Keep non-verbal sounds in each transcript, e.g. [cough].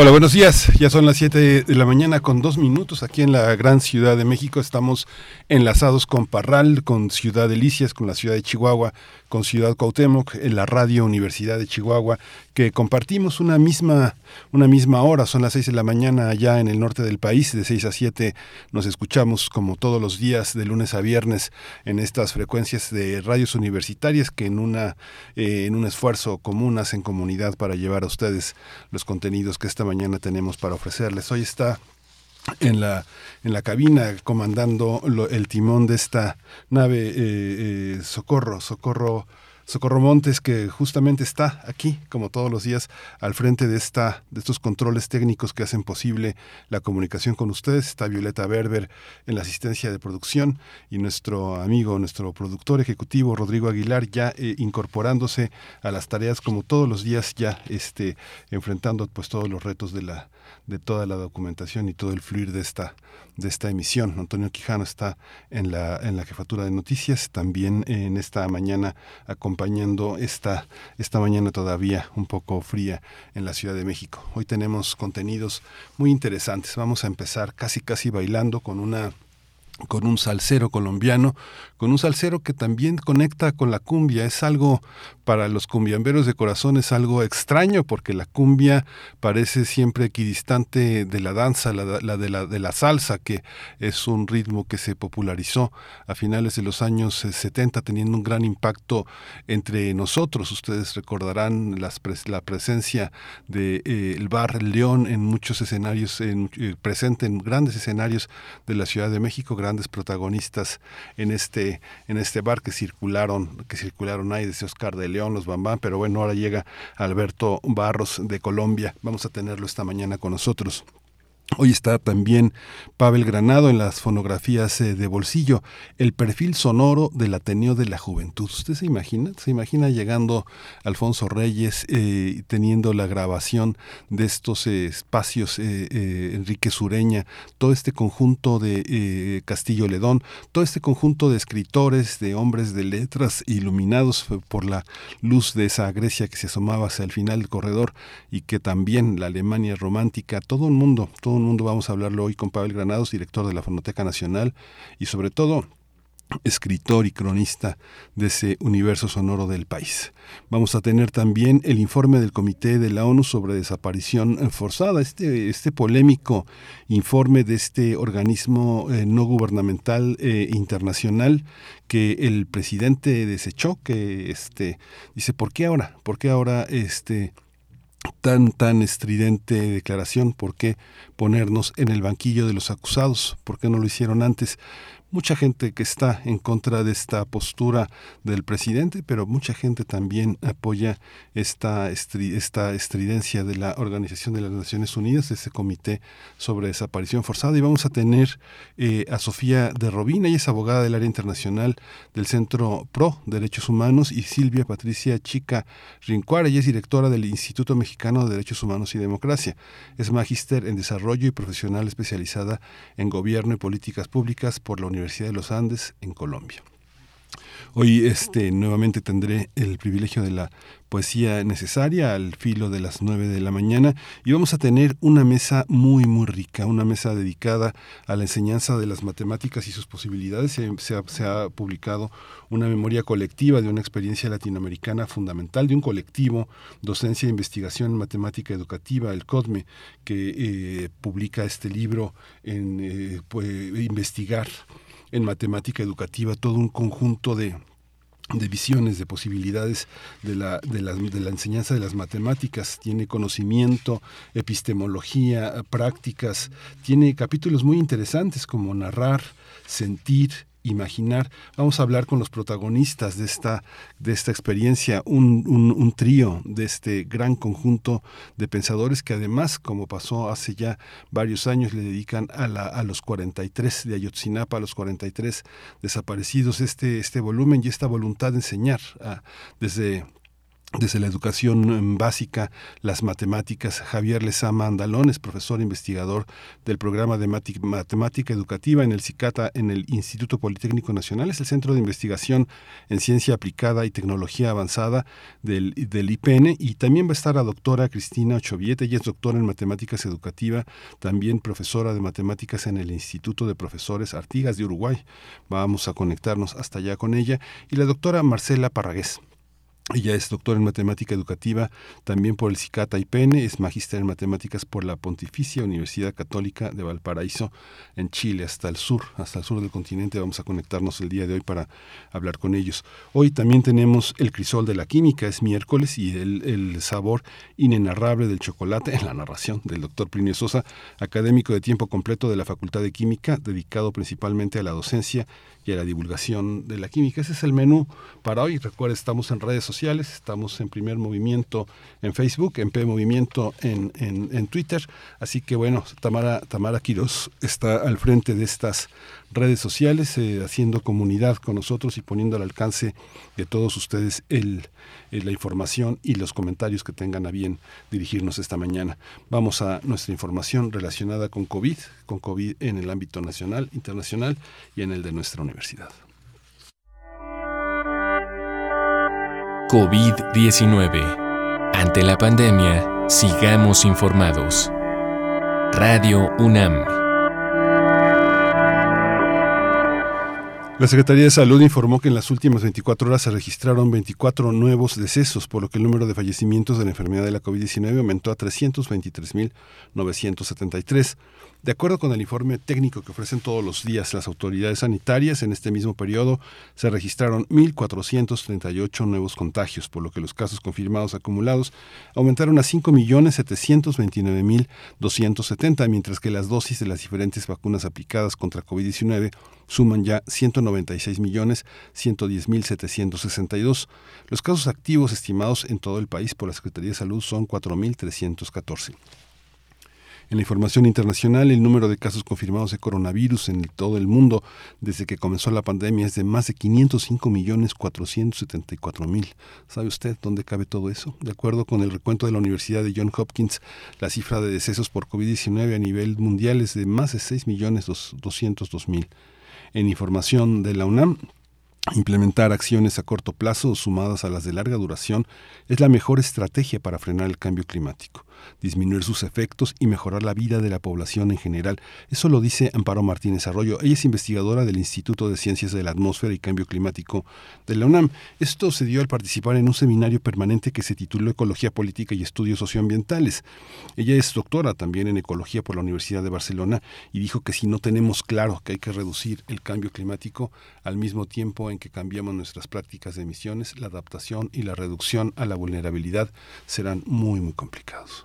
Hola, buenos días. Ya son las 7 de la mañana con dos minutos aquí en la gran Ciudad de México. Estamos enlazados con Parral, con Ciudad Delicias, con la ciudad de Chihuahua, con Ciudad Cuauhtémoc, en la radio Universidad de Chihuahua, que compartimos una misma, una misma hora, son las 6 de la mañana allá en el norte del país, de 6 a 7 nos escuchamos como todos los días, de lunes a viernes, en estas frecuencias de radios universitarias que en, una, eh, en un esfuerzo común hacen comunidad para llevar a ustedes los contenidos que esta mañana tenemos para ofrecerles. Hoy está en la, en la cabina comandando el timón de esta nave eh, eh, Socorro, Socorro, Socorro Montes, que justamente está aquí, como todos los días, al frente de, esta, de estos controles técnicos que hacen posible la comunicación con ustedes. Está Violeta Berber en la asistencia de producción y nuestro amigo, nuestro productor ejecutivo, Rodrigo Aguilar, ya eh, incorporándose a las tareas como todos los días, ya este, enfrentando pues todos los retos de la de toda la documentación y todo el fluir de esta de esta emisión. Antonio Quijano está en la en la jefatura de noticias, también en esta mañana acompañando esta esta mañana todavía un poco fría en la Ciudad de México. Hoy tenemos contenidos muy interesantes. Vamos a empezar casi casi bailando con una con un salsero colombiano, con un salsero que también conecta con la cumbia. Es algo para los cumbiamberos de corazón, es algo extraño porque la cumbia parece siempre equidistante de la danza, la, de, la, de la salsa, que es un ritmo que se popularizó a finales de los años 70, teniendo un gran impacto entre nosotros. Ustedes recordarán la presencia del de, eh, bar León en muchos escenarios, en, eh, presente en grandes escenarios de la Ciudad de México, grandes protagonistas en este, en este bar que circularon, que circularon ahí desde Oscar de León, los Bambán, pero bueno, ahora llega Alberto Barros de Colombia. Vamos a tenerlo esta mañana con nosotros. Hoy está también Pavel Granado en las fonografías eh, de bolsillo, el perfil sonoro del Ateneo de la Juventud. ¿Usted se imagina? ¿Se imagina llegando Alfonso Reyes eh, teniendo la grabación de estos eh, espacios, Enrique Sureña, todo este conjunto de Castillo Ledón, todo este conjunto de escritores, de hombres de letras iluminados por la luz de esa Grecia que se asomaba hacia el final del corredor y que también la Alemania romántica, todo el mundo, todo mundo vamos a hablarlo hoy con Pavel Granados, director de la Fonoteca Nacional y sobre todo escritor y cronista de ese universo sonoro del país. Vamos a tener también el informe del Comité de la ONU sobre desaparición forzada, este, este polémico informe de este organismo eh, no gubernamental eh, internacional que el presidente desechó, que este, dice, ¿por qué ahora? ¿Por qué ahora este, tan tan estridente declaración, ¿por qué ponernos en el banquillo de los acusados? ¿Por qué no lo hicieron antes? Mucha gente que está en contra de esta postura del presidente, pero mucha gente también apoya esta, esta estridencia de la Organización de las Naciones Unidas, ese comité sobre desaparición forzada. Y vamos a tener eh, a Sofía de Robina, ella es abogada del área internacional del Centro PRO Derechos Humanos, y Silvia Patricia Chica Rincuara, ella es directora del Instituto Mexicano de Derechos Humanos y Democracia. Es magíster en desarrollo y profesional especializada en gobierno y políticas públicas por la Universidad Universidad de los Andes en Colombia. Hoy este nuevamente tendré el privilegio de la poesía necesaria al filo de las 9 de la mañana y vamos a tener una mesa muy muy rica, una mesa dedicada a la enseñanza de las matemáticas y sus posibilidades. Se, ha, se ha, publicado una memoria colectiva de una experiencia latinoamericana fundamental de un colectivo Docencia e Investigación en Matemática Educativa, el CODME, que eh, publica este libro en eh, pues, investigar en matemática educativa todo un conjunto de, visiones, de posibilidades de la, de, de la, enseñanza de las matemáticas, tiene conocimiento, epistemología, prácticas, tiene capítulos muy interesantes como narrar, sentir, imaginar. Vamos a hablar con los protagonistas de esta, de esta experiencia, un, un, trío de este gran conjunto de pensadores que además, como pasó hace ya varios años, le dedican a, la, a los 43 de Ayotzinapa, a los 43 desaparecidos, este, este volumen y esta voluntad de enseñar desde desde la educación em, básica, las matemáticas. Javier Lezama Andalón es profesor investigador del programa de matemática educativa en el CICATA, en el Instituto Politécnico Nacional. Es el Centro de Investigación en Ciencia Aplicada y Tecnología Avanzada del, del IPN. Y también va a estar la doctora Cristina Ochoviete. Ella es doctora en matemáticas educativa, también profesora de matemáticas en el Instituto de Profesores Artigas de Uruguay. Vamos a conectarnos hasta allá con ella. Y la doctora Marcela Parragués. Ella es doctora en matemática educativa también por el CICATA IPN, es magíster en matemáticas por la Pontificia Universidad Católica de Valparaíso en Chile, hasta el sur, hasta el sur del continente. Vamos a conectarnos el día de hoy para hablar con ellos. Hoy también tenemos el crisol de la química, es miércoles, y el, el sabor inenarrable del chocolate [laughs] en la narración del doctor Plinio Sosa, académico de tiempo completo de la Facultad de Química, dedicado principalmente a la docencia y la divulgación de la química. Ese es el menú para hoy. Recuerda, estamos en redes sociales, estamos en Primer Movimiento en Facebook, en P Movimiento en, en, Twitter. Así que bueno, Tamara, Tamara Quiroz está al frente de estas redes sociales, eh, haciendo comunidad con nosotros y poniendo al alcance de todos ustedes eh, la información y los comentarios que tengan a bien dirigirnos esta mañana. Vamos a nuestra información relacionada con COVID, con COVID en el ámbito nacional, internacional y en el de nuestra universidad. COVID-19. Ante la pandemia, sigamos informados. Radio UNAM. La Secretaría de Salud informó que en las últimas 24 horas se registraron 24 nuevos decesos, por lo que el número de fallecimientos de la enfermedad de la COVID-19 aumentó a 323.973. De acuerdo con el informe técnico que ofrecen todos los días las autoridades sanitarias, en este mismo periodo se registraron 1.438 nuevos contagios, por lo que los casos confirmados acumulados aumentaron a 5.729.270, mientras que las dosis de las diferentes vacunas aplicadas contra COVID-19 suman ya 196 millones 110 mil 762. Los casos activos estimados en todo el país por la Secretaría de Salud son 4.314. En la información internacional, el número de casos confirmados de coronavirus en todo el mundo desde que comenzó la pandemia es de más de 505 millones 474 mil. ¿Sabe usted dónde cabe todo eso? De acuerdo con el recuento de la Universidad de John Hopkins, la cifra de decesos por COVID-19 a nivel mundial es de más de 6 millones 202 mil. En información de la UNAM, Implementar acciones a corto plazo sumadas a las de larga duración es la mejor estrategia para frenar el cambio climático disminuir sus efectos y mejorar la vida de la población en general. Eso lo dice Amparo Martínez Arroyo. Ella es investigadora del Instituto de Ciencias de la Atmósfera y Cambio Climático de la UNAM. Esto se dio al participar en un seminario permanente que se tituló Ecología Política y Estudios Socioambientales. Ella es doctora también en Ecología por la Universidad de Barcelona y dijo que si no tenemos claro que hay que reducir el cambio climático al mismo tiempo en que cambiamos nuestras prácticas de emisiones, la adaptación y la reducción a la vulnerabilidad serán muy, muy complicados.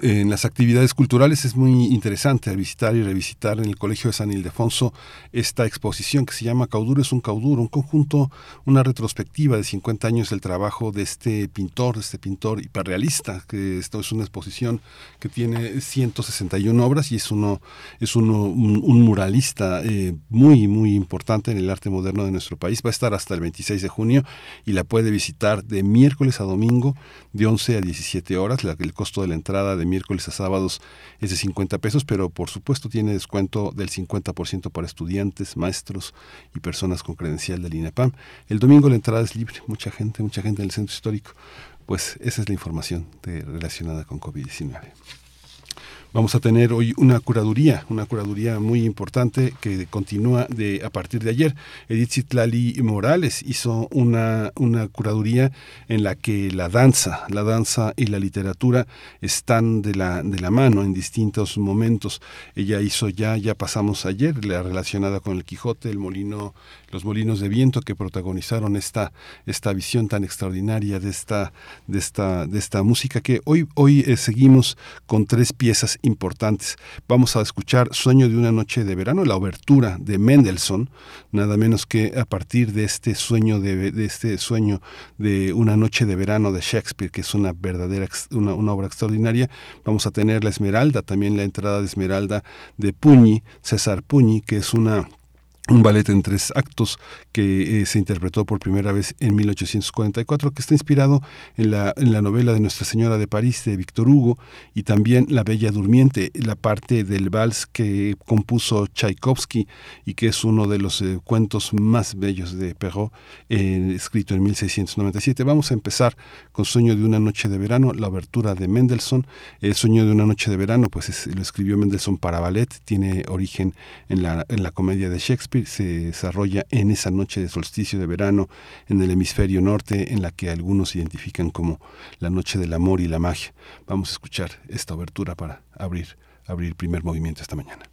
en las actividades culturales es muy interesante visitar y revisitar en el Colegio de San Ildefonso esta exposición que se llama Cauduro es un cauduro, un conjunto, una retrospectiva de 50 años del trabajo de este pintor, de este pintor hiperrealista, que esto es una exposición que tiene 161 obras y es uno es uno, un, muralista eh, muy muy importante en el arte moderno de nuestro país. Va a estar hasta el 26 de junio y la puede visitar de miércoles a domingo de 11 a 17 horas. La, el costo de la entrada de miércoles a sábados es de 50 pesos, pero por supuesto tiene descuento del 50% para estudiantes, maestros y personas con credencial del INEPAM. El domingo la entrada es libre, mucha gente, mucha gente en el centro histórico. Pues esa es la información relacionada con COVID-19. Vamos a tener hoy una curaduría, una curaduría muy importante que continúa de a partir de ayer. Edith Zitlali Morales hizo una, una curaduría en la que la danza, la danza y la literatura están de la, de la mano en distintos momentos. Ella hizo ya, ya pasamos ayer, la relacionada con el Quijote, el molino los molinos de viento que protagonizaron esta, esta visión tan extraordinaria de esta, de esta, de esta música que hoy, hoy eh, seguimos con tres piezas importantes. Vamos a escuchar Sueño de una noche de verano, la obertura de Mendelssohn, nada menos que a partir de este sueño de, este sueño de una noche de verano de Shakespeare, que es una verdadera una obra extraordinaria. Vamos a tener la Esmeralda, también la entrada de Esmeralda de Puñi, César Puñi, que es una un ballet en tres actos que eh, se interpretó por primera vez en 1844, que está inspirado en la, en la novela de Nuestra Señora de París de Víctor Hugo y también La Bella Durmiente, la parte del vals que compuso Tchaikovsky y que es uno de los eh, cuentos más bellos de Perrault, eh, escrito en 1697. Vamos a empezar con Sueño de una noche de verano, la obertura de Mendelssohn. El Sueño de una noche de verano, pues lo escribió Mendelssohn para ballet, tiene origen en la, en la comedia de Shakespeare se desarrolla en esa noche de solsticio de verano en el hemisferio norte, en la que algunos identifican como la noche del amor y la magia. Vamos a escuchar esta obertura para abrir, abrir primer movimiento esta mañana.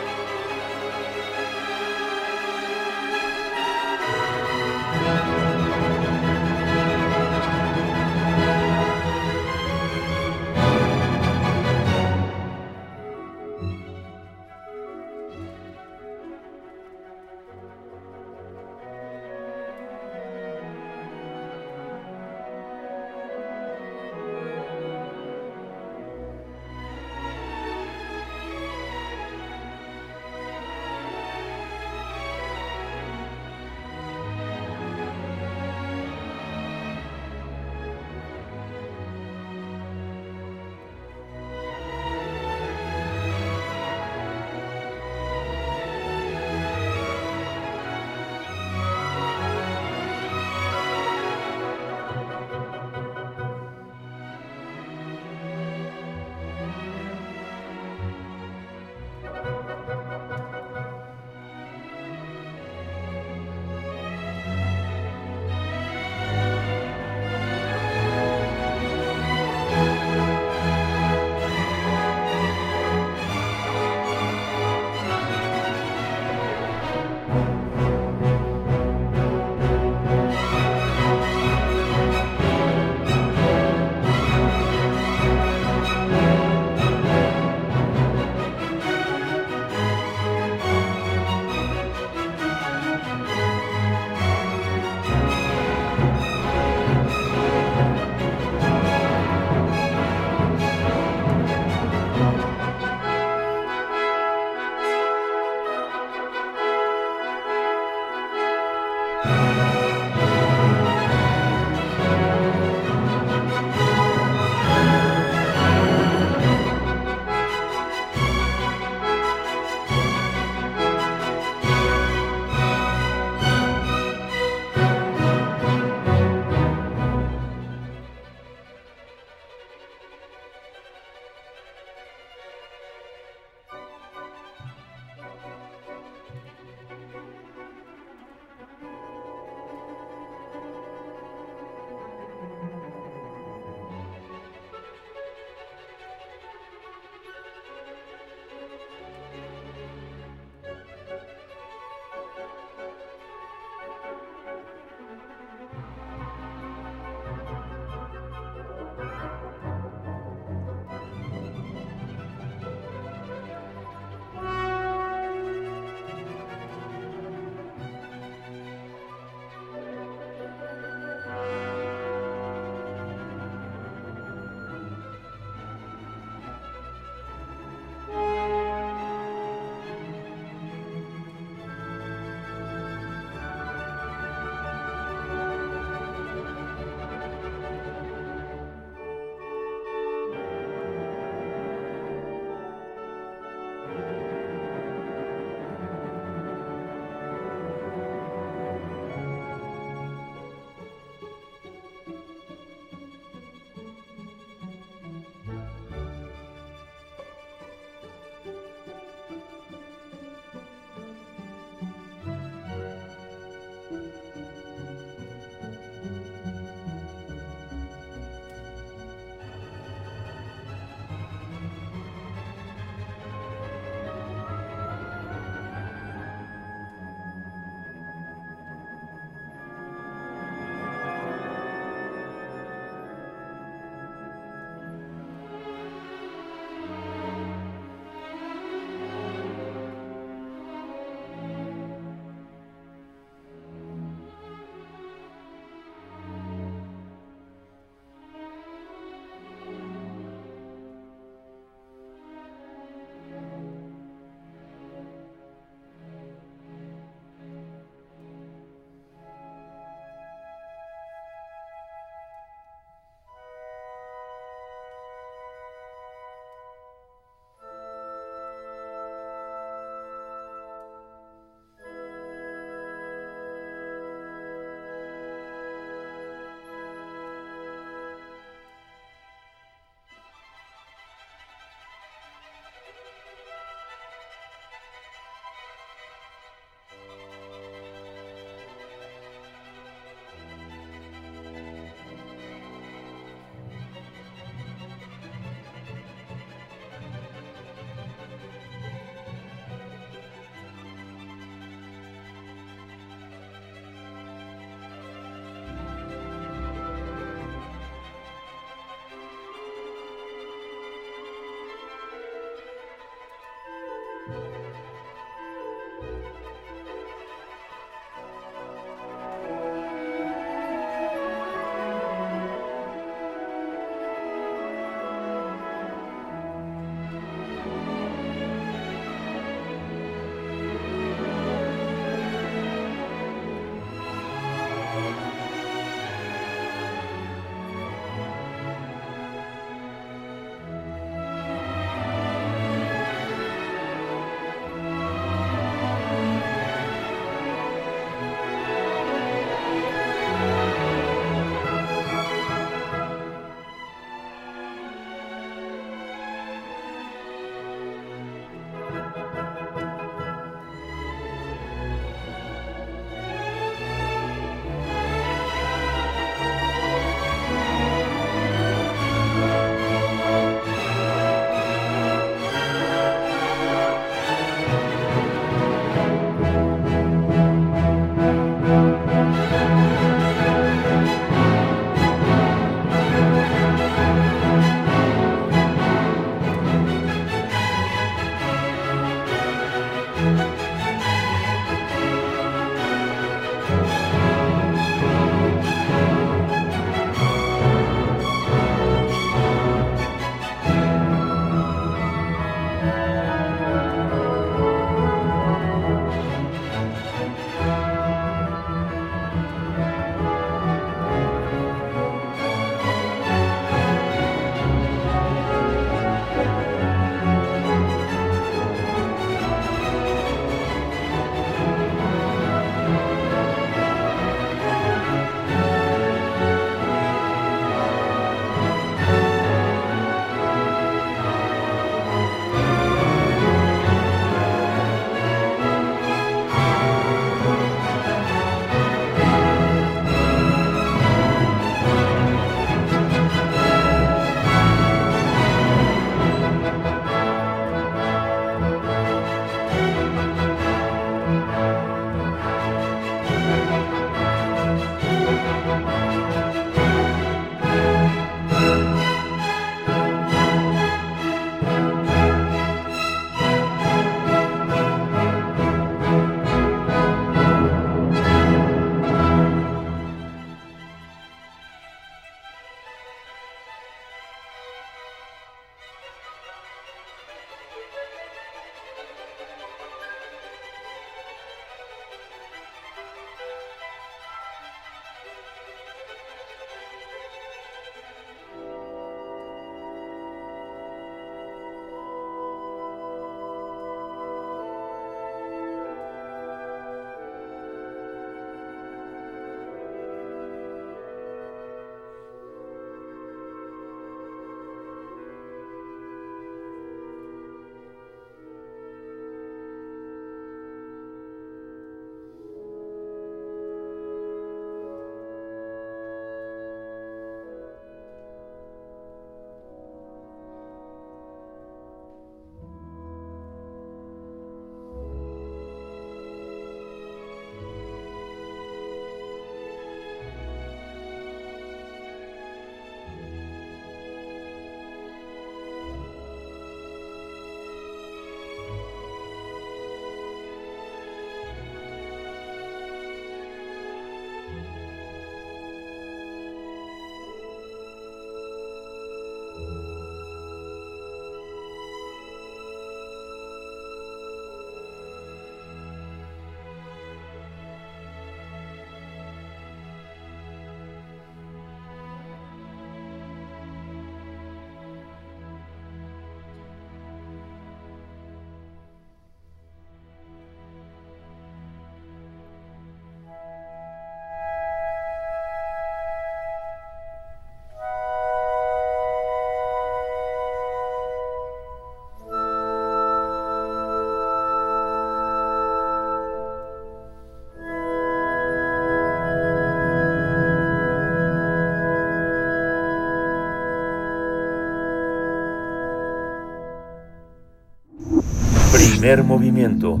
Primer movimiento.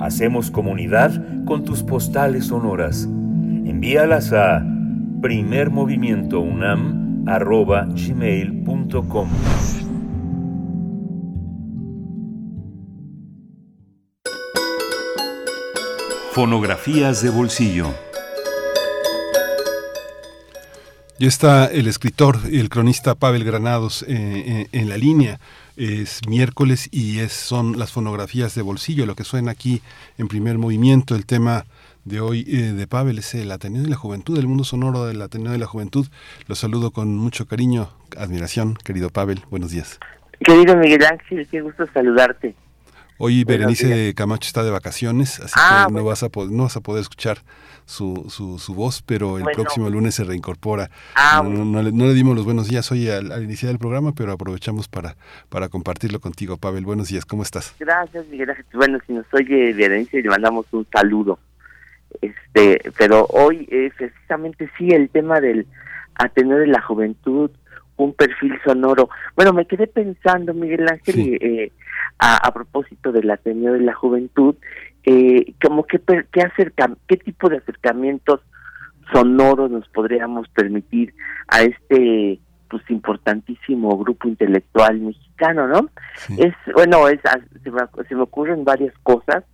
Hacemos comunidad con tus postales sonoras. Envíalas a primermovimientounam.gmail.com Fonografías de bolsillo. Ya está el escritor y el cronista Pavel Granados eh, eh, en la línea. Es miércoles y es, son las fonografías de bolsillo, lo que suena aquí en primer movimiento. El tema de hoy eh, de Pavel es el Ateneo de la Juventud, el mundo sonoro del Ateneo de la Juventud. Lo saludo con mucho cariño, admiración, querido Pavel. Buenos días. Querido Miguel Ángel, qué gusto saludarte. Hoy Berenice Camacho está de vacaciones, así ah, que no, vas a no vas a poder escuchar su, su, su voz, pero el próximo lunes se reincorpora. Ah, no, le, dimos los buenos días hoy al, iniciar el programa, pero aprovechamos para, para compartirlo contigo, Pavel. Buenos días, ¿cómo estás? Gracias, Miguel Ángel. Bueno, si nos oye Berenice, le mandamos un saludo. Este, pero hoy es precisamente sí el tema del Ateneo de la Juventud, un perfil sonoro. Bueno, me quedé pensando, Miguel Ángel, eh, a, propósito del Ateneo de la Juventud, eh, como que, qué, acerca, qué tipo de acercamientos sonoros nos podríamos permitir a este pues importantísimo grupo intelectual mexicano, ¿no? Es bueno, es se me, se me, ocurren varias cosas,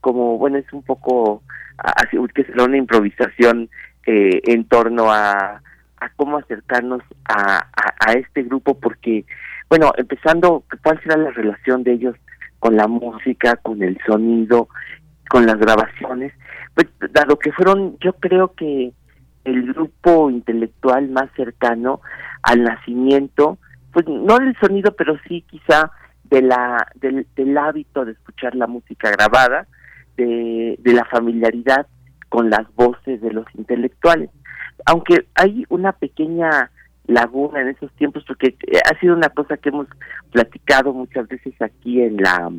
como bueno es un poco así que será una improvisación eh, en torno a, a cómo acercarnos a, a, este grupo, porque bueno, empezando, ¿cuál será la relación de ellos con la música, con el sonido, con las grabaciones? Pues dado que fueron, yo creo que el grupo intelectual más cercano al nacimiento, pues no del sonido, pero sí quizá de la del, del hábito de escuchar la música grabada, de, de la familiaridad con las voces de los intelectuales. Aunque hay una pequeña laguna en esos tiempos porque ha sido una cosa que hemos platicado muchas veces aquí en la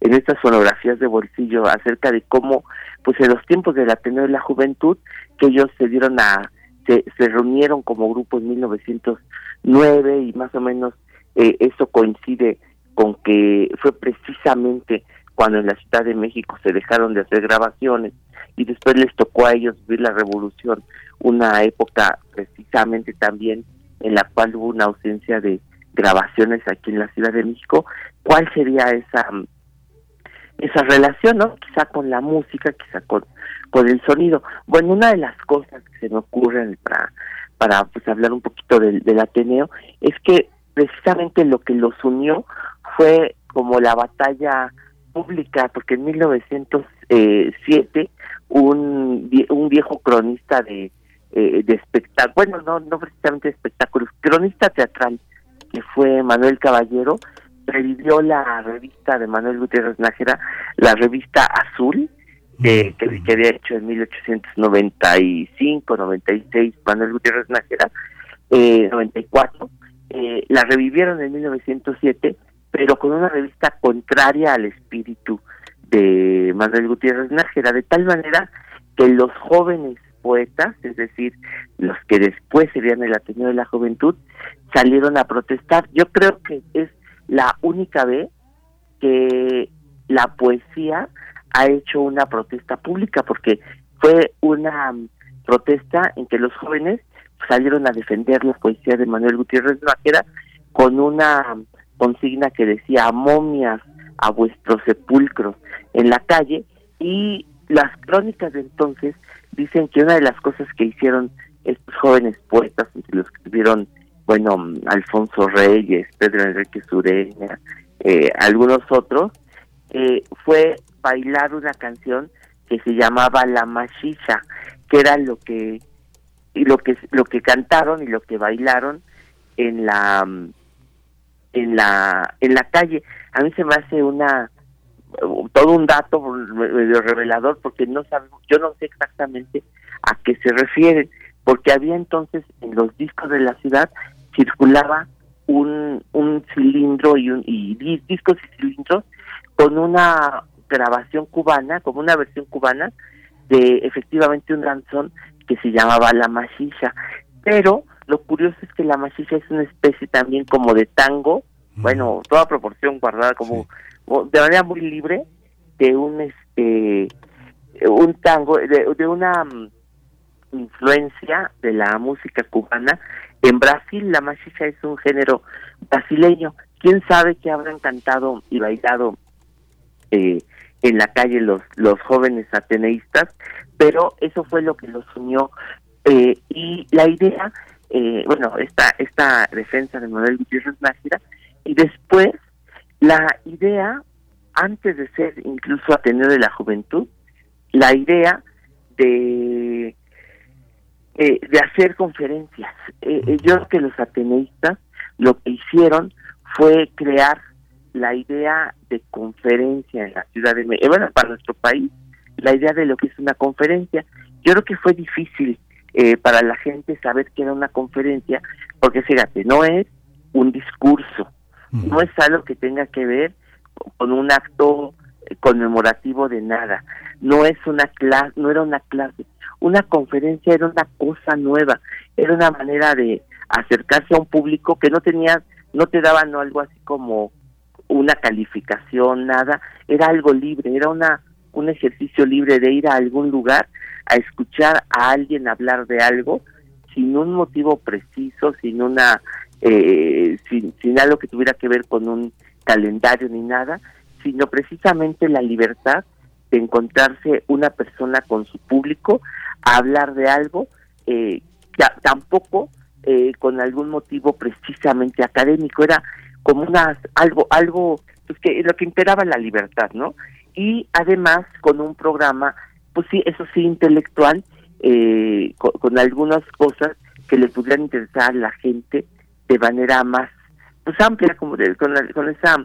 en estas fonografías de bolsillo acerca de cómo pues en los tiempos del Ateneo de la Juventud que ellos se dieron a se, se reunieron como grupo en 1909 y más o menos eh, eso coincide con que fue precisamente cuando en la Ciudad de México se dejaron de hacer grabaciones y después les tocó a ellos vivir la revolución, una época precisamente también en la cual hubo una ausencia de grabaciones aquí en la Ciudad de México, ¿cuál sería esa esa relación, ¿no? Quizá con la música, quizá con, con el sonido. Bueno, una de las cosas que se me ocurren para, para pues hablar un poquito del, del Ateneo es que precisamente lo que los unió fue como la batalla pública, porque en 1907 un, un viejo cronista de, eh, de espectáculos, bueno, no, no precisamente de espectáculos, cronista teatral, que fue Manuel Caballero, revivió la revista de Manuel Gutiérrez Nájera, la revista Azul, que, que, había hecho en 1895, 96 Manuel Gutiérrez Nájera, eh, 94, eh, la revivieron en 1907, pero con una revista contraria al espíritu de Manuel Gutiérrez Nájera, de tal manera que los jóvenes poetas, es decir, los que después serían el Ateneo de la Juventud, salieron a protestar. Yo creo que es la única vez que la poesía ha hecho una protesta pública, porque fue una protesta en que los jóvenes salieron a defender la poesía de Manuel Gutiérrez Nájera con una consigna que decía momias a vuestros sepulcros en la calle y las crónicas de entonces dicen que una de las cosas que hicieron estos jóvenes poetas, entre los que estuvieron, bueno, Alfonso Reyes, Pedro Enrique Sureña, eh, algunos otros, eh, fue bailar una canción que se llamaba La Machicha, que era lo que y lo que lo que cantaron y lo que bailaron en la en la en la calle. A mí se me hace una todo un dato medio revelador porque no sabemos, yo no sé exactamente a qué se refieren, porque había entonces en los discos de la ciudad circulaba un, un cilindro y, un, y discos y cilindros con una grabación cubana, como una versión cubana de efectivamente un danzón que se llamaba la machicha, pero lo curioso es que la machicha es una especie también como de tango bueno, toda proporción guardada como de manera muy libre de un este un tango de, una mm, influencia de la música cubana en Brasil. La machicha es un género brasileño. Quién sabe qué habrán cantado y bailado eh, en la calle los los jóvenes ateneístas pero eso fue lo que los unió eh, y la idea eh, bueno esta esta defensa de Manuel Gutiérrez Nájera y después la idea antes de ser incluso Ateneo de la Juventud la idea de eh, de hacer conferencias. Eh, yo creo que los ateneístas lo que hicieron fue crear la idea de conferencia en la ciudad de México, bueno, para nuestro país, la idea de lo que es una conferencia. Yo creo que fue difícil eh, para la gente saber que era una conferencia, porque fíjate, no es un discurso, no es algo que tenga que ver con un acto eh, conmemorativo de nada, no es una clase, no era una clase, una conferencia era una cosa nueva, era una manera de acercarse a un público que no tenía, no te daban algo así como una calificación, nada, era algo libre, era una un ejercicio libre de ir a algún lugar a escuchar a alguien hablar de algo sin un motivo preciso, sin una eh, sin, sin algo que tuviera que ver con un calendario ni nada, sino precisamente la libertad de encontrarse una persona con su público a hablar de algo eh, tampoco eh, con algún motivo precisamente académico. Era como una algo algo pues que lo que imperaba la libertad no y además con un programa pues sí eso sí intelectual eh, con, algunas cosas que le pudieran interesar a la gente de manera más pues amplia como con, con esa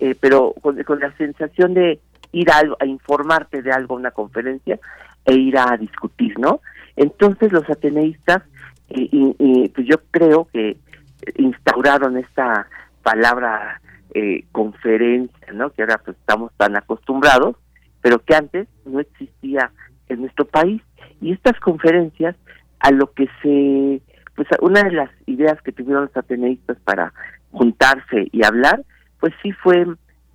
eh, pero con, la sensación de ir a, a informarte de algo una conferencia e ir a discutir no entonces los ateneístas y, y pues yo creo que instauraron esta palabra eh, conferencia, ¿no? Que ahora pues estamos tan acostumbrados, pero que antes no existía en nuestro país. Y estas conferencias, a lo que se, pues una de las ideas que tuvieron los ateneístas para juntarse y hablar, pues sí fue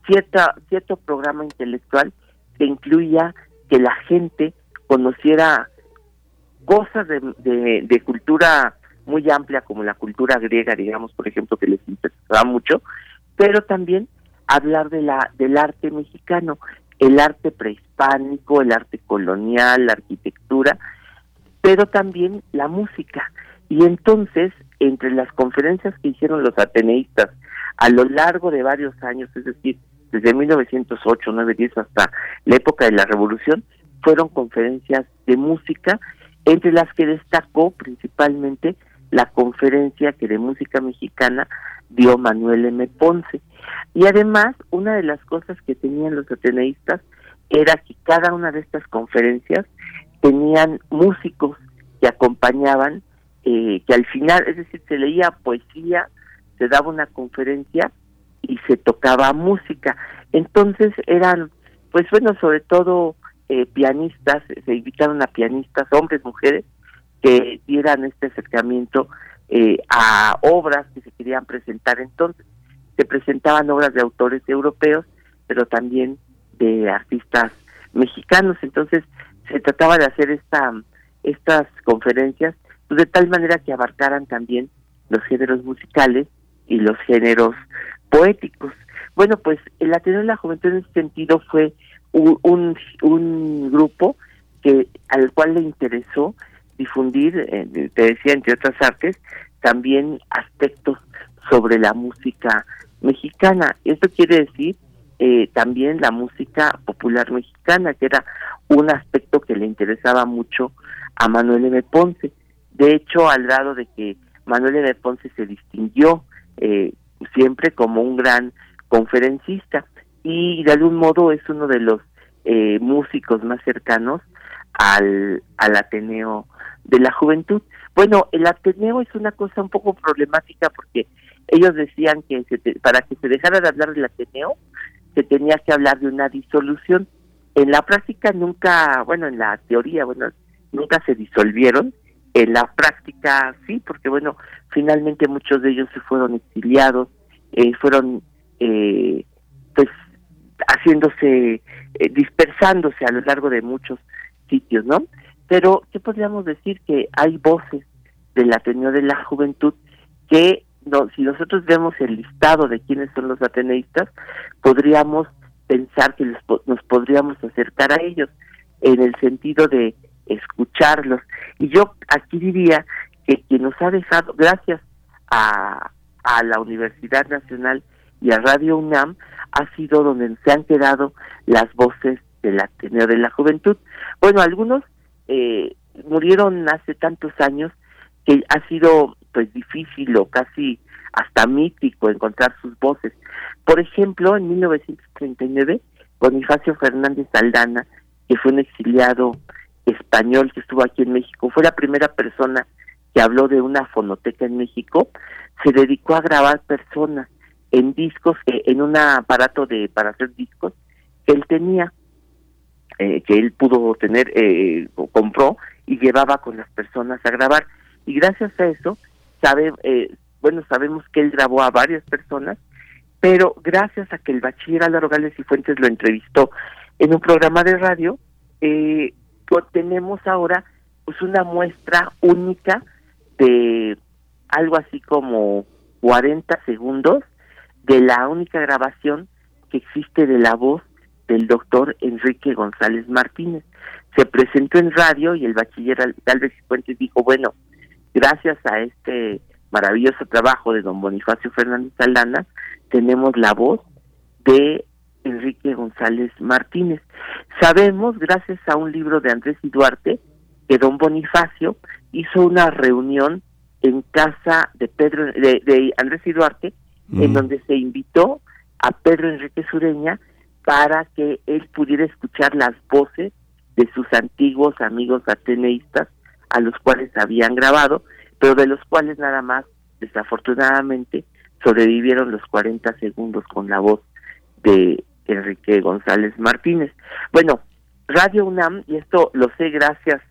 cierta, cierto programa intelectual que incluía que la gente conociera cosas de, de, de cultura muy amplia como la cultura griega, digamos, por ejemplo, que les interesaba mucho, pero también hablar de la del arte mexicano, el arte prehispánico, el arte colonial, la arquitectura, pero también la música. Y entonces, entre las conferencias que hicieron los ateneístas a lo largo de varios años, es decir, desde 1908, 9, 10 hasta la época de la Revolución, fueron conferencias de música, entre las que destacó principalmente la conferencia que de música mexicana dio Manuel M. Ponce. Y además, una de las cosas que tenían los ateneístas era que cada una de estas conferencias tenían músicos que acompañaban, eh, que al final, es decir, se leía poesía, se daba una conferencia y se tocaba música. Entonces eran, pues bueno, sobre todo eh, pianistas, se invitaron a pianistas, hombres, mujeres, que dieran este acercamiento eh, a obras que se querían presentar entonces. Se presentaban obras de autores europeos, pero también de artistas mexicanos. Entonces se trataba de hacer esta estas conferencias pues, de tal manera que abarcaran también los géneros musicales y los géneros poéticos. Bueno, pues el Ateneo de la Juventud en ese sentido fue un, un, grupo que al cual le interesó difundir, eh, te decía, entre otras artes, también aspectos sobre la música mexicana. Esto quiere decir eh, también la música popular mexicana, que era un aspecto que le interesaba mucho a Manuel M. Ponce. De hecho, al grado de que Manuel M. Ponce se distinguió eh, siempre como un gran conferencista y de algún modo es uno de los músicos más cercanos al, al Ateneo de la juventud. Bueno, el Ateneo es una cosa un poco problemática porque ellos decían que para que se dejara de hablar del Ateneo se tenía que hablar de una disolución. En la práctica nunca, bueno, en la teoría, bueno, nunca se disolvieron. En la práctica sí, porque bueno, finalmente muchos de ellos se fueron exiliados eh, fueron eh, pues haciéndose, eh, dispersándose a lo largo de muchos sitios, ¿no? Pero, ¿qué podríamos decir? Que hay voces del Ateneo de la Juventud que, no, si nosotros vemos el listado de quiénes son los ateneístas, podríamos pensar que nos podríamos acercar a ellos en el sentido de escucharlos. Y yo aquí diría que quien nos ha dejado, gracias a, a la Universidad Nacional y a Radio UNAM, ha sido donde se han quedado las voces del Ateneo de la Juventud. Bueno, algunos eh, murieron hace tantos años que ha sido pues difícil o casi hasta mítico encontrar sus voces. Por ejemplo, en 1939, Bonifacio Fernández Aldana, que fue un exiliado español que estuvo aquí en México, fue la primera persona que habló de una fonoteca en México, se dedicó a grabar personas en discos, eh, en un aparato de para hacer discos que él tenía, eh, que él pudo tener, eh, compró y llevaba con las personas a grabar. Y gracias a eso, sabe, eh, bueno, sabemos que él grabó a varias personas, pero gracias a que el bachiller Álvaro Gales y Fuentes lo entrevistó en un programa de radio, eh, tenemos ahora pues una muestra única de algo así como 40 segundos de la única grabación que existe de la voz del doctor Enrique González Martínez. Se presentó en radio y el bachiller Galvez y Fuentes dijo, bueno, gracias a este maravilloso trabajo de don Bonifacio Fernández Aldana, tenemos la voz de Enrique González Martínez. Sabemos, gracias a un libro de Andrés y Duarte, que don Bonifacio hizo una reunión en casa de Pedro de, Andrés y Duarte, en mm. donde se invitó a Pedro Enrique Sureña para que él pudiera escuchar las voces de sus antiguos amigos ateneístas a los cuales habían grabado, pero de los cuales nada más, desafortunadamente, sobrevivieron los 40 segundos con la voz de Enrique González Martínez. Bueno, Radio UNAM, y esto lo sé gracias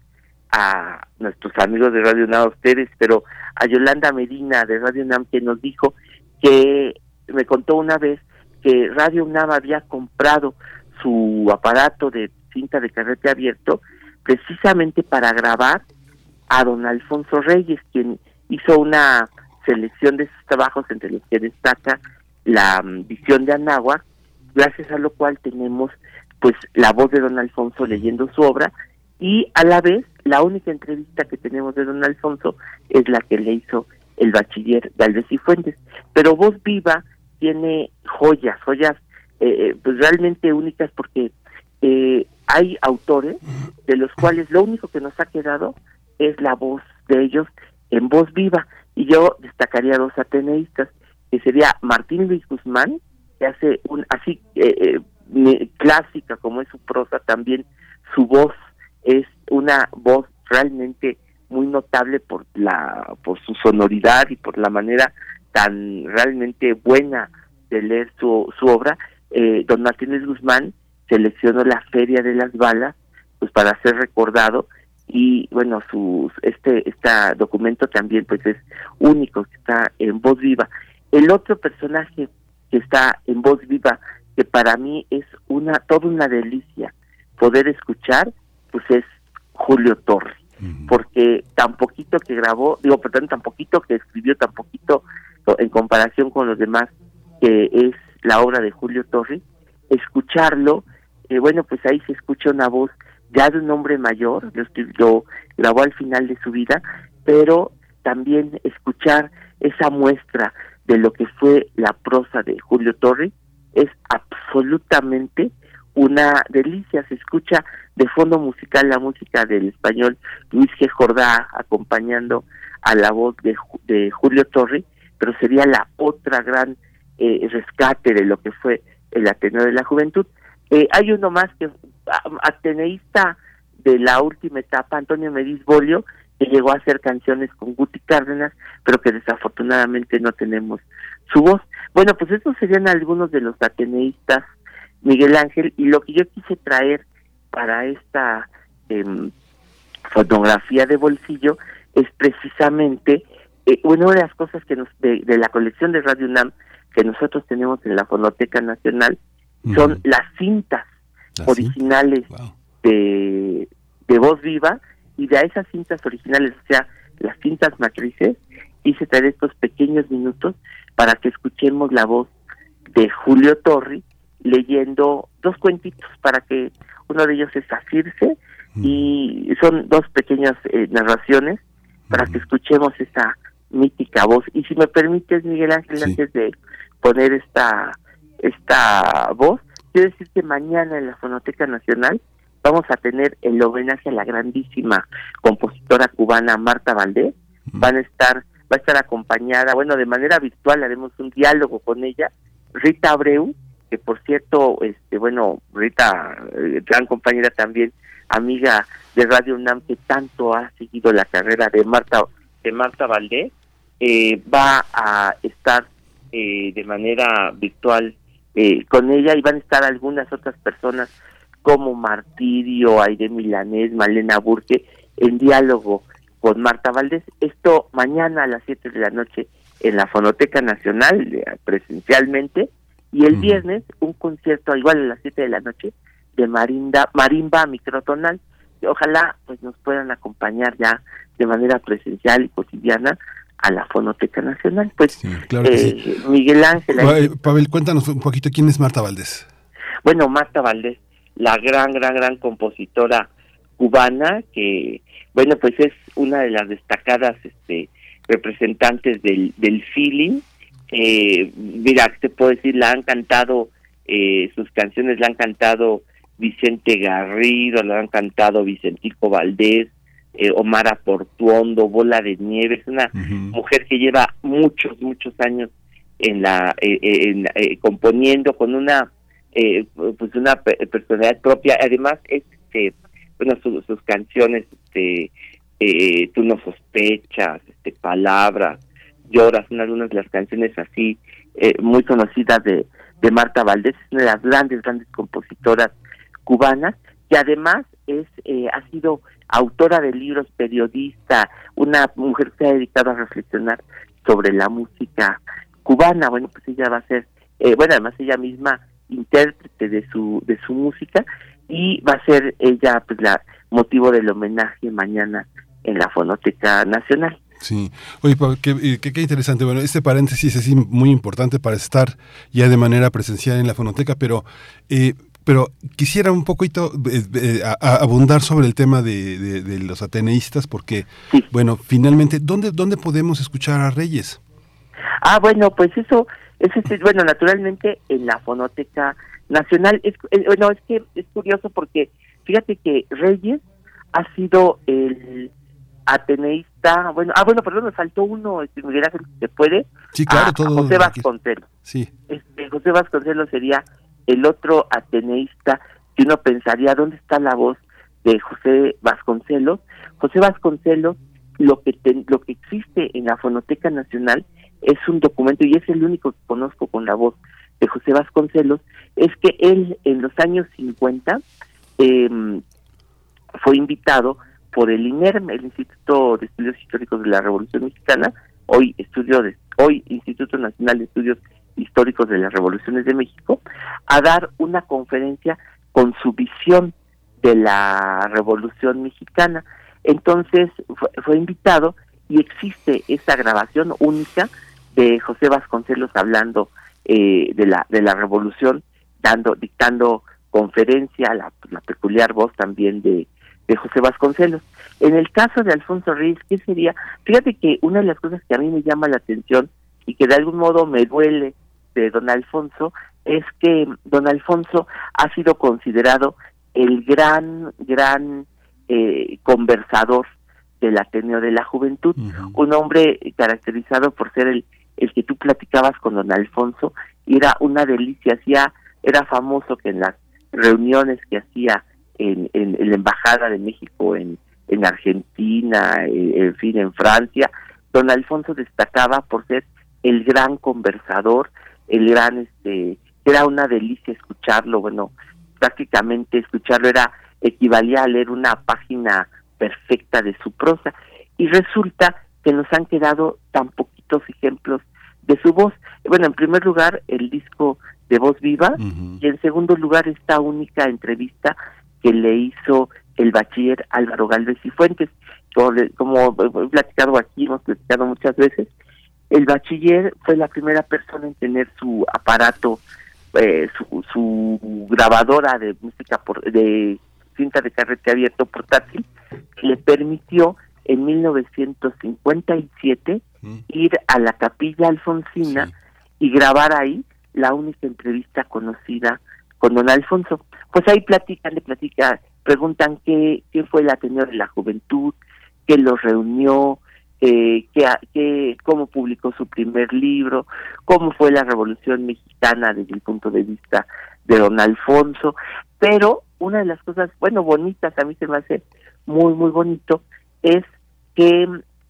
a nuestros amigos de Radio UNAM, a ustedes, pero a Yolanda Medina de Radio UNAM que nos dijo que me contó una vez que Radio UNAM había comprado su aparato de cinta de carrete abierto precisamente para grabar a don Alfonso Reyes, quien hizo una selección de sus trabajos entre los que destaca la mm, visión de Anáhuac, gracias a lo cual tenemos pues la voz de don Alfonso leyendo su obra y a la vez la única entrevista que tenemos de don Alfonso es la que le hizo el bachiller Galvez y Fuentes. Pero Voz Viva tiene joyas, joyas eh, eh, pues realmente únicas porque eh, hay autores de los cuales lo único que nos ha quedado es la voz de ellos en voz viva. Y yo destacaría dos ateneístas, que sería Martín Luis Guzmán, hace un así eh, eh, clásica como es su prosa, también su voz es una voz realmente muy notable por la por su sonoridad y por la manera tan realmente buena de leer su, su obra. Eh, don Martín Luis Guzmán seleccionó la Feria de las Balas pues para ser recordado y bueno sus este este documento también pues es único está en voz viva el otro personaje que está en voz viva que para mí es una toda una delicia poder escuchar pues es Julio Torre porque tan poquito que grabó digo perdón tan poquito que escribió tan poquito en comparación con los demás que es la obra de Julio Torre escucharlo eh, bueno pues ahí se escucha una voz ya de un hombre mayor, lo, lo grabó al final de su vida, pero también escuchar esa muestra de lo que fue la prosa de Julio Torre es absolutamente una delicia. Se escucha de fondo musical la música del español Luis G. Jordá acompañando a la voz de, de Julio Torre, pero sería la otra gran eh, rescate de lo que fue el Ateneo de la Juventud. Eh, hay uno más que ateneísta de la última etapa, Antonio Mediz Bolio, que llegó a hacer canciones con Guti Cárdenas, pero que desafortunadamente no tenemos su voz. Bueno, pues estos serían algunos de los ateneístas, Miguel Ángel, y lo que yo quise traer para esta em, fotografía de bolsillo es precisamente eh, una de las cosas que nos de, de la colección de Radio UNAM que nosotros tenemos en la Fonoteca Nacional son las cintas originales de, de voz viva y de esas cintas originales, o sea, las cintas matrices, hice traer estos pequeños minutos para que escuchemos la voz de Julio Torri leyendo dos cuentitos para que uno de ellos es Asirse y son dos pequeñas eh, narraciones para que escuchemos esa mítica voz. Y si me permites, Miguel Ángel, antes de poner esta, esta voz, quiero decir que mañana en la Fonoteca Nacional vamos a tener el homenaje a la grandísima compositora cubana Marta Valdés. Van a estar, va a estar acompañada, bueno, de manera virtual haremos un diálogo con ella, Rita Abreu, que por cierto, este, bueno, Rita, eh, gran compañera también, amiga de Radio UNAM que tanto ha seguido la carrera de Marta de Marta Valdés, eh, va a estar eh, de manera virtual con ella y van a estar algunas otras personas como Martirio, Aire Milanés, Malena Burke, en diálogo con Marta Valdés. Esto mañana a las 7 de la noche en la Fonoteca Nacional, presencialmente, y el viernes un concierto igual a las 7 de la noche de marinda, marimba microtonal. Ojalá pues nos puedan acompañar ya de manera presencial y cotidiana a la Fonoteca Nacional. Pues eh, Miguel Ángel. Pavel, cuéntanos un poquito quién es Marta Valdés. Bueno, Marta Valdés, la gran, gran, gran compositora cubana que, bueno, pues es una de las destacadas este, representantes del, del feeling. Eh, mira, te puedo decir, la han cantado, eh, sus canciones la han cantado Vicente Garrido, la han cantado Vicentico Valdés, eh, Omar Portuondo, Bola de Nieve, es una mujer que lleva muchos, muchos años en la, eh, eh, componiendo con una, pues una personalidad propia, además, este, bueno, sus canciones, este, tú no sospechas, este, palabras, Lloras, son algunas de las canciones así eh, muy conocidas de, de Marta Valdés, es una de las grandes, grandes compositoras cubanas, que además es eh, ha sido autora de libros, periodista, una mujer que se ha dedicado a reflexionar sobre la música cubana. Bueno, pues ella va a ser, eh, bueno, además ella misma intérprete de su de su música y va a ser ella pues la motivo del homenaje mañana en la Fonoteca Nacional. Sí, oye, qué, qué, interesante. Bueno, este paréntesis es muy importante para estar ya de manera presencial en la fonoteca, pero eh, pero quisiera un poquito eh, eh, abundar sobre el tema de, de, los ateneístas, porque, bueno, finalmente, ¿dónde, ¿dónde podemos escuchar a Reyes? Ah, bueno, pues eso, eso es, bueno, naturalmente en la Fonoteca Nacional, es, bueno, es que es curioso porque fíjate que Reyes ha sido el ateneísta, bueno, ah, bueno, perdón, me faltó uno, si me se puede. Sí, claro, todo. José Vasconcelos. Sí. Este, José Vasconcelos sería el otro ateneísta que uno pensaría, ¿dónde está la voz de José Vasconcelos? José Vasconcelos, lo que, lo que existe en la Fonoteca Nacional es un documento, y es el único que conozco con la voz de José Vasconcelos, es que él en los años 50 em, fue invitado por el INERM, el Instituto de Estudios Históricos de la Revolución Mexicana, hoy estudio de, hoy Instituto Nacional de Estudios Históricos de las Revoluciones de México, a dar una conferencia con su visión de la Revolución Mexicana. Entonces fue, invitado y existe esa grabación única de José Vasconcelos hablando eh, de la de la Revolución, dando dictando conferencia, la peculiar voz también de de José Vasconcelos. En el caso de Alfonso Ruiz, ¿qué sería? Fíjate que una de las cosas que a mí me llama la atención y que de algún modo me duele de don Alfonso es que don Alfonso ha sido considerado el gran, gran eh, conversador del Ateneo de la Juventud, un hombre caracterizado por ser el, el que tú platicabas con don Alfonso, era una delicia, hacía, era famoso que en las reuniones que hacía en, en, la Embajada de México en, en Argentina, eh, en, fin, en Francia, don Alfonso destacaba por ser el gran conversador, el gran, este, era una delicia escucharlo, bueno, prácticamente escucharlo era, equivalía a leer una página perfecta de su prosa, y resulta que nos han quedado tan poquitos ejemplos de su voz. bueno, en primer lugar, el disco de Voz Viva y en segundo lugar, esta única entrevista que le hizo el bachiller Álvaro Galvez y Fuentes. Como, he platicado aquí, hemos platicado muchas veces, el bachiller fue la primera persona en tener su aparato, eh, su, su grabadora de música por, de cinta de carrete abierto portátil, que le permitió en 1957 mm. ir a la capilla alfonsina y grabar ahí la única entrevista conocida con don Alfonso. Pues ahí platican, le platican, preguntan qué, qué fue el Ateneo de la Juventud, qué los reunió, eh, qué, qué, cómo publicó su primer libro, cómo fue la Revolución Mexicana desde el punto de vista de don Alfonso. Pero una de las cosas, bueno, bonitas, a mí se me hace muy, muy bonito, es que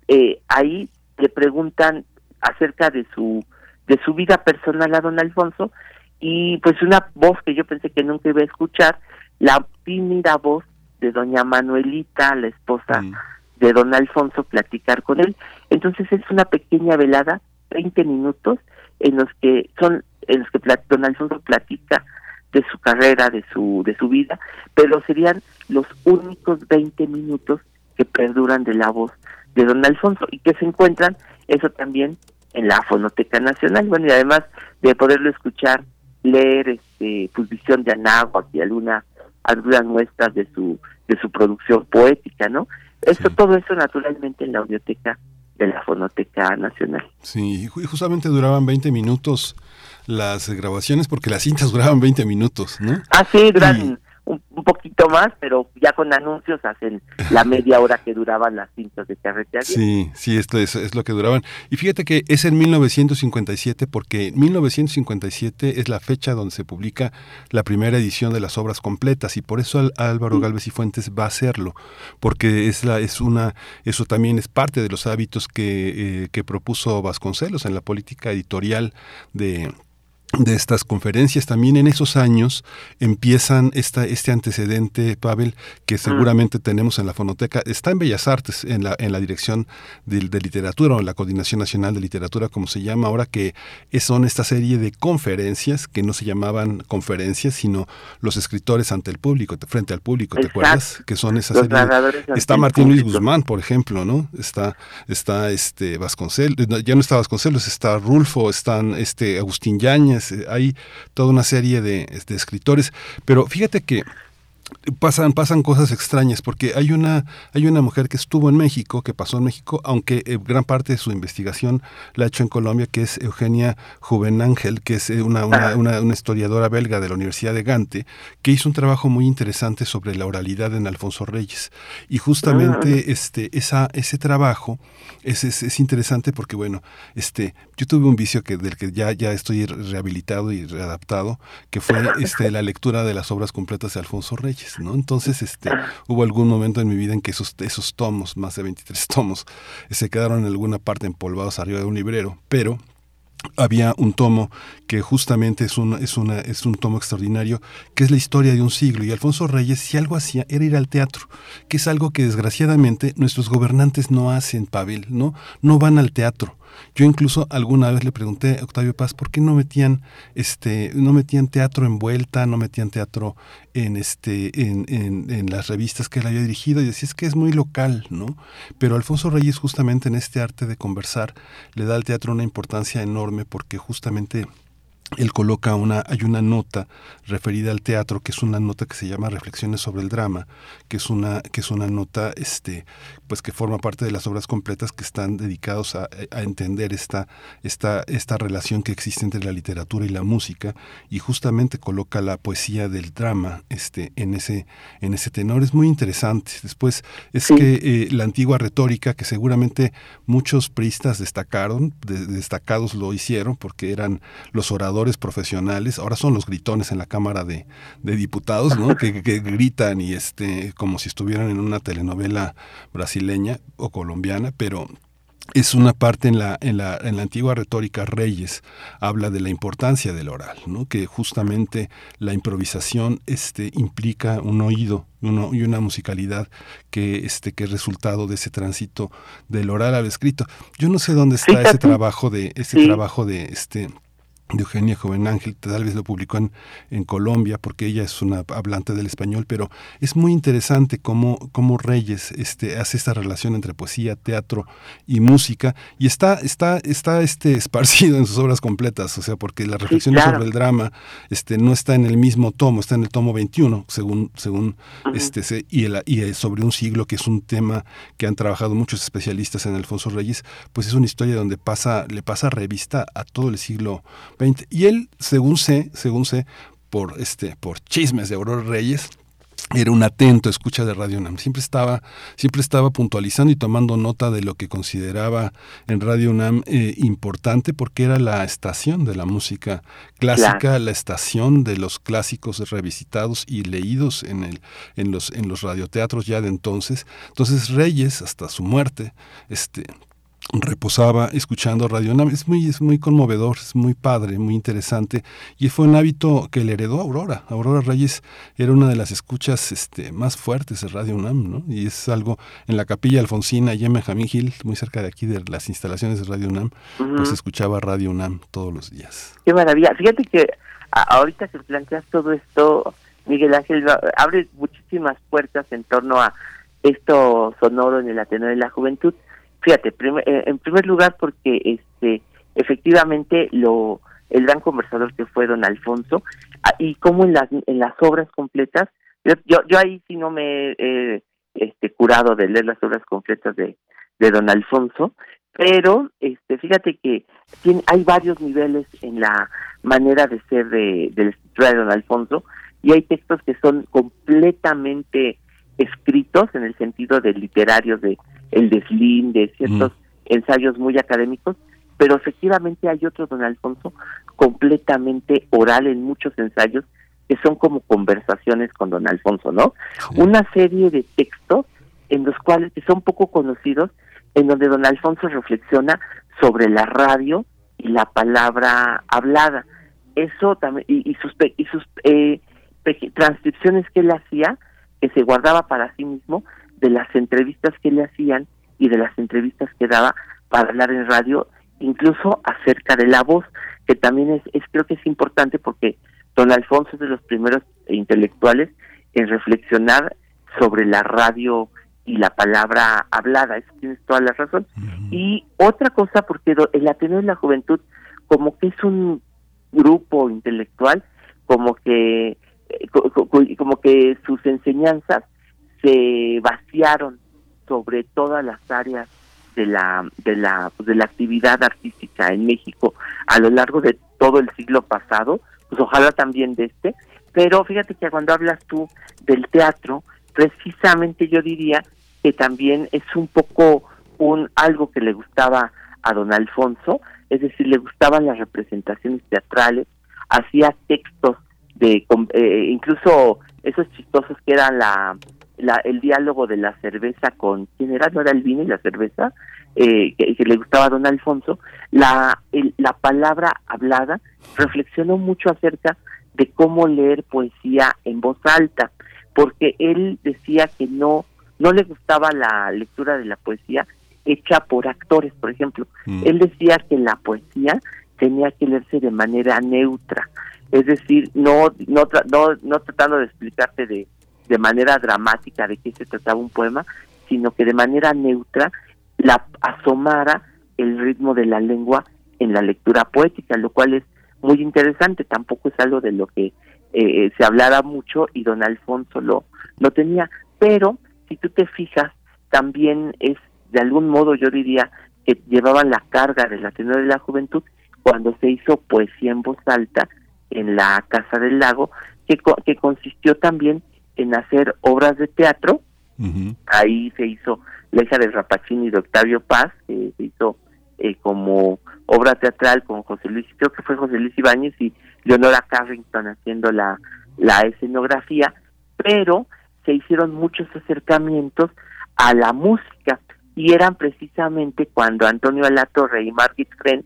eh, ahí le preguntan acerca de su de su vida personal a don Alfonso y pues una voz que yo pensé que nunca iba a escuchar, la tímida voz de doña Manuelita, la esposa mm. de don Alfonso, platicar con él. Entonces es una pequeña velada, 20 minutos, en los que son en los que don Alfonso platica de su carrera, de su de su vida, pero serían los únicos 20 minutos que perduran de la voz de don Alfonso y que se encuentran eso también en la Fonoteca Nacional, bueno, y además de poderlo escuchar, leer este pues visión de Anáhuac y alguna, algunas muestras de su de su producción poética, ¿no? Eso todo eso naturalmente en la audioteca de la Fonoteca Nacional. Sí, y justamente duraban 20 minutos las grabaciones porque las cintas [laughs] duraban 20 minutos, ¿no? Ah, sí, duran un, poquito más, pero ya con anuncios hacen la [laughs] media hora que duraban las cintas de carretera. Sí, sí, esto es, es, lo que duraban. Y fíjate que es en 1957 porque 1957 es la fecha donde se publica la primera edición de las obras completas y por eso Álvaro Galvez y Fuentes va a hacerlo, porque es la es una eso también es parte de los hábitos que, eh, que propuso Vasconcelos en la política editorial de de estas conferencias. También en esos años empiezan esta, este antecedente, Pavel, que seguramente tenemos en la fonoteca. Está en Bellas Artes, en la, en la dirección de, literatura o en la Coordinación Nacional de Literatura, como se llama ahora, que son esta serie de conferencias que no se llamaban conferencias, sino los escritores ante el público, frente al público, ¿te acuerdas? Que son esas serie. Está Martín Luis Guzmán, por ejemplo, ¿no? Está, está este Vasconcelos, ya no está Vasconcelos, está Rulfo, están este Agustín Yañez, hay toda una serie de, de escritores, pero fíjate que pasan pasan cosas extrañas porque hay una hay una mujer que estuvo en México que pasó en México aunque eh, gran parte de su investigación la ha hecho en Colombia que es Eugenia Juvenángel que es eh, una, una, una, historiadora belga de la Universidad de Gante que hizo un trabajo muy interesante sobre la oralidad en Alfonso Reyes. Y justamente ah. este esa ese trabajo es, es, es, interesante porque bueno este yo tuve un vicio que del que ya ya estoy rehabilitado y readaptado que fue este la lectura de las obras completas de Alfonso Reyes ¿no? Entonces, este, hubo algún momento en mi vida en que esos, esos tomos, más de 23 tomos, se quedaron en alguna parte empolvados arriba de un librero, pero había un tomo que justamente es, un, es, es un tomo extraordinario, que es la historia de un siglo. Y Alfonso Reyes, si algo hacía, era ir al teatro, que es algo que desgraciadamente nuestros gobernantes no hacen, Pavel, ¿no? No van al teatro. Yo incluso alguna vez le pregunté a Octavio Paz por qué no metían este no metían teatro en vuelta, no metían teatro en este en, en, en las revistas que él había dirigido y decía es que es muy local, ¿no? Pero Alfonso Reyes justamente en este arte de conversar le da al teatro una importancia enorme porque justamente él coloca una, hay una nota referida al teatro, que es una nota que se llama Reflexiones sobre el drama, que es una, que es una nota, este, pues que forma parte de las obras completas que están dedicados a, a, entender esta, esta, esta relación que existe entre la literatura y la música, y justamente coloca la poesía del drama, este, en ese, en ese tenor. Es muy interesante. Después es que eh, la antigua retórica, que seguramente muchos priistas destacaron, de, destacados lo hicieron, porque eran los oradores profesionales, ahora son los gritones en la Cámara de, Diputados, ¿no? que, gritan y este, como si estuvieran en una telenovela brasileña o colombiana, pero es una parte en la, en la, en la antigua retórica Reyes, habla de la importancia del oral, ¿no? que justamente la improvisación este, implica un oído uno, y una musicalidad que, este, que es resultado de ese tránsito del oral al escrito. Yo no sé dónde está ese trabajo de, ese trabajo de este de Eugenia Joven Ángel, tal vez lo publicó en, en, Colombia porque ella es una hablante del español, pero es muy interesante cómo, cómo Reyes este, hace esta relación entre poesía, teatro y música y está, está, está este, [laughs] esparcido en sus obras completas, o sea, porque la reflexión sobre el drama este, no está en el mismo tomo, está en el tomo 21, según, según este, y, el, y sobre un siglo, que es un tema que han trabajado muchos especialistas en Alfonso Reyes, pues es una historia donde pasa, le pasa revista a todo el siglo y él, según sé, según sé, por este, por chismes de Aurora Reyes, era un atento escucha de Radio UNAM. Siempre estaba, siempre estaba puntualizando y tomando nota de lo que consideraba en Radio UNAM eh, importante porque era la estación de la música clásica, la estación de los clásicos revisitados y leídos en el, en los, en los radioteatros ya de entonces. Entonces Reyes, hasta su muerte, este, reposaba escuchando Radio Nam. Es muy, es muy conmovedor, es muy padre, muy interesante. Y fue un hábito que le heredó Aurora. Aurora Reyes era una de las escuchas este, más fuertes de Radio UNAM, ¿no? Y es algo en la capilla Alfonsina, y en Benjamín Gil, muy cerca de aquí de las instalaciones de Radio UNAM, pues escuchaba Radio UNAM todos los días. Qué maravilla. Fíjate que ahorita que planteas todo esto, Miguel Ángel, abre muchísimas puertas en torno a esto sonoro en el Ateneo de la Juventud fíjate, eh, en primer lugar porque este efectivamente lo el gran conversador que fue don Alfonso ah, y como en las en las obras completas yo yo, ahí sí no me he este curado de leer las obras completas de de don Alfonso pero este fíjate que tiene, hay varios niveles en la manera de ser de, de la escritura de don Alfonso y hay textos que son completamente escritos en el sentido de literarios de el deslín, de ciertos ensayos muy académicos, pero efectivamente hay otro don Alfonso completamente oral en muchos ensayos que son como conversaciones con don Alfonso, ¿no? Una serie de textos en los cuales que son poco conocidos, en donde don Alfonso reflexiona sobre la radio y la palabra hablada. Eso también y, sus y sus eh, transcripciones que él hacía que se guardaba para sí mismo de las entrevistas que le hacían y de las entrevistas que daba para hablar en radio, incluso acerca de la voz, que también es, es creo que es importante porque don Alfonso es de los primeros intelectuales en reflexionar sobre la radio y la palabra hablada, eso tienes toda la razón. Y otra cosa, porque el Ateneo de la Juventud, como que es un grupo intelectual, como que eh, como que sus enseñanzas se vaciaron sobre todas las áreas de la de la de la actividad artística en México a lo largo de todo el siglo pasado pues ojalá también de este pero fíjate que cuando hablas tú del teatro precisamente yo diría que también es un poco un algo que le gustaba a don Alfonso es decir le gustaban las representaciones teatrales hacía textos de eh, incluso esos chistosos que eran la el diálogo de la cerveza con quién era no era el vino y la cerveza eh, que, le gustaba a don Alfonso la la palabra hablada reflexionó mucho acerca de cómo leer poesía en voz alta porque él decía que no no le gustaba la lectura de la poesía hecha por actores por ejemplo mm. él decía que la poesía tenía que leerse de manera neutra es decir no no no, no tratando de explicarte de de manera dramática de qué se trataba un poema, sino que de manera neutra la asomara el ritmo de la lengua en la lectura poética, lo cual es muy interesante, tampoco es algo de lo que eh, se hablara mucho y don Alfonso lo, lo tenía, pero si tú te fijas, también es de algún modo yo diría que llevaban la carga de la tenor de la juventud cuando se hizo poesía en voz alta en la Casa del Lago, que, que consistió también en hacer obras de teatro. Ahí se hizo La hija de Rapacini de Octavio Paz, que se hizo eh, como obra teatral con José Luis, creo que fue José Luis Ibáñez y Leonora Carrington haciendo la, la escenografía, pero se hicieron muchos acercamientos a la música y eran precisamente cuando Antonio Alatorre y Margit Fren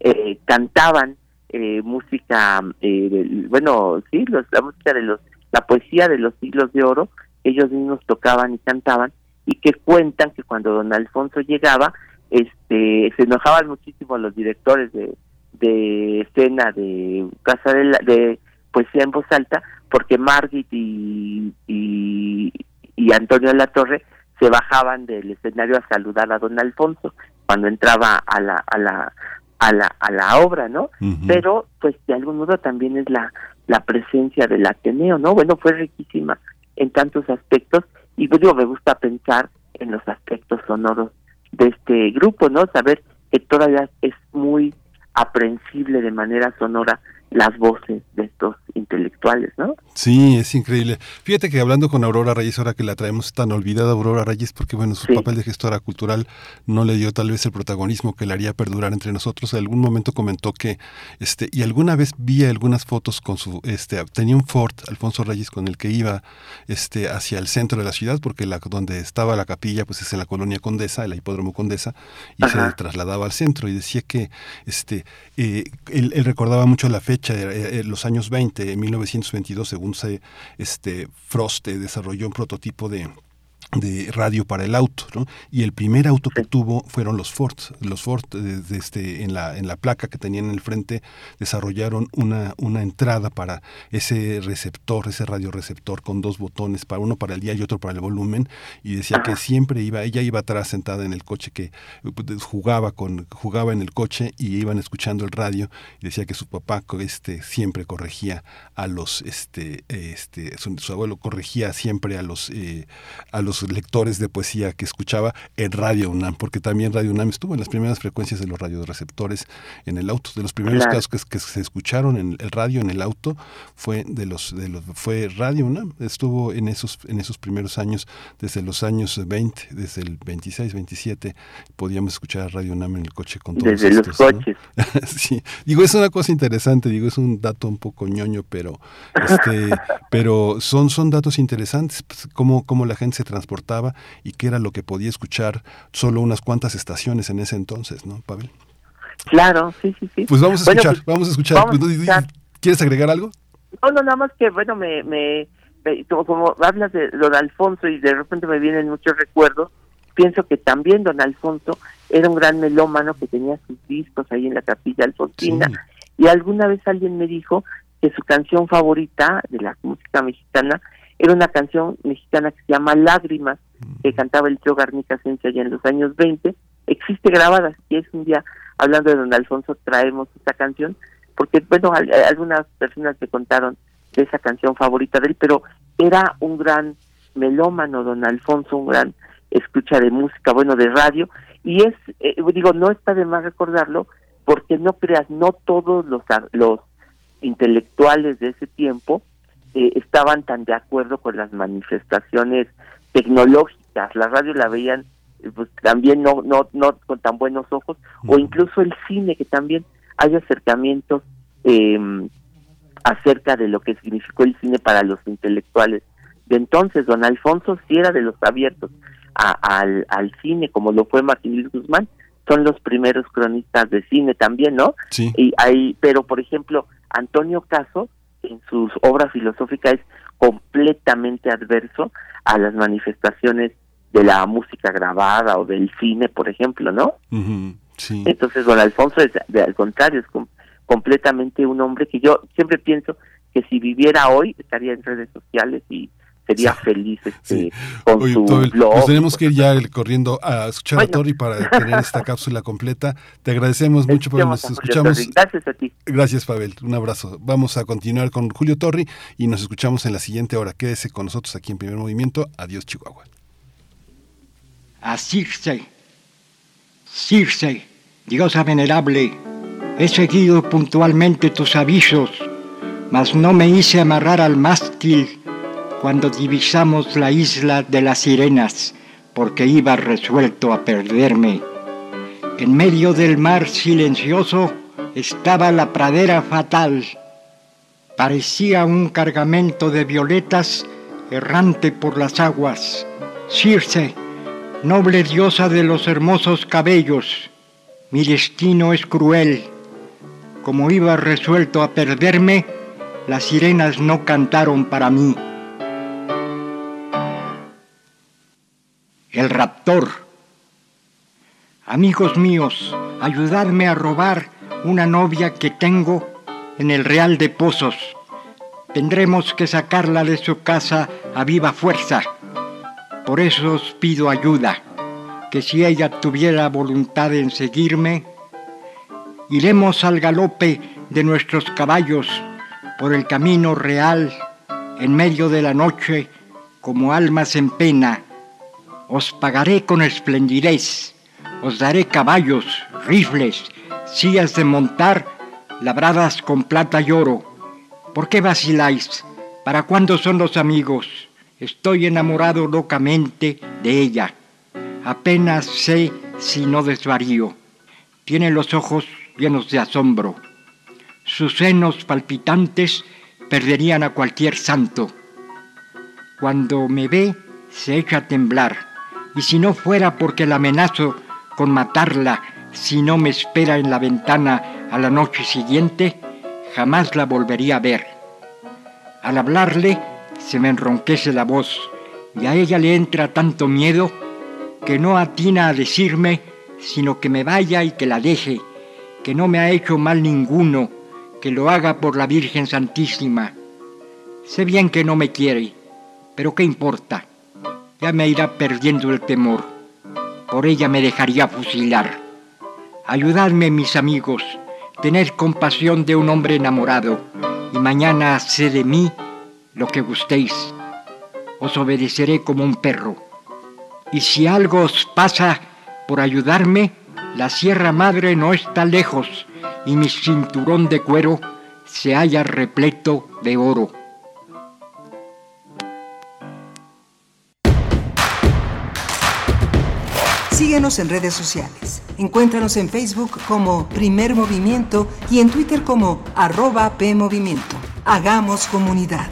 eh, cantaban eh, música, eh, bueno, sí, los, la música de los la poesía de los siglos de oro, ellos mismos tocaban y cantaban, y que cuentan que cuando don Alfonso llegaba, este, se enojaban muchísimo los directores de, de escena de Casa de, la, de Poesía en Voz Alta, porque Margit y, y, y Antonio La Torre se bajaban del escenario a saludar a don Alfonso cuando entraba a la a la a la, a la obra, ¿no? Pero pues de algún modo también es la la presencia del Ateneo, ¿no? Bueno, fue riquísima en tantos aspectos y pues, digo, me gusta pensar en los aspectos sonoros de este grupo, ¿no? Saber que todavía es muy aprensible de manera sonora las voces de estos intelectuales, ¿no? Sí, es increíble. Fíjate que hablando con Aurora Reyes, ahora que la traemos tan olvidada Aurora Reyes, porque bueno, su papel de gestora cultural no le dio tal vez el protagonismo que le haría perdurar entre nosotros. En algún momento comentó que, este, y alguna vez vi algunas fotos con su, este, tenía un Ford, Alfonso Reyes, con el que iba, este, hacia el centro de la ciudad, porque la, donde estaba la capilla, pues es en la colonia Condesa, el hipódromo Condesa, y se trasladaba al centro y decía que, este, eh, él recordaba mucho la fecha eh, en los años 20, en 1922, según se, este, Frost eh, desarrolló un prototipo de, de radio para el auto, ¿no? Y el primer auto que tuvo fueron los Ford. Los Ford, desde este, en, la, en la placa que tenían en el frente, desarrollaron una, una entrada para ese receptor, ese radioreceptor con dos botones, para uno para el día y otro para el volumen, y decía que siempre iba, ella iba atrás sentada en el coche que pues, jugaba con, jugaba en el coche y iban escuchando el radio, y decía que su papá este, siempre corregía a los, este, este, su, abuelo corregía siempre a los, eh, a los lectores de poesía que escuchaba en Radio UNAM, porque también Radio UNAM estuvo en las primeras frecuencias de los radioreceptores en el auto. De los primeros casos que, se escucharon en el radio en el auto fue de los de los fue Radio UNAM. Estuvo en esos en esos primeros años desde los años 20, desde el 26, 27 podíamos escuchar Radio UNAM en el coche con todos Desde los coches. [laughs] sí, digo es una cosa interesante, digo es un dato un poco ñoño, pero este [laughs] pero son son datos interesantes, pues, cómo cómo la gente se transporta y qué era lo que podía escuchar solo unas cuantas estaciones en ese entonces, ¿no, Pavel? Claro, sí, sí, sí. Pues vamos a escuchar, vamos a escuchar. ¿Quieres agregar algo? No, no, nada más que, bueno, me, me, como, hablas de don Alfonso y de repente me vienen muchos recuerdos, pienso que también don Alfonso era un gran melómano que tenía sus discos ahí en la capilla alfonsina y alguna vez alguien me dijo que su canción favorita de la música mexicana era una canción mexicana que se llama Lágrimas, que cantaba el tío Garnica Ciencia ya en los años 20. Existe grabada, si es un día hablando de don Alfonso traemos esta canción, porque bueno, algunas personas me contaron de esa canción favorita de él, pero era un gran melómano don Alfonso, un gran escucha de música, bueno, de radio, y es, eh, digo, no está de más recordarlo, porque no creas, no todos los, los intelectuales de ese tiempo eh, estaban tan de acuerdo con las manifestaciones tecnológicas. La radio la veían eh, pues también no no no con tan buenos ojos. O incluso el cine que también hay acercamientos eh, acerca de lo que significó el cine para los intelectuales. De entonces don Alfonso sí era de los abiertos al, al cine como lo fue Martín Luis Guzmán. Son los primeros cronistas de cine también no sí. y hay pero por ejemplo Antonio Caso en sus obras filosóficas es completamente adverso a las manifestaciones de la música grabada o del cine, por ejemplo, ¿no? sí. Entonces, don Alfonso es, de, al contrario, es completamente un hombre que yo siempre pienso que si viviera hoy estaría en redes sociales y sería feliz este, con su blog. Nos tenemos que ir ya corriendo a escuchar a Tori para tener esta [laughs] cápsula completa. Te agradecemos mucho por nos escuchamos. Gracias a ti. Gracias, Pavel. Un abrazo. Vamos a continuar con Julio Torri y nos escuchamos en la siguiente hora. Quédese con nosotros aquí en Primer Movimiento. Adiós, Chihuahua. A Circe, Circe, diosa venerable, he seguido puntualmente tus avisos, mas no me hice amarrar al mástil cuando divisamos la isla de las sirenas, porque iba resuelto a perderme. En medio del mar silencioso estaba la pradera fatal. Parecía un cargamento de violetas errante por las aguas. Circe, noble diosa de los hermosos cabellos, mi destino es cruel. Como iba resuelto a perderme, las sirenas no cantaron para mí. El raptor. Amigos míos, ayudadme a robar una novia que tengo en el Real de Pozos. Tendremos que sacarla de su casa a viva fuerza. Por eso os pido ayuda, que si ella tuviera voluntad en seguirme, iremos al galope de nuestros caballos por el camino real en medio de la noche como almas en pena. Os pagaré con esplendidez, os daré caballos, rifles, sillas de montar labradas con plata y oro. ¿Por qué vaciláis? ¿Para cuándo son los amigos? Estoy enamorado locamente de ella. Apenas sé si no desvarío. Tiene los ojos llenos de asombro. Sus senos palpitantes perderían a cualquier santo. Cuando me ve, se echa a temblar. Y si no fuera porque la amenazo con matarla si no me espera en la ventana a la noche siguiente, jamás la volvería a ver. Al hablarle, se me enronquece la voz y a ella le entra tanto miedo que no atina a decirme, sino que me vaya y que la deje, que no me ha hecho mal ninguno, que lo haga por la Virgen Santísima. Sé bien que no me quiere, pero ¿qué importa? Ya me irá perdiendo el temor. Por ella me dejaría fusilar. Ayudadme, mis amigos, tener compasión de un hombre enamorado, y mañana sé de mí lo que gustéis. Os obedeceré como un perro. Y si algo os pasa por ayudarme, la Sierra Madre no está lejos y mi cinturón de cuero se halla repleto de oro. Síguenos en redes sociales. Encuéntranos en Facebook como Primer Movimiento y en Twitter como arroba PMovimiento. Hagamos comunidad.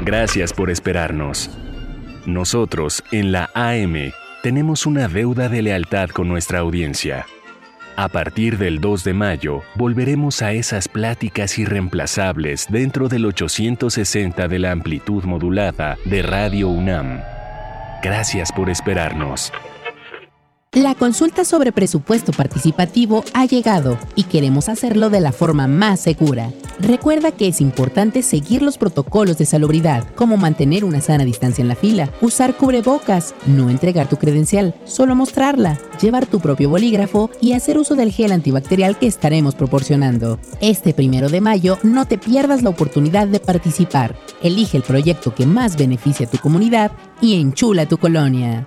Gracias por esperarnos. Nosotros, en la AM, tenemos una deuda de lealtad con nuestra audiencia. A partir del 2 de mayo, volveremos a esas pláticas irreemplazables dentro del 860 de la amplitud modulada de Radio UNAM. Gracias por esperarnos. La consulta sobre presupuesto participativo ha llegado y queremos hacerlo de la forma más segura. Recuerda que es importante seguir los protocolos de salubridad, como mantener una sana distancia en la fila, usar cubrebocas, no entregar tu credencial, solo mostrarla, llevar tu propio bolígrafo y hacer uso del gel antibacterial que estaremos proporcionando. Este primero de mayo no te pierdas la oportunidad de participar. Elige el proyecto que más beneficie a tu comunidad y enchula tu colonia.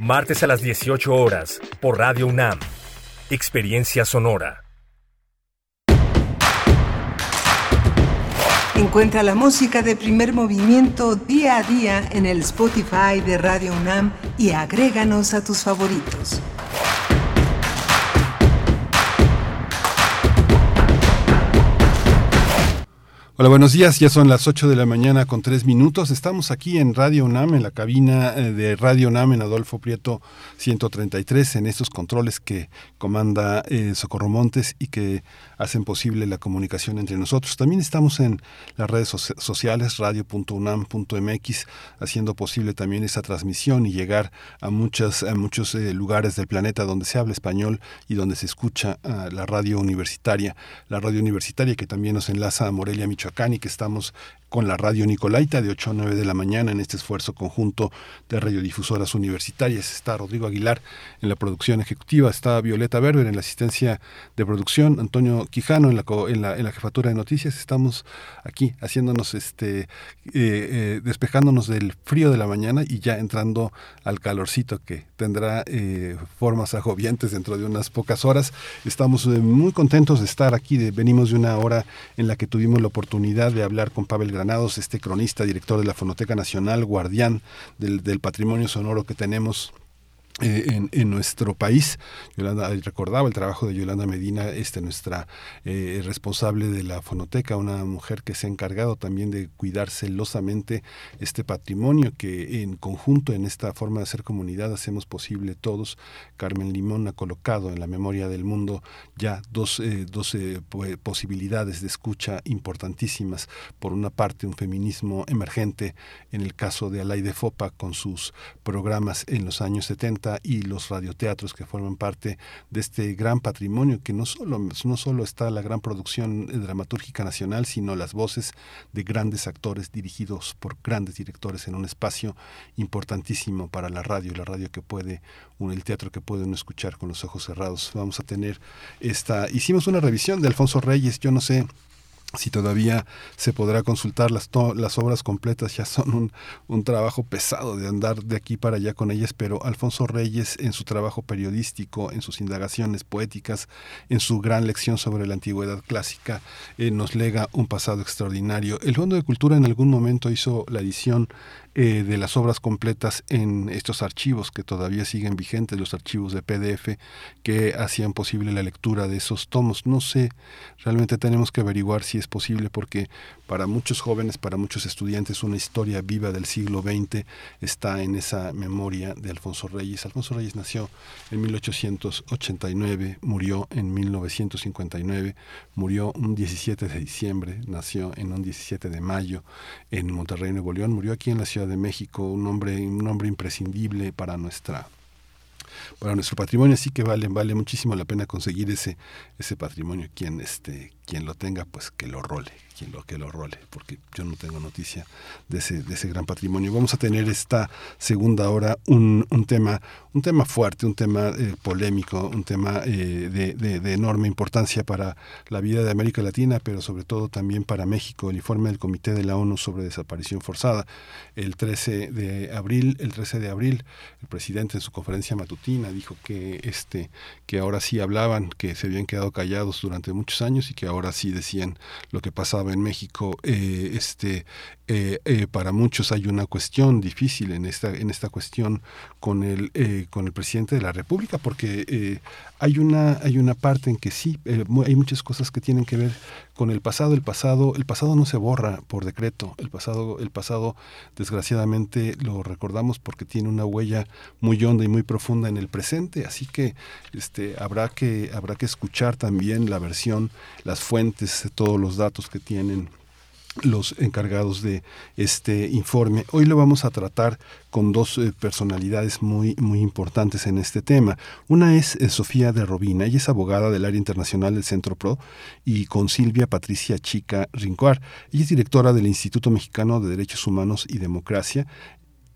martes a las 18 horas, por Radio UNAM. Experiencia Sonora. Encuentra la música de primer movimiento día a día en el Spotify de Radio UNAM y agréganos a tus favoritos. Hola, buenos días. Ya son las 8 de la mañana con 3 minutos. Estamos aquí en Radio UNAM, en la cabina eh, de Radio UNAM en Adolfo Prieto 133, en estos controles que comanda eh, Socorro Montes y que hacen posible la comunicación entre nosotros. También estamos en las redes sociales, radio.unam.mx, haciendo posible también esa transmisión y llegar a, muchas, a muchos eh, lugares del planeta donde se habla español y donde se escucha ah, la radio universitaria. La radio universitaria que también nos enlaza a Morelia, Michoacán y que estamos con la radio Nicolaita de 8 a 9 de la mañana en este esfuerzo conjunto de radiodifusoras universitarias. Está Rodrigo Aguilar en la producción ejecutiva, está Violeta Berber en la asistencia de producción, Antonio Quijano en la, en la, jefatura de noticias. Estamos aquí haciéndonos, este, eh, eh, despejándonos del frío de la mañana y ya entrando al calorcito que tendrá eh, formas agobiantes dentro de unas pocas horas. Estamos muy contentos de estar aquí, venimos de una hora en la que tuvimos la oportunidad de hablar con Pavel Este cronista, director de la Fonoteca Nacional, guardián del, del patrimonio sonoro que tenemos eh, en, nuestro país. Yolanda recordaba el trabajo de Yolanda Medina, este, nuestra eh, responsable de la fonoteca, una mujer que se ha encargado también de cuidar celosamente este patrimonio que en conjunto en esta forma de hacer comunidad hacemos posible todos. Carmen Limón ha colocado en la memoria del mundo ya dos, eh, posibilidades de escucha importantísimas. Por una parte, un feminismo emergente en el caso de de Fopa con sus programas en los años 70 y los radioteatros que forman parte de este gran patrimonio que no solo, no solo está la gran producción dramatúrgica nacional, sino las voces de grandes actores dirigidos por grandes directores en un espacio importantísimo para la radio, la radio que puede, el teatro que puede uno escuchar con los ojos cerrados. Vamos a tener esta, hicimos una revisión de Alfonso Reyes, yo no sé si todavía se podrá consultar las, las obras completas, ya son un, un, trabajo pesado de andar de aquí para allá con ellas, pero Alfonso Reyes en su trabajo periodístico, en sus indagaciones poéticas, en su gran lección sobre la antigüedad clásica, eh, nos lega un pasado extraordinario. El Fondo de Cultura en algún momento hizo la edición eh, de las obras completas en estos archivos que todavía siguen vigentes, los archivos de PDF que hacían posible la lectura de esos tomos. No sé, realmente tenemos que averiguar si es posible porque para muchos jóvenes, para muchos estudiantes, una historia viva del siglo XX está en esa memoria de Alfonso Reyes. Alfonso Reyes nació en 1889, murió en 1959, murió un 17 de diciembre, nació en un 17 de mayo en Monterrey, Nuevo León, murió aquí en la Ciudad de México, un hombre, un imprescindible para nuestra para nuestro patrimonio, así que vale, vale muchísimo la pena conseguir ese, ese patrimonio. Quien este, quien lo tenga, pues que lo role, quien lo que lo role, porque yo no tengo noticia de ese, de ese gran patrimonio. Vamos a tener esta segunda hora un, un tema, un tema fuerte, un tema eh, polémico, un tema eh, de, de, enorme importancia para la vida de América Latina, pero sobre todo también para México. El informe del Comité de la ONU sobre desaparición forzada. El 13 de abril, el 13 de abril, el presidente en su conferencia matutina dijo que este, que ahora sí hablaban, que se habían quedado callados durante muchos años y que ahora ahora decían lo que pasaba en México. Eh, este, eh, eh, para muchos hay una cuestión difícil en esta, en esta cuestión con el, con el presidente de la República, porque hay, una, hay una parte en que sí, hay muchas cosas que tienen que ver con el pasado. El pasado, el pasado no se borra por decreto. El pasado, el pasado, desgraciadamente, lo recordamos porque tiene una huella muy honda y muy profunda en el presente. Así que este, habrá que, habrá que escuchar también la versión, las fuentes, todos los datos que tienen los encargados de este informe. Hoy lo vamos a tratar con dos eh, personalidades muy, muy importantes en este tema. Una es eh, Sofía de Robina, ella es abogada del área internacional del Centro PRO, y con Silvia Patricia Chica Rincoar. Ella es directora del Instituto Mexicano de Derechos Humanos y Democracia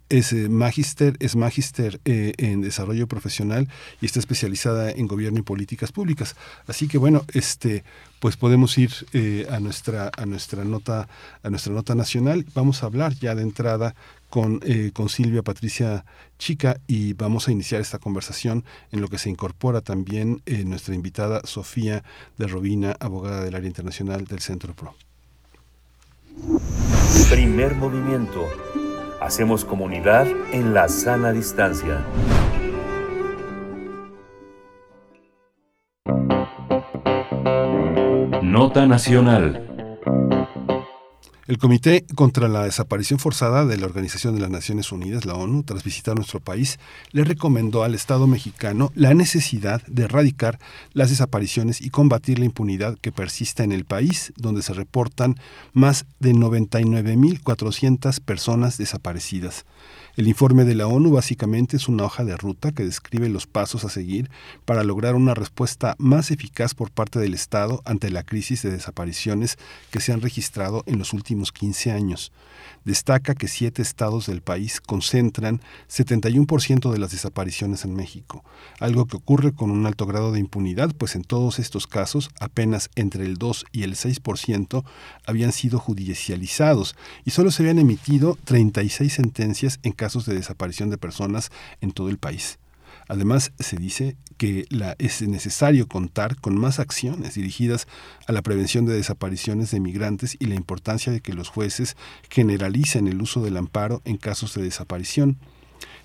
es eh, magíster, es magíster eh, en desarrollo profesional y está especializada en gobierno y políticas públicas. Así que bueno, este, pues podemos ir eh, a nuestra a nuestra nota a nuestra nota nacional. Vamos a hablar ya de entrada con, con Silvia Patricia Chica y vamos a iniciar esta conversación en lo que se incorpora también nuestra invitada Sofía de Robina, abogada del área internacional del Centro PRO. Primer movimiento Hacemos comunidad en la sana distancia. Nota Nacional. El Comité contra la Desaparición Forzada de la Organización de las Naciones Unidas, la ONU, tras visitar nuestro país, le recomendó al Estado mexicano la necesidad de erradicar las desapariciones y combatir la impunidad que persiste en el país, donde se reportan más de 99.400 personas desaparecidas. El informe de la ONU básicamente es una hoja de ruta que describe los pasos a seguir para lograr una respuesta más eficaz por parte del Estado ante la crisis de desapariciones que se han registrado en los últimos 15 años destaca que siete estados del país concentran 71% de las desapariciones en México, algo que ocurre con un alto grado de impunidad, pues en todos estos casos apenas entre el 2 y el 6% habían sido judicializados y solo se habían emitido 36 sentencias en casos de desaparición de personas en todo el país. Además, se dice que es necesario contar con más acciones dirigidas a la prevención de desapariciones de migrantes y la importancia de que los jueces generalicen el uso del amparo en casos de desaparición.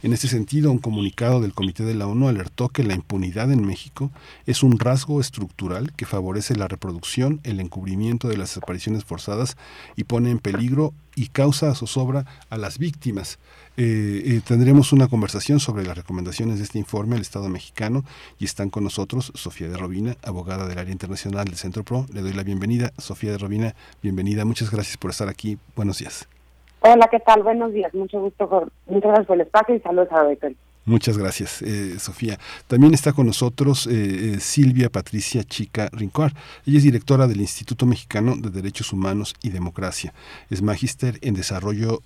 En este sentido, un comunicado del Comité de la ONU alertó que la impunidad en México es un rasgo estructural que favorece la reproducción, el encubrimiento de las desapariciones forzadas y pone en peligro y causa zozobra a las víctimas. Eh, eh, tendremos una conversación sobre las recomendaciones de este informe al Estado mexicano y están con nosotros Sofía de Robina, abogada del área internacional del Centro PRO. Le doy la bienvenida. Sofía de Robina, bienvenida. Muchas gracias por estar aquí. Buenos días. Hola, ¿qué tal? Buenos días. Mucho gusto. Por, muchas gracias por el espacio y saludos a Betel. Muchas gracias, eh, Sofía. También está con nosotros eh, eh, Silvia Patricia Chica Rincoar. Ella es directora del Instituto Mexicano de Derechos Humanos y Democracia. Es magíster en desarrollo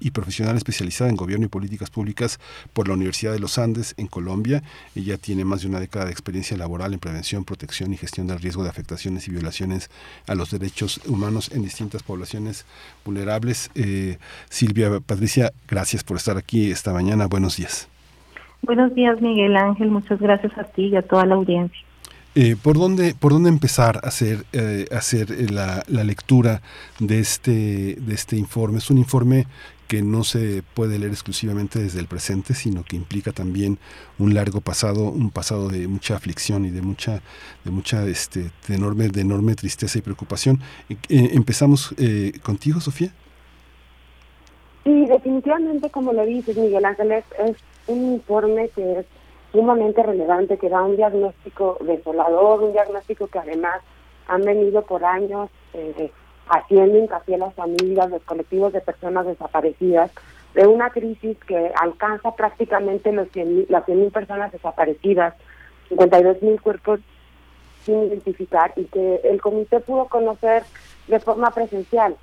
y profesional especializada en gobierno y políticas públicas por la Universidad de los Andes en Colombia. Ella tiene más de una década de experiencia laboral en prevención, protección y gestión del riesgo de afectaciones y violaciones a los derechos humanos en distintas poblaciones vulnerables. Silvia Patricia, gracias por estar aquí esta mañana. Buenos días. Buenos días, Miguel Ángel. Muchas gracias a ti y a toda la audiencia. Eh, ¿por, dónde, ¿Por dónde empezar a hacer, eh, hacer eh, la, lectura de este, de este informe? Es un informe que no se puede leer exclusivamente desde el presente, sino que implica también un largo pasado, un pasado de mucha aflicción y de mucha, de mucha, este, de enorme, de enorme tristeza y preocupación. empezamos contigo, Sofía. Sí, definitivamente, como lo dices, Miguel Ángel, es un informe que es sumamente relevante, que da un diagnóstico desolador, un diagnóstico que además han venido por años eh, haciendo hincapié las familias, los colectivos de personas desaparecidas, de una crisis que alcanza prácticamente los 100, las 100.000 personas desaparecidas, 52.000 cuerpos sin identificar y que el comité pudo conocer de forma presencial.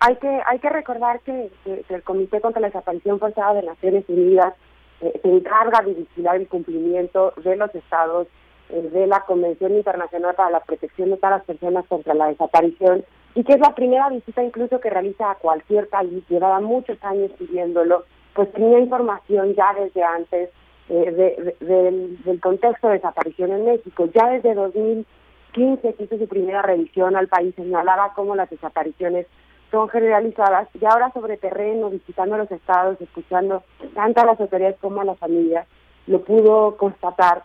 Hay que hay que recordar que, que el Comité contra la Desaparición Forzada de Naciones Unidas eh, se encarga de vigilar el cumplimiento de los estados eh, de la Convención Internacional para la Protección de todas las personas contra la desaparición y que es la primera visita incluso que realiza a cualquier país, llevaba muchos años pidiéndolo, pues tenía información ya desde antes eh, del, del contexto de desaparición en México. Ya desde 2015 que hizo su primera revisión al país, señalaba cómo las desapariciones son generalizadas. Y ahora sobre terreno, visitando los estados, escuchando tanto a las autoridades como a las familias, lo pudo constatar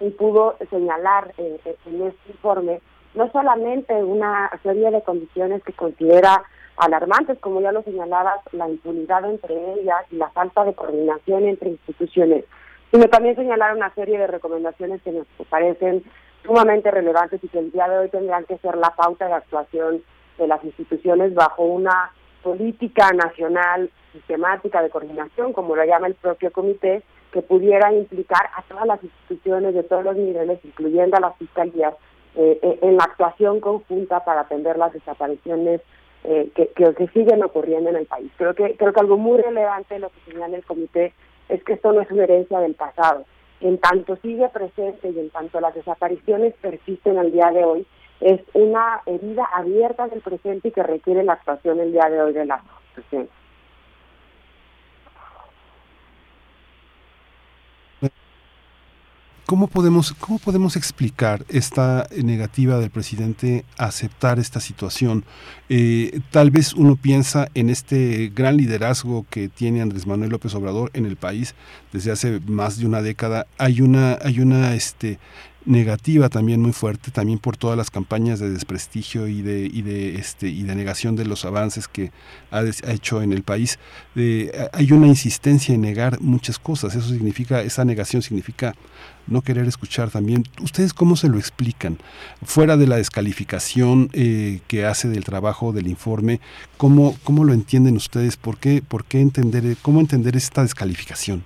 y pudo señalar eh, eh, en este informe no solamente una serie de condiciones que considera alarmantes, como ya lo señalabas, la impunidad entre ellas y la falta de coordinación entre instituciones, sino también señalar una serie de recomendaciones que nos parecen sumamente relevantes y que el día de hoy tendrán que ser la pauta de actuación de las instituciones bajo una política nacional sistemática de coordinación, como lo llama el propio comité, que pudiera implicar a todas las instituciones de todos los niveles, incluyendo a las fiscalías, eh, eh, en la actuación conjunta para atender las desapariciones eh, que, siguen ocurriendo en el país. Creo que creo que algo muy relevante lo que señala el comité es que esto no es una herencia del pasado. En tanto sigue presente y en tanto las desapariciones persisten al día de hoy, es una herida abierta del presente y que requiere la actuación el día de hoy de la. ¿Cómo podemos, ¿Cómo podemos explicar esta negativa del presidente a aceptar esta situación? Eh, tal vez uno piensa en este gran liderazgo que tiene Andrés Manuel López Obrador en el país desde hace más de una década. Hay una, hay una, este, negativa también muy fuerte, también por todas las campañas de desprestigio y de, y de, este, y de negación de los avances que ha, hecho en el país. hay una insistencia en negar muchas cosas, eso significa, esa negación significa no querer escuchar también. ¿Ustedes cómo se lo explican? Fuera de la descalificación eh, que hace del trabajo del informe, ¿cómo, ¿cómo lo entienden ustedes? ¿Por qué, por qué entender, cómo entender esta descalificación?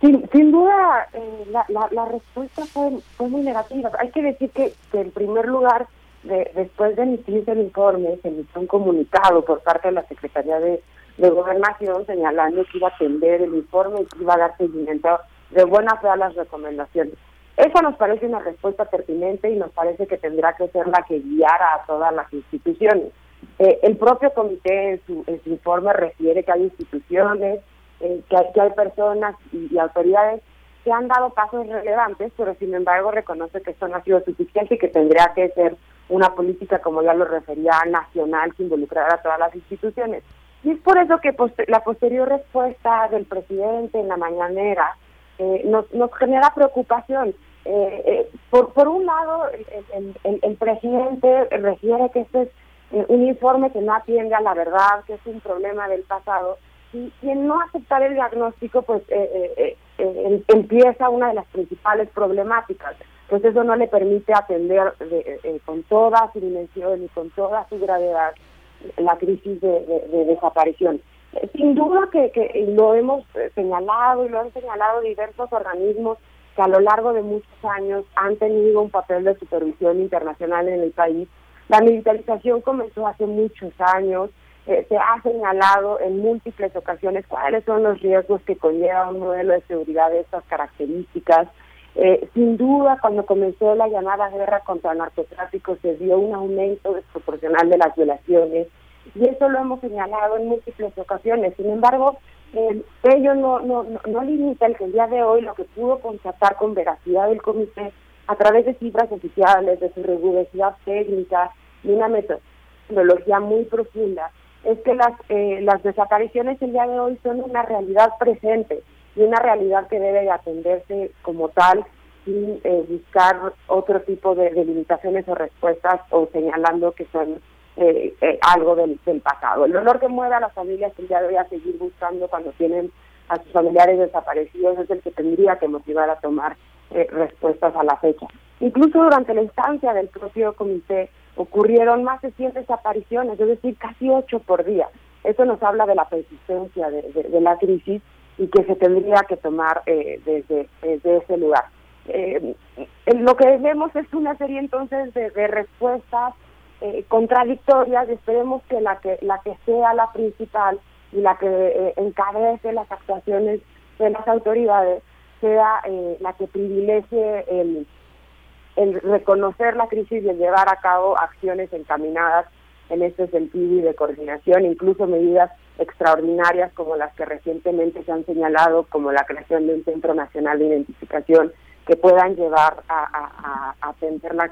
Sin, sin duda, eh, la, la, respuesta fue, fue muy negativa. Hay que decir que, que en primer lugar, de, después de emitirse el informe, se emitió un comunicado por parte de la Secretaría de, de Gobernación señalando que iba a atender el informe y que iba a dar seguimiento de buena fe a las recomendaciones. Eso nos parece una respuesta pertinente y nos parece que tendrá que ser la que guiara a todas las instituciones. Eh, el propio comité en su, en su informe refiere que hay instituciones eh, que, hay, personas y, autoridades que han dado pasos relevantes, pero sin embargo reconoce que esto no ha sido suficiente y que tendría que ser una política, como ya lo refería, nacional que involucrara a todas las instituciones. Y es por eso que la posterior respuesta del presidente en la mañanera eh, nos, nos genera preocupación. Eh, por, por un lado, el, el, el, presidente refiere que este es un informe que no atiende a la verdad, que es un problema del pasado, y, en no aceptar el diagnóstico, pues eh, eh, eh, em, empieza una de las principales problemáticas. Pues eso no le permite atender con toda su dimensión y con toda su gravedad la crisis de, desaparición. Sin duda que, que lo hemos señalado y lo han señalado diversos organismos que a lo largo de muchos años han tenido un papel de supervisión internacional en el país. La militarización comenzó hace muchos años, eh, se ha señalado en múltiples ocasiones cuáles son los riesgos que conlleva un modelo de seguridad de estas características. Eh, sin duda, cuando comenzó la llamada guerra contra el narcotráfico, se dio un aumento desproporcional de las violaciones y eso lo hemos señalado en múltiples ocasiones. Sin embargo, eh, ello no, no, no, limita el que el día de hoy lo que pudo constatar con veracidad el comité a través de cifras oficiales, de su rigurosidad técnica y una metodología muy profunda, es que las, eh, las desapariciones el día de hoy son una realidad presente y una realidad que debe atenderse como tal sin eh, buscar otro tipo de, limitaciones o respuestas o señalando que son eh, algo del, del, pasado. El dolor que mueve a las familias el día de hoy a seguir buscando cuando tienen a sus familiares desaparecidos es el que tendría que motivar a tomar respuestas a la fecha. Incluso durante la instancia del propio comité ocurrieron más de 100 desapariciones, es decir, casi 8 por día. Eso nos habla de la persistencia de, la crisis y que se tendría que tomar eh, desde, ese lugar. Eh, lo que vemos es una serie entonces de, respuestas eh, contradictorias esperemos que la que la que sea la principal y la que encabece las actuaciones de las autoridades sea la que privilegie el el reconocer la crisis y el llevar a cabo acciones encaminadas en este sentido y de coordinación, incluso medidas extraordinarias como las que recientemente se han señalado, como la creación de un Centro Nacional de Identificación, que puedan llevar a, atender la,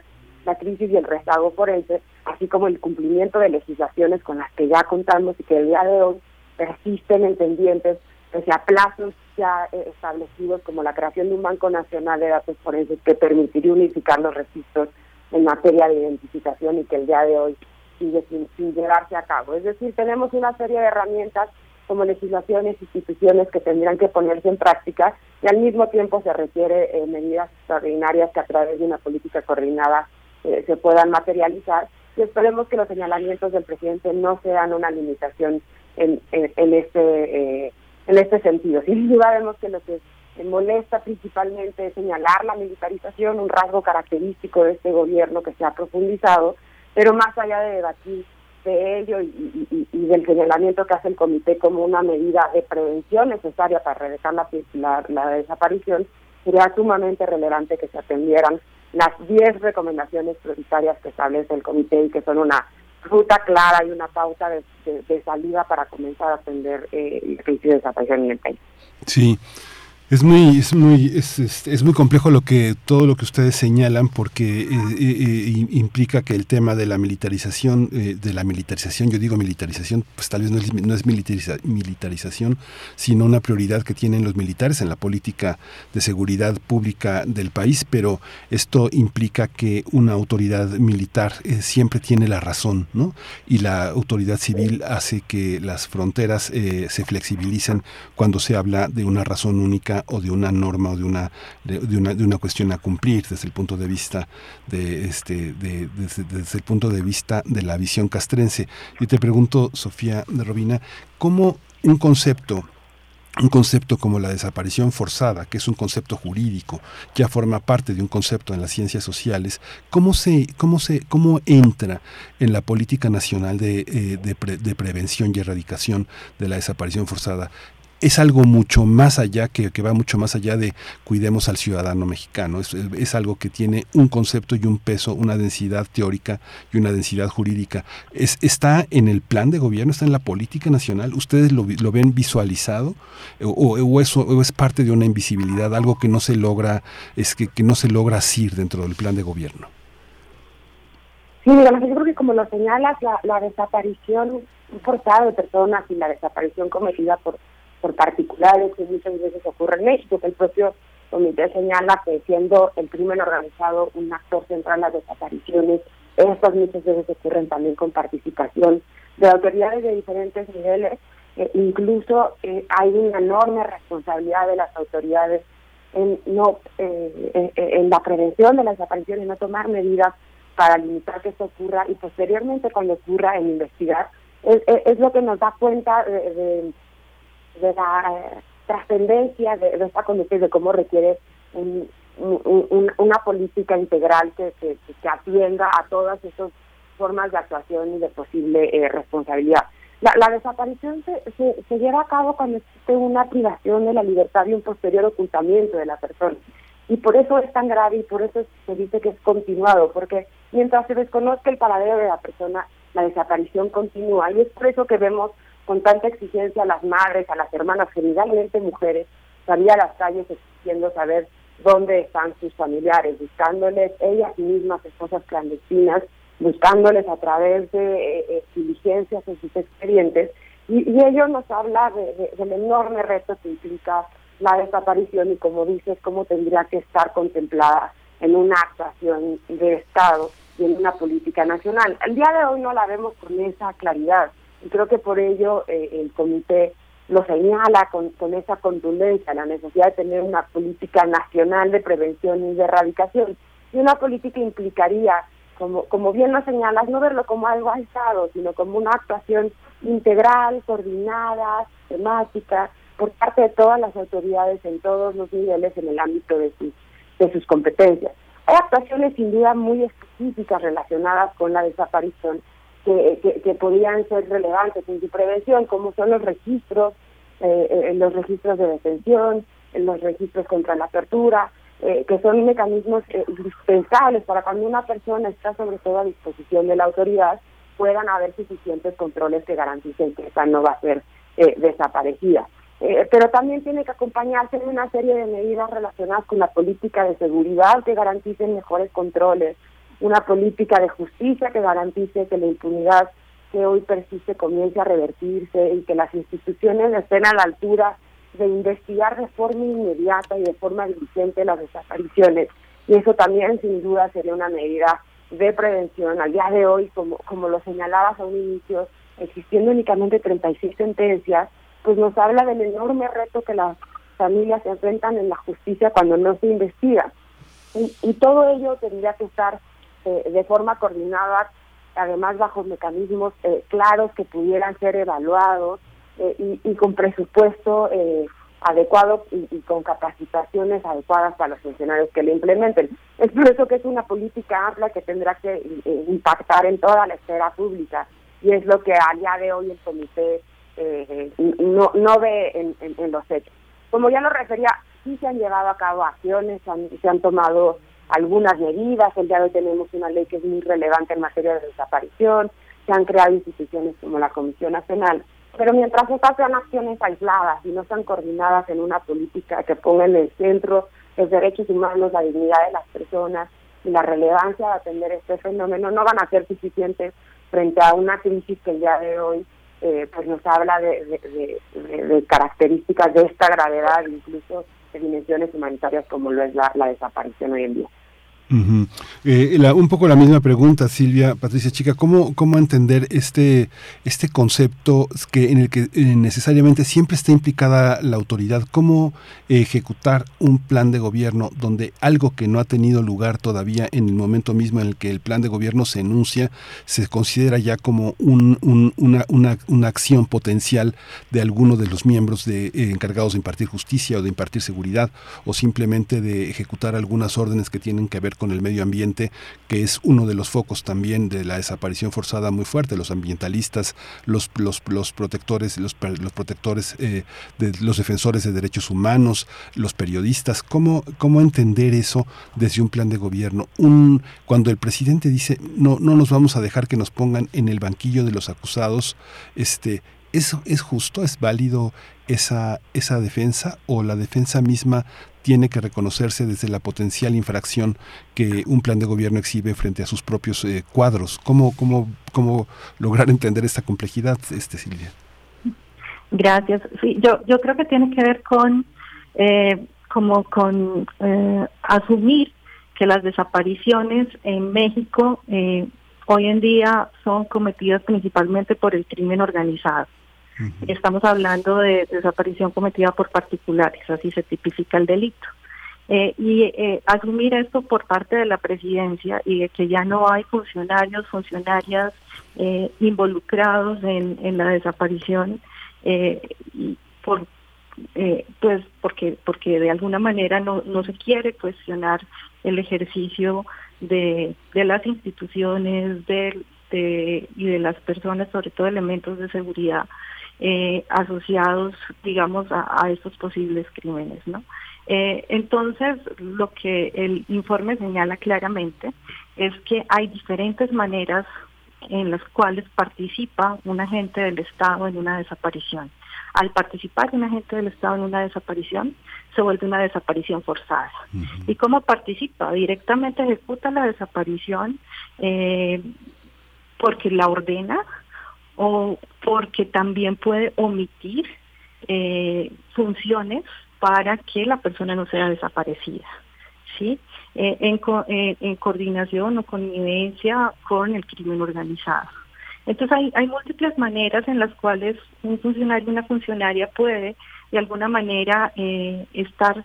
crisis y el rezago forense, así como el cumplimiento de legislaciones con las que ya contamos y que el día de hoy persisten en pendientes pese a plazos eh, establecidos como la creación de un Banco Nacional de Datos Forenses que permitiría unificar los registros en materia de identificación y que el día de hoy sigue sin, llevarse a cabo. Es decir, tenemos una serie de herramientas como legislaciones, instituciones que tendrían que ponerse en práctica y al mismo tiempo se requiere eh, medidas extraordinarias que a través de una política coordinada eh, se puedan materializar y esperemos que los señalamientos del presidente no sean una limitación en, en, este en este sentido. Sin duda vemos que lo que molesta principalmente es señalar la militarización, un rasgo característico de este gobierno que se ha profundizado, pero más allá de debatir de ello y, del señalamiento que hace el comité como una medida de prevención necesaria para erradicar la, la, desaparición, sería sumamente relevante que se atendieran las 10 recomendaciones prioritarias que establece el comité y que son una ruta clara y una pauta de, salida para comenzar a atender eh, el crisis de desaparición en el país. Sí. Es muy, es muy, es, es, muy complejo lo que todo lo que ustedes señalan porque eh, eh, eh, implica que el tema de la militarización, de la militarización, yo digo militarización, pues tal vez no es, no es militarización, sino una prioridad que tienen los militares en la política de seguridad pública del país, pero esto implica que una autoridad militar siempre tiene la razón, ¿no? Y la autoridad civil hace que las fronteras se flexibilicen cuando se habla de una razón única o de una norma o de una, de, una, de una cuestión a cumplir desde el punto de vista de este de, desde, el punto de vista de la visión castrense. Yo te pregunto, Sofía de Robina, ¿cómo un concepto un concepto como la desaparición forzada, que es un concepto jurídico, ya forma parte de un concepto en las ciencias sociales, ¿cómo, se, cómo, se, cómo entra en la política nacional de, eh, de prevención y erradicación de la desaparición forzada? Es algo mucho más allá, que, que, va mucho más allá de cuidemos al ciudadano mexicano. Es, es, algo que tiene un concepto y un peso, una densidad teórica y una densidad jurídica. Es, ¿Está en el plan de gobierno, está en la política nacional? ¿Ustedes lo, lo ven visualizado? O, o, eso, o, es parte de una invisibilidad, algo que no se logra, es que, que no se logra asir dentro del plan de gobierno? Sí, digamos, yo creo que como lo señalas, la, la desaparición forzada de personas y la desaparición cometida por por particulares que muchas veces ocurre en México, que el propio comité señala que siendo el crimen organizado un actor central en las desapariciones, estas muchas veces ocurren también con participación de autoridades de diferentes niveles, eh, incluso eh, hay una enorme responsabilidad de las autoridades en no eh, en la prevención de las desapariciones, no tomar medidas para limitar que esto ocurra y posteriormente cuando ocurra en investigar. Es, es, lo que nos da cuenta de de la eh, trascendencia de, esta comité, de cómo requiere una política integral que, que, atienda a todas esas formas de actuación y de posible eh, responsabilidad. La, desaparición se, se, lleva a cabo cuando existe una privación de la libertad y un posterior ocultamiento de la persona. Y por eso es tan grave y por eso se dice que es continuado, porque mientras se desconozca el paradero de la persona, la desaparición continúa. Y es por eso que vemos con tanta exigencia a las madres, a las hermanas, generalmente mujeres, salir a las calles exigiendo saber dónde están sus familiares, buscándoles ellas mismas, esposas clandestinas, buscándoles a través de eh, eh, diligencias en sus expedientes. Y, y ello nos habla de, del enorme reto que implica la desaparición y, como dices, cómo tendría que estar contemplada en una actuación de Estado y en una política nacional. El día de hoy no la vemos con esa claridad y creo que por ello eh, el comité lo señala con, con esa contundencia, la necesidad de tener una política nacional de prevención y de erradicación. Y una política implicaría, como, como bien lo señalas, no verlo como algo aislado, sino como una actuación integral, coordinada, temática, por parte de todas las autoridades en todos los niveles en el ámbito de sus, de sus competencias. Hay actuaciones sin duda muy específicas relacionadas con la desaparición que, que, podrían ser relevantes en su prevención, como son los registros, eh, eh los registros de detención, los registros contra la tortura, eh, que son mecanismos eh, indispensables para cuando una persona está sobre todo a disposición de la autoridad, puedan haber suficientes controles que garanticen que esa no va a ser desaparecida. pero también tiene que acompañarse de una serie de medidas relacionadas con la política de seguridad que garanticen mejores controles, una política de justicia que garantice que la impunidad que hoy persiste comience a revertirse y que las instituciones estén a la altura de investigar de forma inmediata y de forma diligente las desapariciones. Y eso también sin duda sería una medida de prevención. Al día de hoy, como, como lo señalabas a un inicio, existiendo únicamente 36 sentencias, pues nos habla del enorme reto que las familias se enfrentan en la justicia cuando no se investiga. Y, y todo ello tendría que estar eh, de forma coordinada, además bajo mecanismos eh, claros que pudieran ser evaluados eh, y, con presupuesto adecuado y, con capacitaciones adecuadas para los funcionarios que lo implementen. Es por eso que es una política amplia que tendrá que impactar en toda la esfera pública y es lo que a día de hoy el comité no, no ve en, en, los hechos. Como ya lo refería, sí se han llevado a cabo acciones, se han tomado algunas medidas. El día de hoy tenemos una ley que es muy relevante en materia de desaparición. Se han creado instituciones como la Comisión Nacional. Pero mientras estas sean acciones aisladas y no sean coordinadas en una política que ponga en el centro los derechos humanos, la dignidad de las personas y la relevancia de atender este fenómeno, no van a ser suficientes frente a una crisis que el día de hoy eh, pues nos habla de, de, características de esta gravedad, incluso dimensiones humanitarias como lo es la desaparición hoy en día eh, un poco la misma pregunta, Silvia, Patricia Chica, ¿cómo, cómo entender este, este concepto que, en el que eh, necesariamente siempre está implicada la autoridad? ¿Cómo ejecutar un plan de gobierno donde algo que no ha tenido lugar todavía en el momento mismo en el que el plan de gobierno se enuncia, se considera ya como un, una, una, acción potencial de alguno de los miembros de, eh, encargados de impartir justicia o de impartir seguridad o simplemente de ejecutar algunas órdenes que tienen que ver con el medio ambiente, que es uno de los focos también de la desaparición forzada muy fuerte, los ambientalistas, los, los, los protectores, los, los protectores, eh, de, los defensores de derechos humanos, los periodistas, ¿cómo, cómo entender eso desde un plan de gobierno? Un, cuando el presidente dice no, no nos vamos a dejar que nos pongan en el banquillo de los acusados, este, ¿eso es justo? ¿Es válido esa, esa defensa o la defensa misma tiene que reconocerse desde la potencial infracción que un plan de gobierno exhibe frente a sus propios eh, cuadros. ¿Cómo, cómo, ¿Cómo lograr entender esta complejidad, este Silvia? Gracias. Sí, yo, yo creo que tiene que ver con, eh, como con eh, asumir que las desapariciones en México hoy en día son cometidas principalmente por el crimen organizado. Estamos hablando de desaparición cometida por particulares, así se tipifica el delito. Eh, y eh, asumir esto por parte de la presidencia y de que ya no hay funcionarios, funcionarias eh, involucrados en, en, la desaparición, por, pues porque porque de alguna manera no, no se quiere cuestionar el ejercicio de, de las instituciones de, y de las personas, sobre todo elementos de seguridad, eh, asociados, digamos, a, estos posibles crímenes, ¿no? Eh, entonces, lo que el informe señala claramente es que hay diferentes maneras en las cuales participa un agente del Estado en una desaparición. Al participar un agente del Estado en una desaparición, se vuelve una desaparición forzada. ¿Y cómo participa? Directamente ejecuta la desaparición eh, porque la ordena, o porque también puede omitir eh, funciones para que la persona no sea desaparecida, ¿sí? Eh, en, eh, en coordinación o connivencia con el crimen organizado. Entonces hay, hay múltiples maneras en las cuales un funcionario, una funcionaria puede de alguna manera estar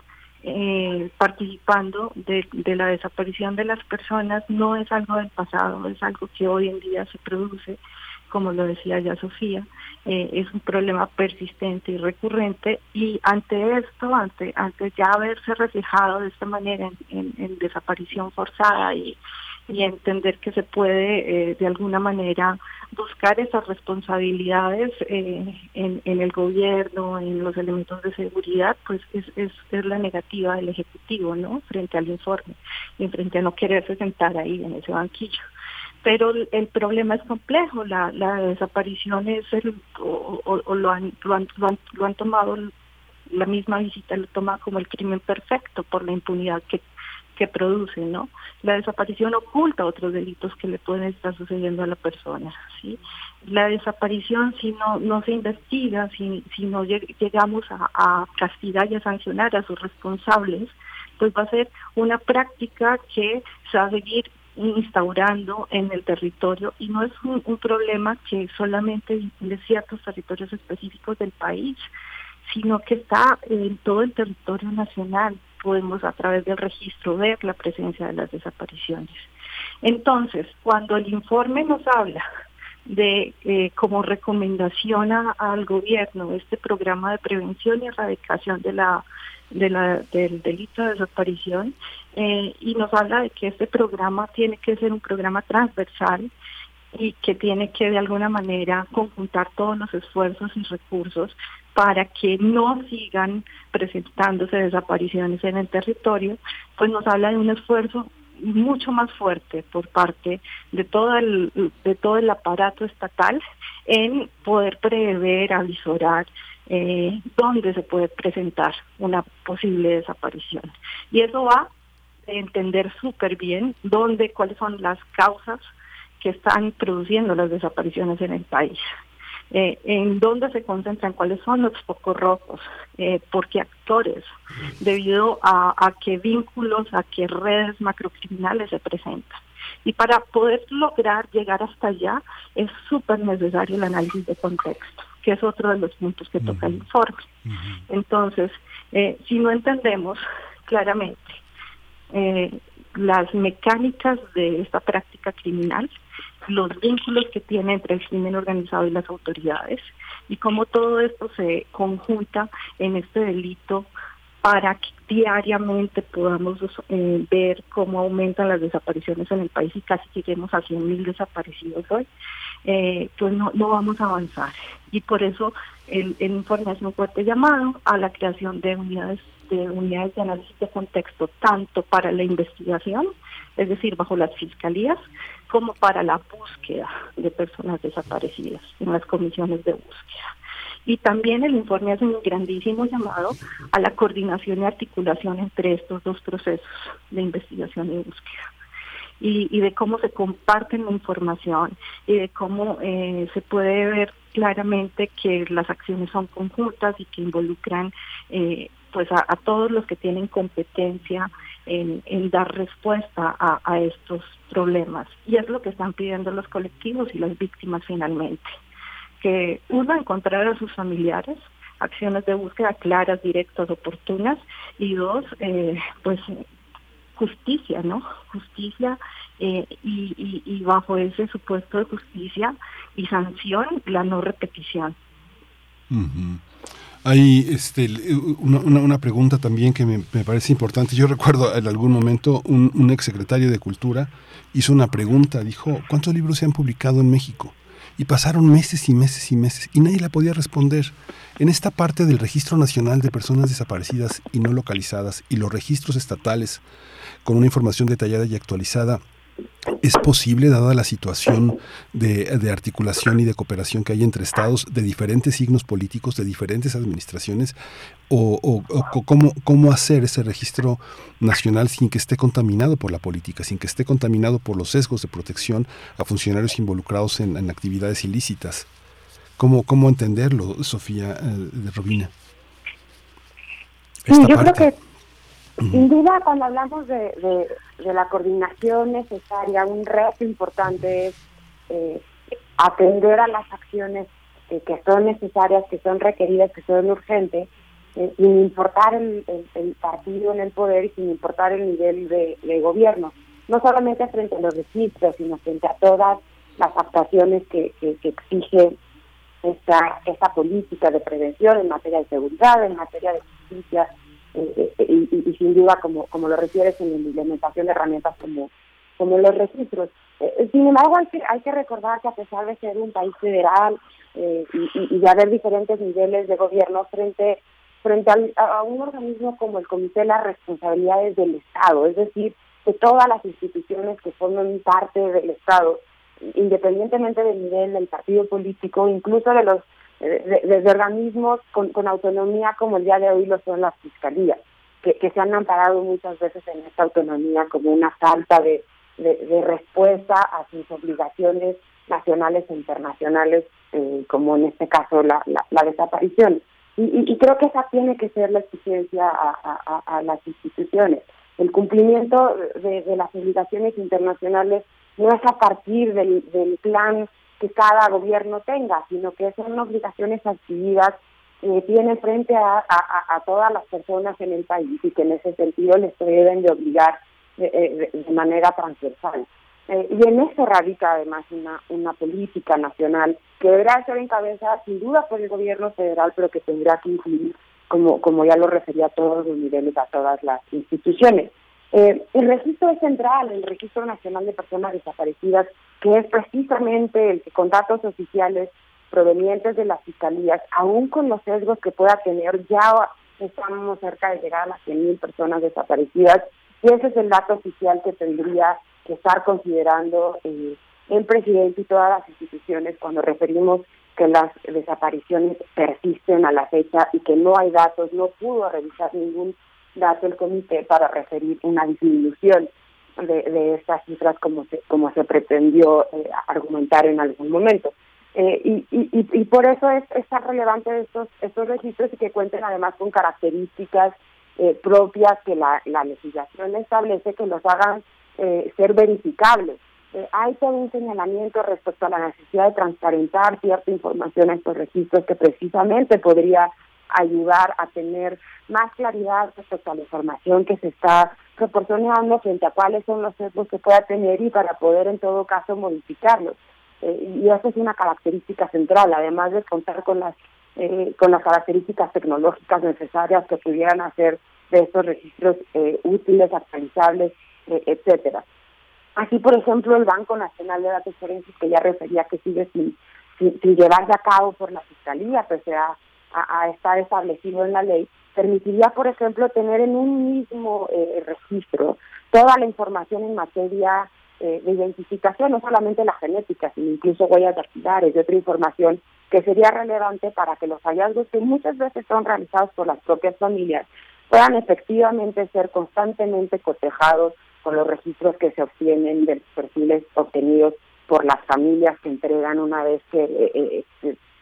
participando de, la desaparición de las personas. No es algo del pasado, es algo que hoy en día se produce como lo decía ya Sofía, eh, es un problema persistente y recurrente y ante esto, ante, ante ya haberse reflejado de esta manera en, desaparición forzada y, entender que se puede eh, de alguna manera buscar esas responsabilidades eh, en, el gobierno, en los elementos de seguridad, pues es, es, es, la negativa del Ejecutivo, ¿no? Frente al informe y frente a no quererse sentar ahí en ese banquillo pero el problema es complejo, la, la desaparición es el, o, lo, han, lo, han, lo, han, tomado, la misma visita lo toma como el crimen perfecto por la impunidad que, que produce, ¿no? La desaparición oculta otros delitos que le pueden estar sucediendo a la persona. La desaparición, si no, no se investiga, si, si no llegamos a, a castigar y a sancionar a sus responsables, pues va a ser una práctica que se va a seguir instaurando en el territorio y no es un, problema que solamente de ciertos territorios específicos del país, sino que está en todo el territorio nacional. Podemos a través del registro ver la presencia de las desapariciones. Entonces, cuando el informe nos habla de eh, como recomendación al gobierno este programa de prevención y erradicación de la, de la del delito de desaparición eh, y nos habla de que este programa tiene que ser un programa transversal y que tiene que de alguna manera conjuntar todos los esfuerzos y recursos para que no sigan presentándose desapariciones en el territorio, pues nos habla de un esfuerzo mucho más fuerte por parte de todo el de todo el aparato estatal en poder prever, avisorar eh, dónde se puede presentar una posible desaparición. Y eso va a entender súper bien dónde, cuáles son las causas que están produciendo las desapariciones en el país. Eh, en dónde se concentran, cuáles son los focos rojos, eh, por qué actores, debido a, a qué vínculos, a qué redes macrocriminales se presentan. Y para poder lograr llegar hasta allá es súper necesario el análisis de contexto, que es otro de los puntos que toca el informe. Entonces, eh, si no entendemos claramente eh, las mecánicas de esta práctica criminal, los vínculos que tiene entre el crimen organizado y las autoridades y cómo todo esto se conjunta en este delito para que diariamente podamos eh, ver cómo aumentan las desapariciones en el país y casi lleguemos a 100.000 desaparecidos hoy, eh, pues no, no vamos a avanzar. Y por eso el, el un fuerte llamado a la creación de unidades de unidades de análisis de contexto, tanto para la investigación, es decir, bajo las fiscalías, como para la búsqueda de personas desaparecidas en las comisiones de búsqueda. Y también el informe hace un grandísimo llamado a la coordinación y articulación entre estos dos procesos de investigación y búsqueda. Y, de cómo se comparten la información y de cómo eh, se puede ver claramente que las acciones son conjuntas y que involucran eh, pues a, todos los que tienen competencia en, dar respuesta a, a, estos problemas. Y es lo que están pidiendo los colectivos y las víctimas finalmente que uno, encontrar a sus familiares, acciones de búsqueda claras, directas, oportunas, y dos, eh, pues justicia, ¿no? Justicia eh, y, bajo ese supuesto de justicia y sanción, la no repetición. Hay este, una, una, pregunta también que me, parece importante. Yo recuerdo en algún momento un, un exsecretario de Cultura hizo una pregunta, dijo, ¿cuántos libros se han publicado en México? Y pasaron meses y meses y meses y nadie la podía responder. En esta parte del Registro Nacional de Personas Desaparecidas y No Localizadas y los registros estatales, con una información detallada y actualizada, ¿Es posible, dada la situación de, articulación y de cooperación que hay entre estados de diferentes signos políticos, de diferentes administraciones, o, cómo, hacer ese registro nacional sin que esté contaminado por la política, sin que esté contaminado por los sesgos de protección a funcionarios involucrados en, actividades ilícitas? ¿Cómo, ¿Cómo entenderlo, Sofía eh, de Robina? yo creo que sin duda, cuando hablamos de, de, la coordinación necesaria, un reto importante es eh, atender a las acciones que son necesarias, que son requeridas, que son urgentes, eh, sin importar el, partido en el poder y sin importar el nivel de, gobierno. No solamente frente a los registros, sino frente a todas las actuaciones que, que, que exige esta, esta política de prevención en materia de seguridad, en materia de justicia, eh, y, sin duda, como, como lo refieres en la implementación de herramientas como, como los registros. Eh, sin embargo, hay que, hay que recordar que a pesar de ser un país federal eh, y, de haber diferentes niveles de gobierno frente frente a, un organismo como el Comité de las Responsabilidades del Estado, es decir, que todas las instituciones que forman parte del Estado, independientemente del nivel del partido político, incluso de los de, organismos con, con, autonomía como el día de hoy lo son las fiscalías, que, que se han amparado muchas veces en esta autonomía como una falta de, de, respuesta a sus obligaciones nacionales e internacionales, eh, como en este caso la, la, desaparición. Y, y, creo que esa tiene que ser la exigencia a, a, a las instituciones. El cumplimiento de, de, las obligaciones internacionales no es a partir del, del plan que cada gobierno tenga, sino que son obligaciones adquiridas que tienen frente a, a, todas las personas en el país y que en ese sentido les deben de obligar de, manera transversal. Eh, y en eso radica además una, una política nacional que deberá ser encabezada sin duda por el gobierno federal, pero que tendrá que incluir, como, como ya lo refería, a todos los niveles, a todas las instituciones. Eh, el registro es central, el Registro Nacional de Personas Desaparecidas, que es precisamente el que con datos oficiales provenientes de las fiscalías, aún con los sesgos que pueda tener, ya estamos cerca de llegar a las 100.000 personas desaparecidas. Y ese es el dato oficial que tendría que estar considerando eh, el presidente y todas las instituciones cuando referimos que las desapariciones persisten a la fecha y que no hay datos, no pudo revisar ningún dato el comité para referir una disminución de, estas cifras como se, como se pretendió eh, argumentar en algún momento. Eh, y, y, por eso es, es tan relevante estos, estos registros y que cuenten además con características eh, propias que la, la legislación establece que los hagan ser verificables. hay todo un señalamiento respecto a la necesidad de transparentar cierta información a estos registros que precisamente podría ayudar a tener más claridad respecto a la información que se está proporcionando frente a cuáles son los sesgos que pueda tener y para poder en todo caso modificarlos. Eh, y esa es una característica central, además de contar con las eh, con las características tecnológicas necesarias que pudieran hacer de estos registros eh, útiles, actualizables, etcétera. Así, por ejemplo, el Banco Nacional de Datos Forenses, que ya refería que sigue sin, sin, llevarse a cabo por la Fiscalía, pese a, a estar establecido en la ley, permitiría, por ejemplo, tener en un mismo eh, registro toda la información en materia eh, de identificación, no solamente la genética, sino incluso huellas dactilares y otra información que sería relevante para que los hallazgos que muchas veces son realizados por las propias familias puedan efectivamente ser constantemente cotejados con los registros que se obtienen de los perfiles obtenidos por las familias que entregan una vez que eh,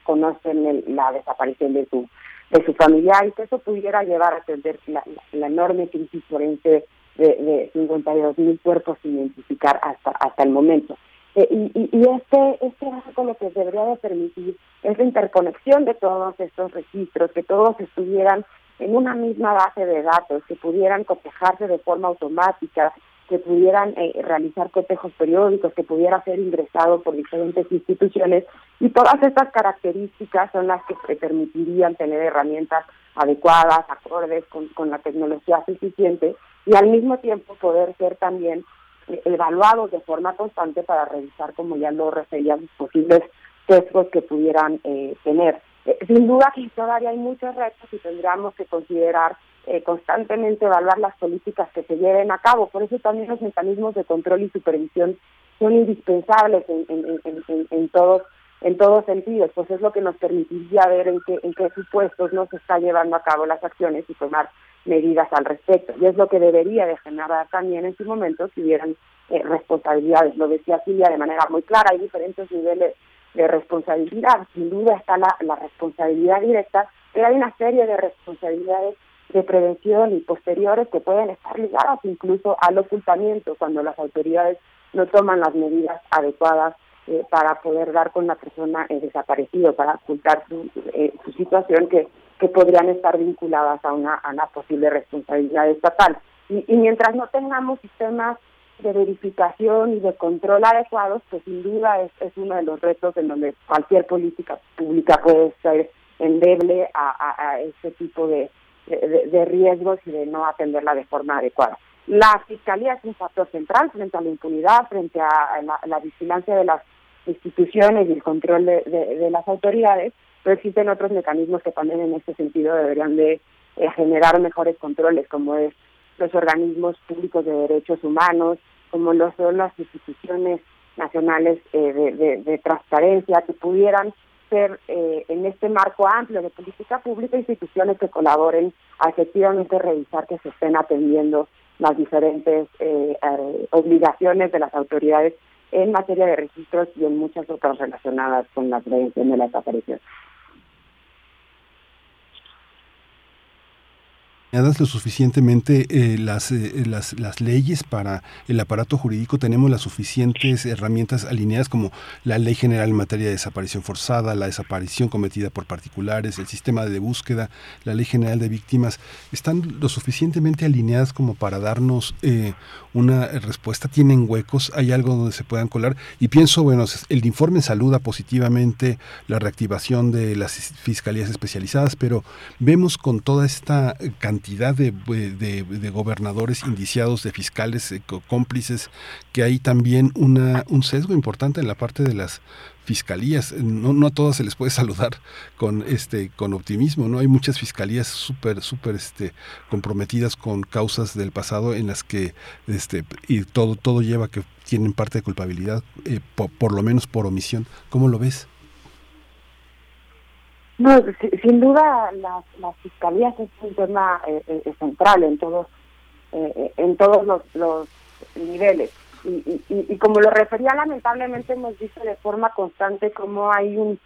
conocen la desaparición de su de su familiar y que eso pudiera llevar a atender la, enorme crisis forense de, de 52 mil cuerpos sin identificar hasta hasta el momento. Eh, y, y, este este con lo que debería de permitir es la interconexión de todos estos registros, que todos estuvieran en una misma base de datos, que pudieran cotejarse de forma automática, que pudieran eh, realizar cotejos periódicos, que pudiera ser ingresado por diferentes instituciones y todas estas características son las que permitirían tener herramientas adecuadas, acordes con, con la tecnología suficiente y al mismo tiempo poder ser también eh, evaluados de forma constante para revisar, como ya lo refería, los posibles sesgos que pudieran eh, tener. sin duda que todavía hay muchos retos y tendríamos que considerar eh, constantemente evaluar las políticas que se lleven a cabo. Por eso también los mecanismos de control y supervisión son indispensables en, en, en, todos en todos sentidos, pues es lo que nos permitiría ver en qué, en qué supuestos no se está llevando a cabo las acciones y tomar medidas al respecto. Y es lo que debería de generar también en su momento si hubieran eh, responsabilidades. Lo decía Silvia de manera muy clara, hay diferentes niveles de responsabilidad. Sin duda está la, la responsabilidad directa, pero hay una serie de responsabilidades de prevención y posteriores que pueden estar ligadas incluso al ocultamiento cuando las autoridades no toman las medidas adecuadas eh, para poder dar con la persona eh, desaparecido, para ocultar su, eh, su situación que, que podrían estar vinculadas a una, a una posible responsabilidad estatal. Y, y mientras no tengamos sistemas de verificación y de control adecuados, pues sin duda es, es uno de los retos en donde cualquier política pública puede ser endeble a, a, a este tipo de, de, riesgos y de no atenderla de forma adecuada. La Fiscalía es un factor central frente a la impunidad, frente a la, vigilancia de las instituciones y el control de, las autoridades, pero existen otros mecanismos que también en este sentido deberían de eh, generar mejores controles, como es los organismos públicos de derechos humanos, como lo son las instituciones nacionales eh, de transparencia, que pudieran ser eh, en este marco amplio de política pública instituciones que colaboren a efectivamente revisar que se estén atendiendo las diferentes eh, eh, obligaciones de las autoridades en materia de registros y en muchas otras relacionadas con la prevención de la desaparición. Lo suficientemente eh, las, eh, las, las, leyes para el aparato jurídico, tenemos las suficientes herramientas alineadas como la Ley General en materia de desaparición forzada, la desaparición cometida por particulares, el sistema de búsqueda, la Ley General de Víctimas, están lo suficientemente alineadas como para darnos eh, una respuesta, tienen huecos, hay algo donde se puedan colar. Y pienso, bueno, el informe saluda positivamente la reactivación de las fiscalías especializadas, pero vemos con toda esta cantidad cantidad de, de, gobernadores indiciados, de fiscales eh, cómplices, que hay también una, un sesgo importante en la parte de las fiscalías. No, no a todas se les puede [laughs] saludar con este con optimismo, ¿no? Hay muchas fiscalías súper, súper este, comprometidas con causas del pasado en las que este, y todo, todo lleva a que tienen parte de culpabilidad, eh, por, lo menos por omisión. ¿Cómo lo ves? No, sin duda las, fiscalías es un tema eh, eh, central en todos en todos los, niveles y, y, como lo refería, lamentablemente hemos visto de forma constante cómo hay un,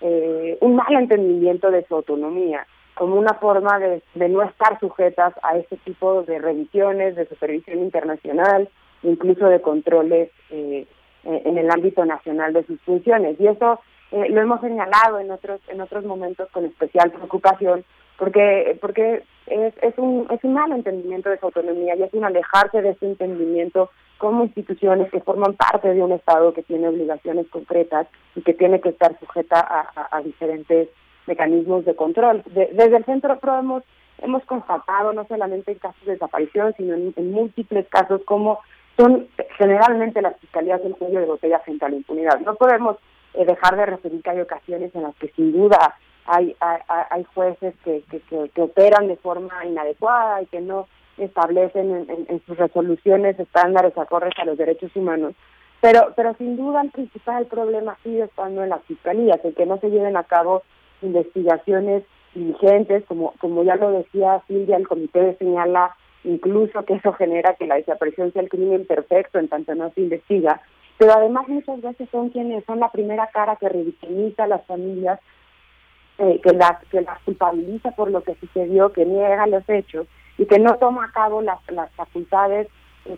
eh, un mal entendimiento de su autonomía, como una forma de, de no estar sujetas a este tipo de revisiones, de supervisión internacional, incluso de controles eh, en el ámbito nacional de sus funciones. Y eso eh, lo hemos señalado en otros en otros momentos con especial preocupación porque porque es, es un es un mal entendimiento de su autonomía y es un alejarse de ese entendimiento como instituciones que forman parte de un Estado que tiene obligaciones concretas y que tiene que estar sujeta a, diferentes mecanismos de control. desde el Centro PRO hemos, constatado, no solamente en casos de desaparición, sino en, múltiples casos, como son generalmente las fiscalías del cuello de botella frente a la impunidad. No podemos dejar de referir que hay ocasiones en las que sin duda hay, hay, hay jueces que, que, que operan de forma inadecuada y que no establecen en, sus resoluciones estándares acordes a los derechos humanos. Pero, pero sin duda el principal problema sigue estando en las fiscalías, el que no se lleven a cabo investigaciones diligentes, como, como ya lo decía Silvia, el comité señala incluso que eso genera que la desaparición sea el crimen perfecto en tanto no se investiga, pero además muchas veces son quienes son la primera cara que revictimiza a las familias, eh, que las que las culpabiliza por lo que sucedió, que niega los hechos y que no toma a cabo las, las facultades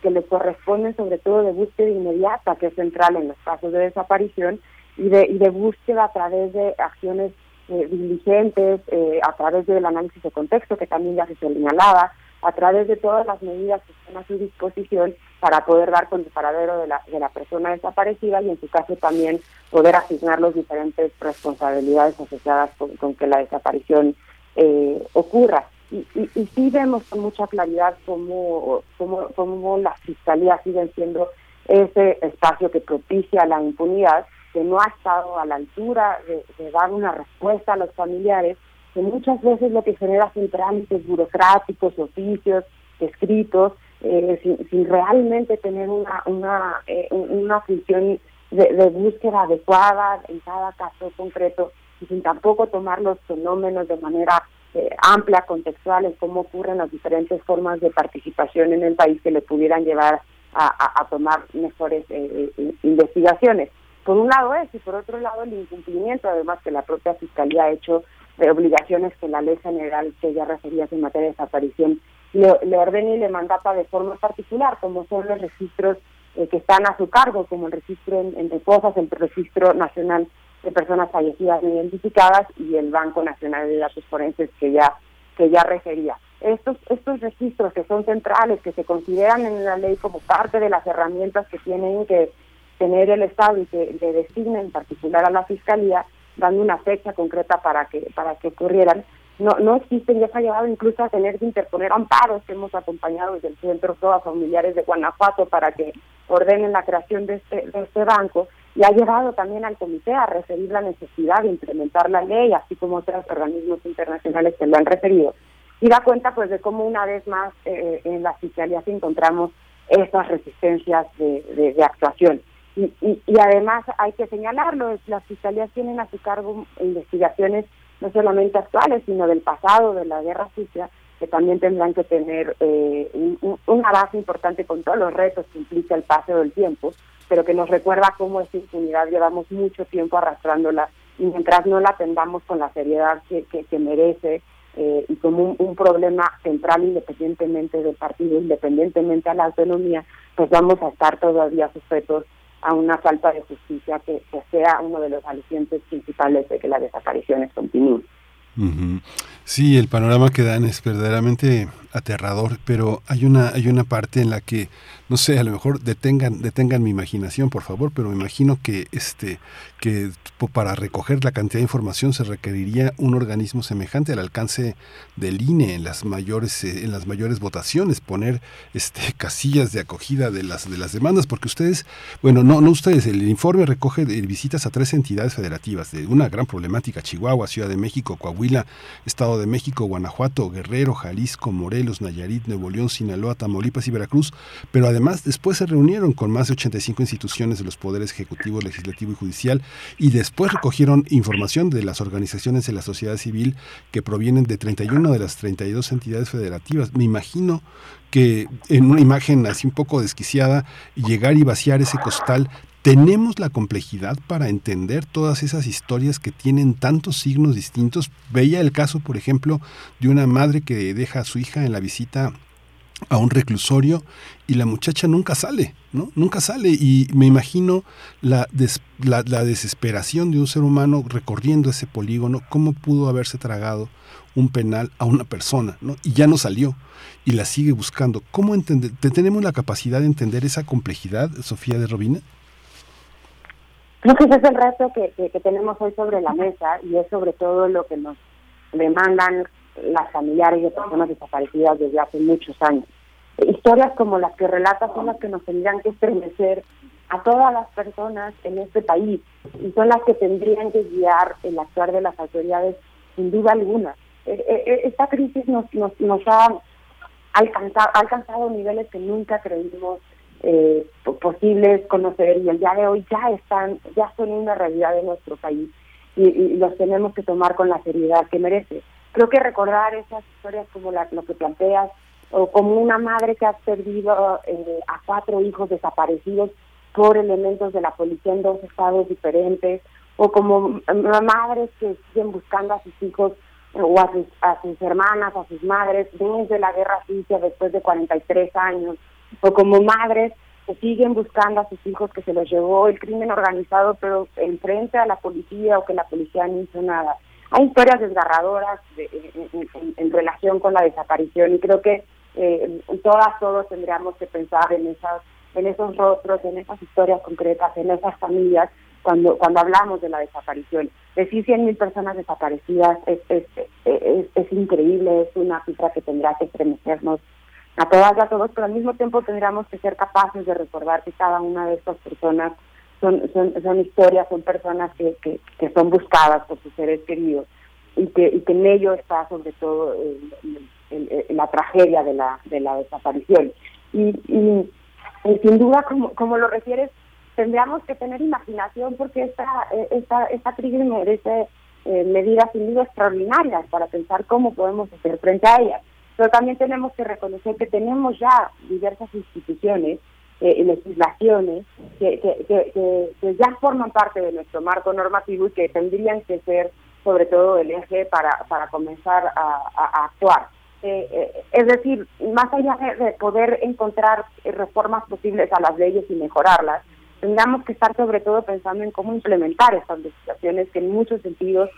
que le corresponden sobre todo de búsqueda inmediata, que es central en los casos de desaparición, y de, y de búsqueda a través de acciones eh, diligentes, eh, a través del análisis de contexto, que también ya se señalaba, a través de todas las medidas que están a su disposición para poder dar con el paradero de la, de la persona desaparecida y en su caso también poder asignar las diferentes responsabilidades asociadas con, que la desaparición eh, ocurra. Y, y, sí vemos con mucha claridad cómo, cómo, cómo las fiscalías siguen siendo ese espacio que propicia la impunidad, que no ha estado a la altura de, dar una respuesta a los familiares, que muchas veces lo que genera son trámites burocráticos, oficios, escritos, eh, sin, realmente tener una, una, eh, una función de, búsqueda adecuada en cada caso concreto y sin tampoco tomar los fenómenos de manera eh, amplia, contextual, en cómo ocurren las diferentes formas de participación en el país que le pudieran llevar a, tomar mejores eh, eh, investigaciones. Por un lado eso, y por otro lado el incumplimiento, además que la propia Fiscalía ha hecho de obligaciones que la ley general que ya refería en materia de desaparición le, le ordena y le mandata de forma particular, como son los registros que están a su cargo, como el registro en, en el registro nacional de personas fallecidas no identificadas y el Banco Nacional de Datos Forenses que ya que ya refería. Estos estos registros que son centrales, que se consideran en la ley como parte de las herramientas que tienen que tener el Estado y que le designen en particular a la Fiscalía, dando una fecha concreta para que para que ocurrieran, no no existen, ya se ha llegado incluso a tener que interponer amparos que hemos acompañado desde el Centro a familiares de Guanajuato para que ordenen la creación de este, de este banco y ha llevado también al comité a referir la necesidad de implementar la ley, así como otros organismos internacionales que lo han referido. Y da cuenta pues de cómo una vez más eh, en la fiscalía encontramos estas resistencias de, de, actuación. Y, y, además hay que señalarlo, las fiscalías tienen a su cargo investigaciones no solamente actuales, sino del pasado, de la guerra sucia, que también tendrán que tener eh, una base importante con todos los retos que implica el paso del tiempo pero que nos recuerda cómo esta impunidad llevamos mucho tiempo arrastrándola y mientras no la atendamos con la seriedad que, que, merece eh, y como un, problema central independientemente del partido, independientemente a la autonomía, pues vamos a estar todavía sujetos a una falta de justicia que, sea uno de los alicientes principales de que las desapariciones continúen. Sí, el panorama que dan es verdaderamente aterrador, pero hay una, hay una parte en la que, no sé, a lo mejor detengan, detengan mi imaginación, por favor, pero me imagino que este, que para recoger la cantidad de información se requeriría un organismo semejante al alcance del INE en las mayores, eh, en las mayores votaciones, poner este [laughs] casillas de acogida de las de las demandas, porque ustedes, bueno, no, no ustedes, el informe recoge visitas a tres entidades federativas de una gran problemática, Chihuahua, Ciudad de México, Coahuila, Estado de México, Guanajuato, Guerrero, Jalisco, Morelos, Nayarit, Nuevo León, Sinaloa, Tamaulipas y Veracruz, pero además después se reunieron con más de 85 instituciones de los poderes ejecutivo, legislativo y judicial y después recogieron información de las organizaciones de la sociedad civil que provienen de 31 de las 32 entidades federativas. Me imagino que en una imagen así un poco desquiciada, llegar y vaciar ese costal tenemos la complejidad para entender todas esas historias que tienen tantos signos distintos. Veía el caso, por ejemplo, de una madre que deja a su hija en la visita a un reclusorio y la muchacha nunca sale, ¿no? Nunca sale y me imagino la, desesperación de un ser humano recorriendo ese polígono, cómo pudo haberse tragado un penal a una persona, ¿no? Y ya no salió y la sigue buscando. ¿Cómo entender? ¿Tenemos la capacidad de entender esa complejidad, Sofía de Robina? Creo que ese es el reto que, que, tenemos hoy sobre la mesa y es sobre todo lo que nos demandan las familiares de personas desaparecidas desde hace muchos años. Historias como las que relatas son las que nos tendrían que estremecer a todas las personas en este país y son las que tendrían que guiar el actuar de las autoridades sin duda alguna. E, e, e, esta crisis nos, nos, nos ha alcanzado, ha alcanzado niveles que nunca creímos eh, posibles conocer y el día de hoy ya están, ya son una realidad de nuestro país y, los tenemos que tomar con la seriedad que merece. Creo que recordar esas historias como la, lo que planteas o como una madre que ha perdido eh, a cuatro hijos desaparecidos por elementos de la policía en dos estados diferentes, o como madres que siguen buscando a sus hijos o a sus, a sus hermanas, a sus madres desde la guerra sucia después de 43 años, o como madres que siguen buscando a sus hijos que se los llevó el crimen organizado, pero enfrente a la policía o que la policía no hizo nada. Hay historias desgarradoras en, relación con la desaparición y creo que eh, todas, todos tendríamos que pensar en esas en esos rostros, en esas historias concretas, en esas familias, cuando cuando hablamos de la desaparición. Decir 100.000 personas desaparecidas es, es, es, es, increíble, es una cifra que tendrá que estremecernos a todas y a todos, pero al mismo tiempo tendríamos que ser capaces de recordar que cada una de estas personas son, son, son historias, son personas que, que, son buscadas por sus seres queridos y que, en ello está sobre todo la tragedia de la, de la desaparición. Y, sin duda, como, como lo refieres, tendríamos que tener imaginación porque esta, esta, esta crisis merece eh, medidas sin duda extraordinarias para pensar cómo podemos hacer frente a ellas pero también tenemos que reconocer que tenemos ya diversas instituciones eh, legislaciones que, ya forman parte de nuestro marco normativo y que tendrían que ser sobre todo el eje para, para comenzar a, actuar. Eh, eh, es decir, más allá de, poder encontrar reformas posibles a las leyes y mejorarlas, tendríamos que estar sobre todo pensando en cómo implementar estas legislaciones que en muchos sentidos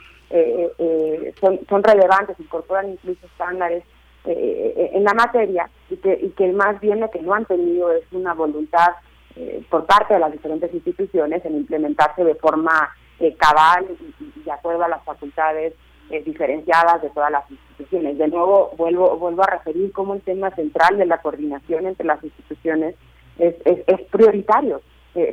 son, son relevantes, incorporan incluso estándares eh, en la materia y que, y que más bien lo que no han tenido es una voluntad eh, por parte de las diferentes instituciones en implementarse de forma eh, cabal y, de acuerdo a las facultades eh, diferenciadas de todas las instituciones. De nuevo, vuelvo, vuelvo a referir cómo el tema central de la coordinación entre las instituciones es, es, prioritario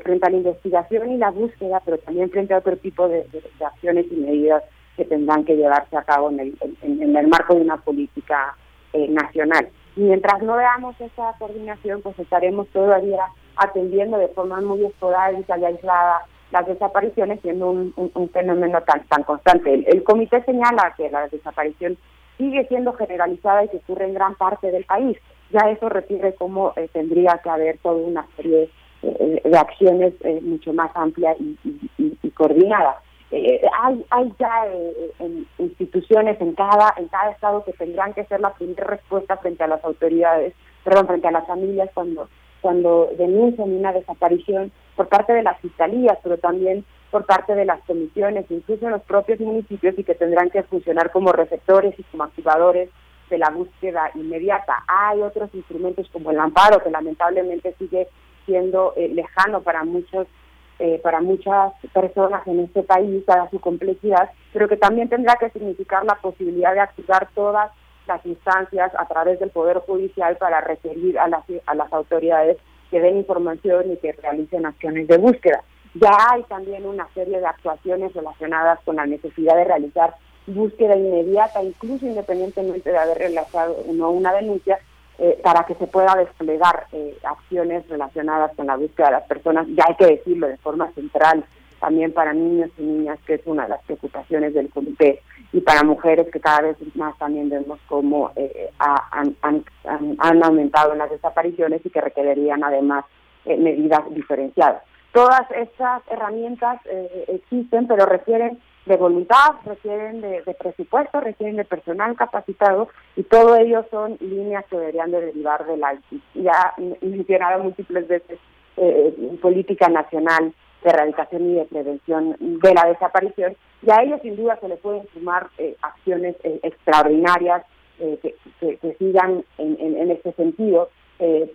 frente a la investigación y la búsqueda, pero también frente a otro tipo de, acciones y medidas que tendrán que llevarse a cabo en el, en el marco de una política eh, nacional. Mientras no veamos esa coordinación, pues estaremos todavía atendiendo de forma muy esporádica y aislada las desapariciones, siendo un, fenómeno tan, tan constante. El, comité señala que la desaparición sigue siendo generalizada y que ocurre en gran parte del país. Ya eso refiere cómo eh, tendría que haber toda una serie eh, de acciones mucho más amplia y, y, y coordinada. Eh, hay, hay ya eh, instituciones en cada, en cada estado que tendrán que ser la primera respuesta frente a las autoridades, perdón, frente a las familias cuando, cuando denuncian una desaparición por parte de las fiscalías, pero también por parte de las comisiones, incluso en los propios municipios y que tendrán que funcionar como receptores y como activadores de la búsqueda inmediata. Hay otros instrumentos como el amparo, que lamentablemente sigue siendo eh, lejano para muchos eh, para muchas personas en este país, dada su complejidad, pero que también tendrá que significar la posibilidad de activar todas las instancias a través del Poder Judicial para requerir a las, a las autoridades que den información y que realicen acciones de búsqueda. Ya hay también una serie de actuaciones relacionadas con la necesidad de realizar búsqueda inmediata, incluso independientemente de haber realizado no una denuncia, eh, para que se pueda desplegar eh, acciones relacionadas con la búsqueda de las personas, ya hay que decirlo de forma central, también para niños y niñas, que es una de las preocupaciones del comité, y para mujeres que cada vez más también vemos cómo eh, han, han, han, aumentado las desapariciones y que requerirían además medidas diferenciadas. Todas estas herramientas existen, pero requieren de voluntad, requieren de, presupuesto, requieren de personal capacitado y todo ello son líneas que deberían de derivar de la ya mencionado múltiples veces eh, política nacional de erradicación y de prevención de la desaparición. Y a ello sin duda se le pueden sumar eh, acciones eh, extraordinarias que, que, sigan en, en, este sentido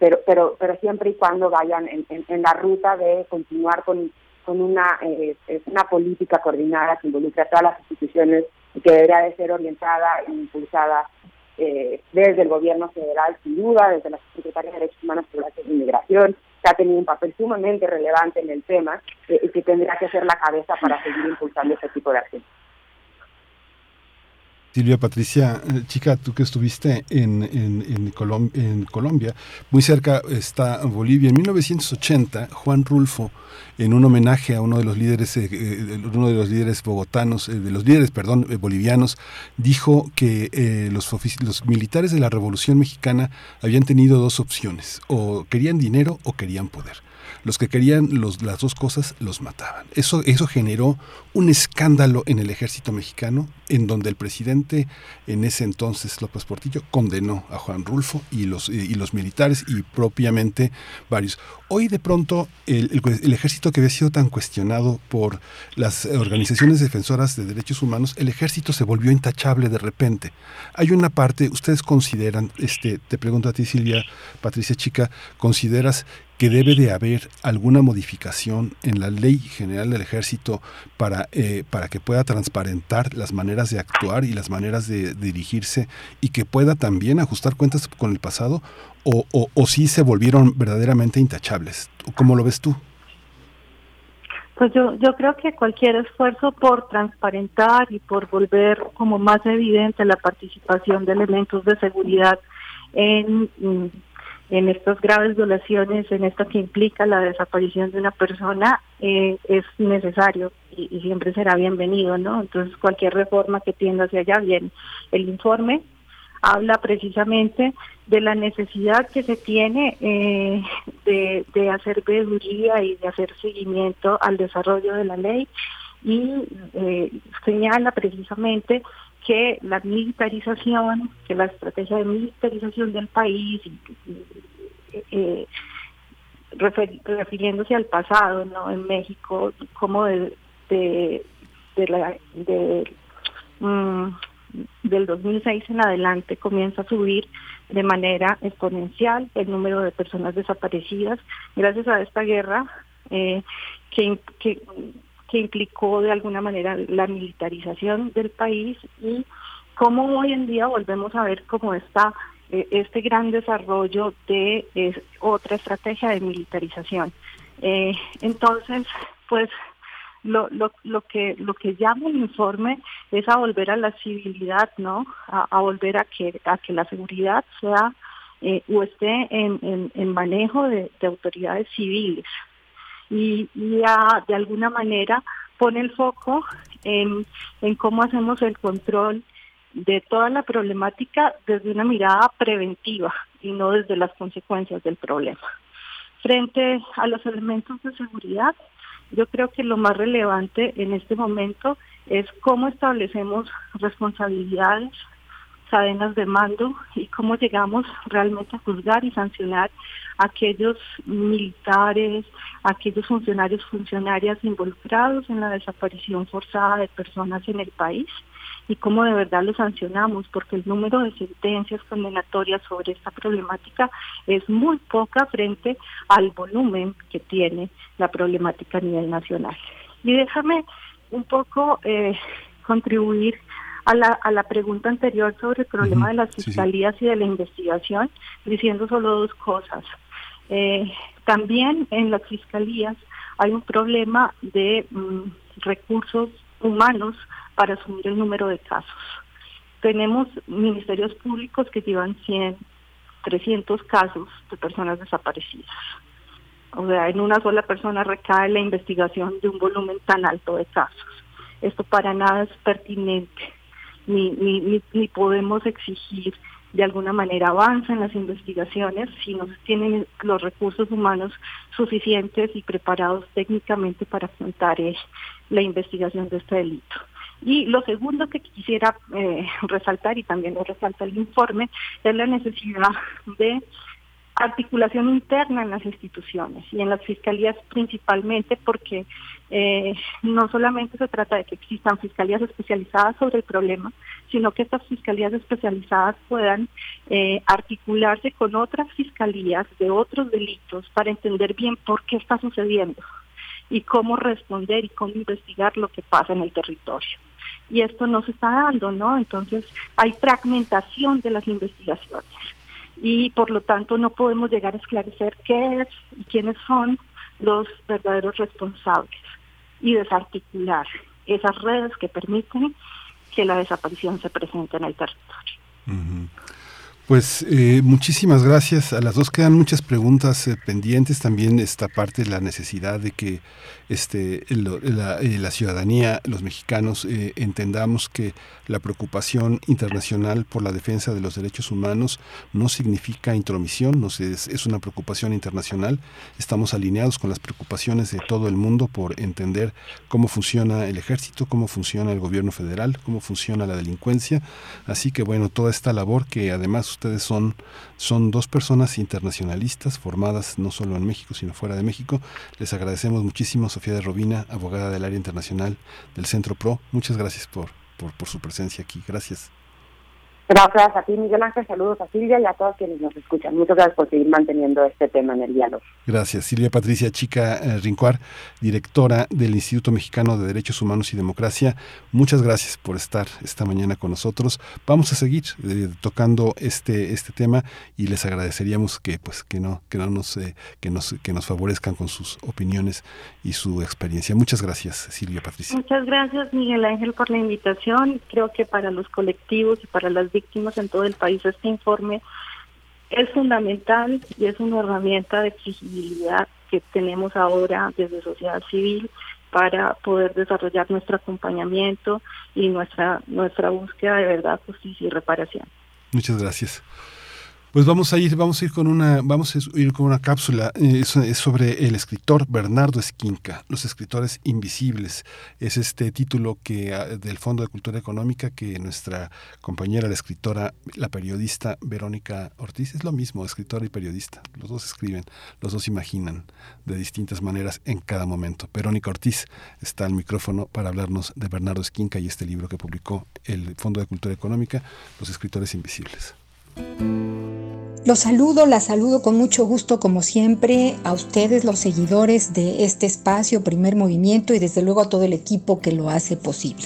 pero pero pero siempre y cuando vayan en, en la ruta de continuar con con una, eh, una política coordinada que involucre a todas las instituciones y que debería de ser orientada e impulsada eh, desde el gobierno federal, sin duda, desde la Secretaría de Derechos Humanos, Población e Inmigración, que ha tenido un papel sumamente relevante en el tema eh, y que tendrá que ser la cabeza para seguir impulsando este tipo de acciones. Silvia Patricia, eh, chica, tú que estuviste en, en, Colombia, muy cerca está Bolivia. En 1980, Juan Rulfo, en un homenaje a uno de los líderes, eh, eh, uno de los líderes bogotanos, de los líderes, perdón, bolivianos, dijo que los, los militares de la Revolución Mexicana habían tenido dos opciones: o querían dinero o querían poder los que querían los, las dos cosas los mataban. Eso, eso generó un escándalo en el ejército mexicano, en donde el presidente en ese entonces, López Portillo, condenó a Juan Rulfo y los, y los militares y propiamente varios. Hoy de pronto el, el, ejército que había sido tan cuestionado por las organizaciones defensoras de derechos humanos, el ejército se volvió intachable de repente. Hay una parte, ustedes consideran, este, te pregunto a ti Silvia, Patricia Chica, ¿consideras que debe de haber alguna modificación en la ley general del ejército para, eh, para que pueda transparentar las maneras de actuar y las maneras de, dirigirse y que pueda también ajustar cuentas con el pasado o, o, o si se volvieron verdaderamente intachables. ¿Cómo lo ves tú? Pues yo, yo creo que cualquier esfuerzo por transparentar y por volver como más evidente la participación de elementos de seguridad en mm, en estas graves violaciones, en esto que implica la desaparición de una persona, eh, es necesario y, siempre será bienvenido, ¿no? Entonces, cualquier reforma que tienda hacia allá, bien. El informe habla precisamente de la necesidad que se tiene eh, de, hacer veeduría y de hacer seguimiento al desarrollo de la ley y eh, señala precisamente que la militarización, que la estrategia de militarización del país, eh, refiriéndose al pasado, ¿no? En México, como de, la, de mm, del 2006 en adelante comienza a subir de manera exponencial el número de personas desaparecidas gracias a esta guerra eh, que, que que implicó de alguna manera la militarización del país y cómo hoy en día volvemos a ver cómo está eh, este gran desarrollo de otra estrategia de militarización. Eh, entonces, pues lo, lo, lo que lo que llama el informe es a volver a la civilidad, ¿no? A, volver a que a que la seguridad sea eh, o esté en, en, manejo de autoridades civiles y, ya de alguna manera pone el foco en, en cómo hacemos el control de toda la problemática desde una mirada preventiva y no desde las consecuencias del problema. Frente a los elementos de seguridad, yo creo que lo más relevante en este momento es cómo establecemos responsabilidades cadenas de mando y cómo llegamos realmente a juzgar y sancionar a aquellos militares, a aquellos funcionarios, funcionarias involucrados en la desaparición forzada de personas en el país y cómo de verdad lo sancionamos, porque el número de sentencias condenatorias sobre esta problemática es muy poca frente al volumen que tiene la problemática a nivel nacional. Y déjame un poco eh, contribuir a la, a la pregunta anterior sobre el problema de las fiscalías y de la investigación, diciendo solo dos cosas. Eh, también en las fiscalías hay un problema de mm, recursos humanos para asumir el número de casos. Tenemos ministerios públicos que llevan 100, 300 casos de personas desaparecidas. O sea, en una sola persona recae la investigación de un volumen tan alto de casos. Esto para nada es pertinente, ni, ni, ni, podemos exigir de alguna manera avance en las investigaciones si no se tienen los recursos humanos suficientes y preparados técnicamente para afrontar eh, la investigación de este delito. Y lo segundo que quisiera eh, resaltar, y también lo resalta el informe, es la necesidad de articulación interna en las instituciones y en las fiscalías principalmente porque eh, no solamente se trata de que existan fiscalías especializadas sobre el problema, sino que estas fiscalías especializadas puedan eh, articularse con otras fiscalías de otros delitos para entender bien por qué está sucediendo y cómo responder y cómo investigar lo que pasa en el territorio. Y esto no se está dando, ¿no? Entonces hay fragmentación de las investigaciones y por lo tanto no podemos llegar a esclarecer qué es y quiénes son los verdaderos responsables y desarticular esas redes que permiten que la desaparición se presente en el territorio. Pues eh, muchísimas gracias. A las dos quedan muchas preguntas eh, pendientes. También esta parte de la necesidad de que este, eh, la, ciudadanía, los mexicanos, entendamos que la preocupación internacional por la defensa de los derechos humanos no significa intromisión, no es una preocupación internacional. Estamos alineados con las preocupaciones de todo el mundo por entender cómo funciona el ejército, cómo funciona el gobierno federal, cómo funciona la delincuencia. Así que bueno, toda esta labor que además ustedes son, son dos personas internacionalistas formadas no solo en México, sino fuera de México. Les agradecemos muchísimo, Sofía de Robina, abogada del área internacional del Centro PRO. Muchas gracias por, por, por su presencia aquí. Gracias. Gracias a ti, Miguel Ángel. Saludos a Silvia y a todos quienes nos escuchan. Muchas gracias por seguir manteniendo este tema en el diálogo. Gracias. Silvia Patricia Chica eh, Rincuar, directora del Instituto Mexicano de Derechos Humanos y Democracia. Muchas gracias por estar esta mañana con nosotros. Vamos a seguir eh, tocando este este tema y les agradeceríamos que pues que no que no nos eh, que nos que nos favorezcan con sus opiniones y su experiencia. Muchas gracias, Silvia Patricia. Muchas gracias, Miguel Ángel, por la invitación. Creo que para los colectivos y para las víctimas en todo el país. Este informe es fundamental y es una herramienta de exigibilidad que tenemos ahora desde sociedad civil para poder desarrollar nuestro acompañamiento y nuestra nuestra búsqueda de verdad, justicia y reparación. Muchas gracias. Pues vamos a ir, vamos a ir con una, vamos a ir con una cápsula. Eh, sobre el escritor Bernardo Esquinca, Los escritores invisibles. Es este título que ah, del Fondo de Cultura Económica que nuestra compañera, la escritora, la periodista Verónica Ortiz, es lo mismo, escritora y periodista. Los dos escriben, los dos imaginan de distintas maneras en cada momento. Verónica Ortiz está al micrófono para hablarnos de Bernardo Esquinca y este libro que publicó el Fondo de Cultura Económica, Los escritores invisibles. Los saludo, la saludo con mucho gusto como siempre a ustedes los seguidores de este espacio, primer movimiento y desde luego a todo el equipo que lo hace posible.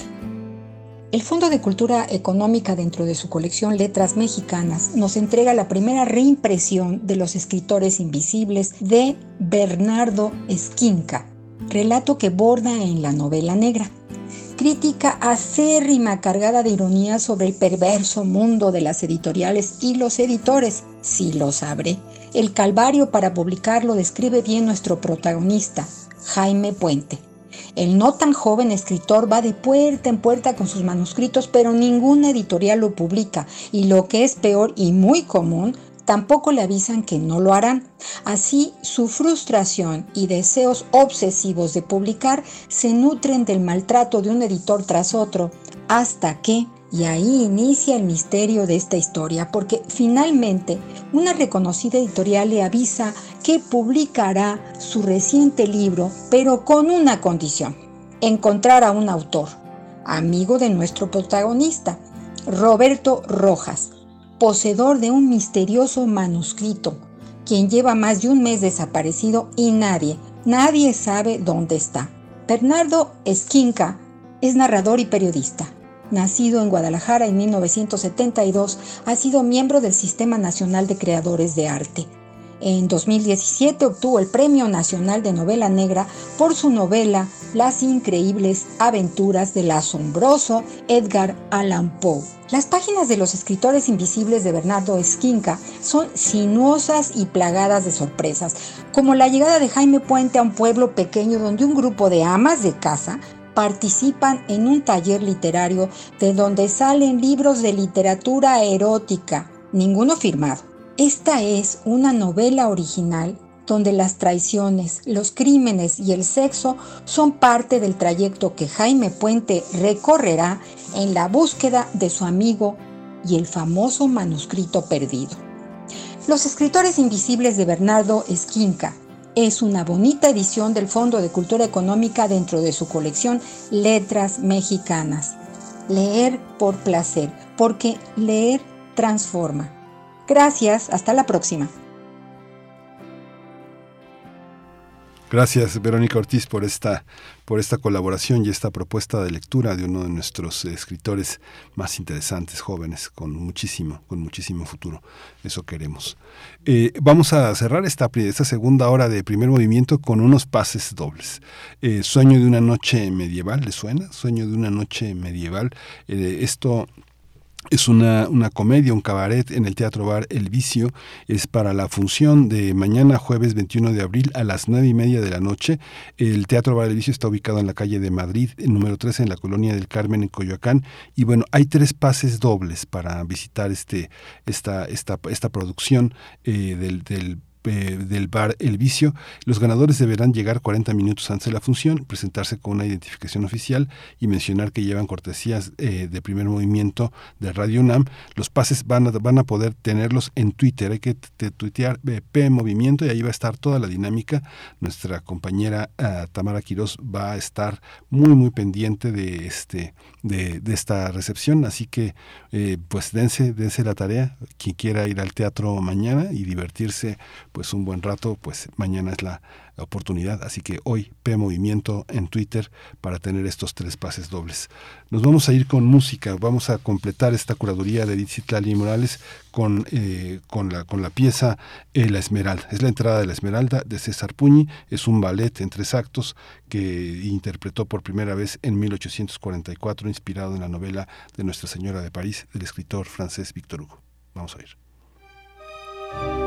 El Fondo de Cultura Económica dentro de su colección Letras Mexicanas nos entrega la primera reimpresión de Los Escritores Invisibles de Bernardo Esquinca, relato que borda en la novela negra crítica acérrima cargada de ironía sobre el perverso mundo de las editoriales y los editores, si lo sabré. El calvario para publicarlo describe bien nuestro protagonista, Jaime Puente. El no tan joven escritor va de puerta en puerta con sus manuscritos, pero ninguna editorial lo publica y lo que es peor y muy común, tampoco le avisan que no lo harán. Así, su frustración y deseos obsesivos de publicar se nutren del maltrato de un editor tras otro, hasta que, y ahí inicia el misterio de esta historia, porque finalmente una reconocida editorial le avisa que publicará su reciente libro, pero con una condición, encontrar a un autor amigo de nuestro protagonista, Roberto Rojas, poseedor de un misterioso manuscrito, quien lleva más de un mes desaparecido y nadie, nadie sabe dónde está. Bernardo Esquinca es narrador y periodista. Nacido en Guadalajara en 1972, ha sido miembro del Sistema Nacional de Creadores de Arte. En 2017 obtuvo el Premio Nacional de Novela Negra por su novela Las increíbles aventuras del asombroso Edgar Allan Poe. Las páginas de los escritores invisibles de Bernardo Esquinca son sinuosas y plagadas de sorpresas, como la llegada de Jaime Puente a un pueblo pequeño donde un grupo de amas de casa participan en un taller literario de donde salen libros de literatura erótica, ninguno firmado. Esta es una novela original donde las traiciones, los crímenes y el sexo son parte del trayecto que Jaime Puente recorrerá en la búsqueda de su amigo y el famoso manuscrito perdido. Los escritores invisibles de Bernardo Esquinca es una bonita edición del Fondo de Cultura Económica dentro de su colección Letras Mexicanas. Leer por placer, porque leer transforma. Gracias, hasta la próxima. Gracias, Verónica Ortiz, por esta, por esta colaboración y esta propuesta de lectura de uno de nuestros escritores más interesantes, jóvenes, con muchísimo, con muchísimo futuro. Eso queremos. Eh, vamos a cerrar esta, esta segunda hora de primer movimiento con unos pases dobles. Eh, Sueño de una noche medieval, ¿le suena? Sueño de una noche medieval. Eh, esto es una, una, comedia, un cabaret en el Teatro Bar El Vicio. Es para la función de mañana, jueves 21 de abril, a las nueve y media de la noche. El Teatro Bar El Vicio está ubicado en la calle de Madrid, número 13, en la colonia del Carmen, en Coyoacán. Y bueno, hay tres pases dobles para visitar este, esta, esta, esta producción eh, del eh, del bar El Vicio. Los ganadores deberán llegar 40 minutos antes de la función, presentarse con una identificación oficial y mencionar que llevan cortesías eh, de primer movimiento de Radio UNAM. Los pases van a, van a poder tenerlos en Twitter. Hay que tuitear P Movimiento y ahí va a estar toda la dinámica. Nuestra compañera uh, Tamara Quiroz va a estar muy, muy pendiente de, este, de, esta recepción. Así que, eh, pues dense, dense la tarea. Quien quiera ir al teatro mañana y divertirse, pues un buen rato, pues mañana es la oportunidad. Así que hoy P Movimiento en Twitter para tener estos tres pases dobles. Nos vamos a ir con música, vamos a completar esta curaduría de Edith Citlali Morales con, eh, con, la, con la pieza eh, La Esmeralda. Es la entrada de La Esmeralda de César Puñi, es un ballet en tres actos que interpretó por primera vez en 1844, inspirado en la novela de Nuestra Señora de París del escritor francés Víctor Hugo. Vamos a ir.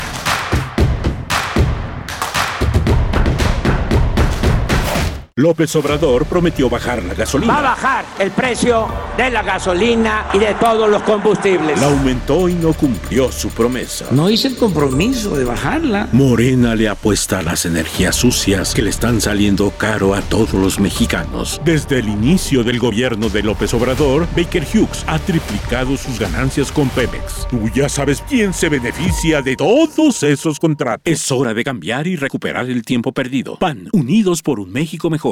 López Obrador prometió bajar la gasolina. Va a bajar el precio de la gasolina y de todos los combustibles. La aumentó y no cumplió su promesa. No hice el compromiso de bajarla. Morena le apuesta a las energías sucias que le están saliendo caro a todos los mexicanos. Desde el inicio del gobierno de López Obrador, Baker Hughes ha triplicado sus ganancias con Pemex. Tú ya sabes quién se beneficia de todos esos contratos. Es hora de cambiar y recuperar el tiempo perdido. PAN, unidos por un México mejor.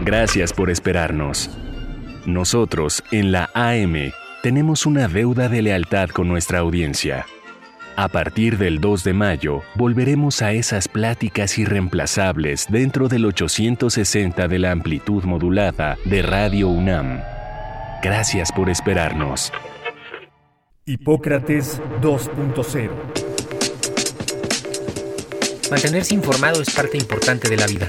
Gracias por esperarnos. Nosotros, en la AM, tenemos una deuda de lealtad con nuestra audiencia. A partir del 2 de mayo, volveremos a esas pláticas irreemplazables dentro del 860 de la amplitud modulada de Radio UNAM. Gracias por esperarnos. Hipócrates 2.0 Mantenerse informado es parte importante de la vida.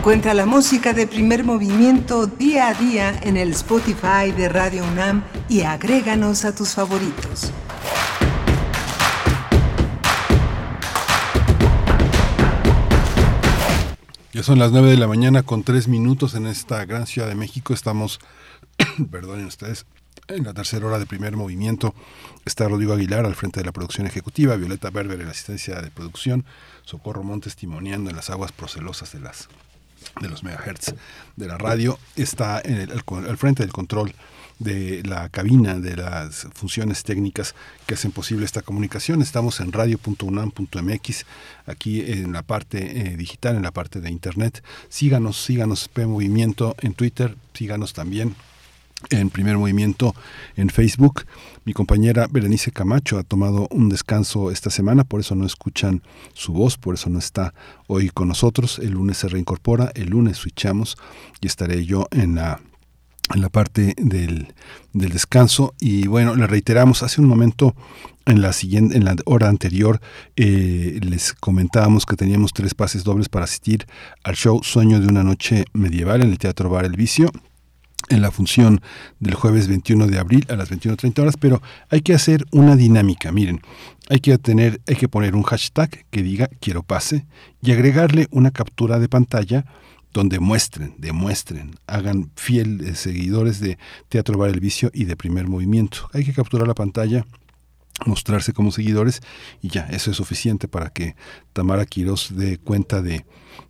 Encuentra la música de primer movimiento día a día en el Spotify de Radio UNAM y agréganos a tus favoritos. Ya son las 9 de la mañana con 3 minutos en esta gran ciudad de México. Estamos, [coughs] perdonen ustedes, en la tercera hora de primer movimiento. Está Rodrigo Aguilar al frente de la producción ejecutiva, Violeta Berber en la asistencia de producción, Socorro Montes testimoniando en las aguas procelosas de las de los megahertz de la radio, está en el, frente del control de la cabina, de las funciones técnicas que hacen posible esta comunicación. Estamos en radio.unam.mx, aquí en la parte eh, digital, en la parte de internet. Síganos, síganos P Movimiento en Twitter, síganos también en primer movimiento en Facebook. Mi compañera Berenice Camacho ha tomado un descanso esta semana, por eso no escuchan su voz, por eso no está hoy con nosotros. El lunes se reincorpora, el lunes switchamos y estaré yo en la en la parte del, del, descanso y bueno le reiteramos hace un momento en la siguiente en la hora anterior eh, les comentábamos que teníamos tres pases dobles para asistir al show Sueño de una noche medieval en el Teatro Bar El Vicio en la función del jueves 21 de abril a las 21.30 horas, pero hay que hacer una dinámica, miren, hay que tener, hay que poner un hashtag que diga quiero pase y agregarle una captura de pantalla donde muestren, demuestren, hagan fiel seguidores de Teatro Bar El Vicio y de Primer Movimiento. Hay que capturar la pantalla mostrarse como seguidores y ya, eso es suficiente para que Tamara Quiroz dé cuenta de,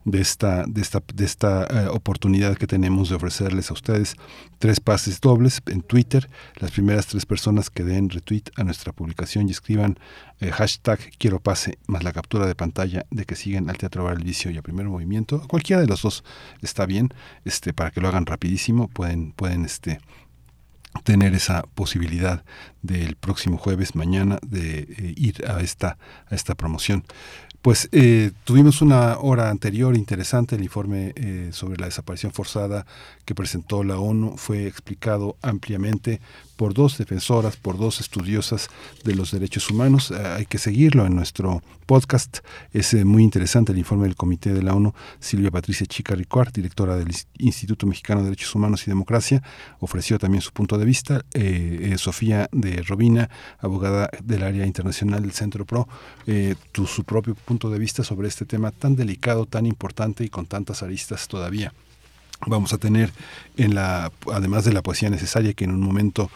de esta, de esta, de esta eh, oportunidad que tenemos de ofrecerles a ustedes tres pases dobles en Twitter. Las primeras tres personas que den retweet a nuestra publicación y escriban eh, hashtag quiero pase más la captura de pantalla de que siguen al Teatro Bar el Vicio y a Primer Movimiento. Cualquiera de los dos está bien, este, para que lo hagan rapidísimo, pueden, pueden este, tener esa posibilidad del próximo jueves mañana de eh, ir a esta a esta promoción. Pues eh, tuvimos una hora anterior interesante, el informe eh, sobre la desaparición forzada que presentó la ONU fue explicado ampliamente por dos defensoras, por dos estudiosas de los derechos humanos. Eh, hay que seguirlo en nuestro podcast. Es eh, muy interesante el informe del Comité de la ONU. Silvia Patricia Chica Ricuart, directora del Instituto Mexicano de Derechos Humanos y Democracia, ofreció también su punto de vista. Eh, Sofía de Robina, abogada del área internacional del Centro PRO, tu, su propio punto de vista sobre este tema tan delicado, tan importante y con tantas aristas todavía vamos a tener en la además de la poesía necesaria que en un momento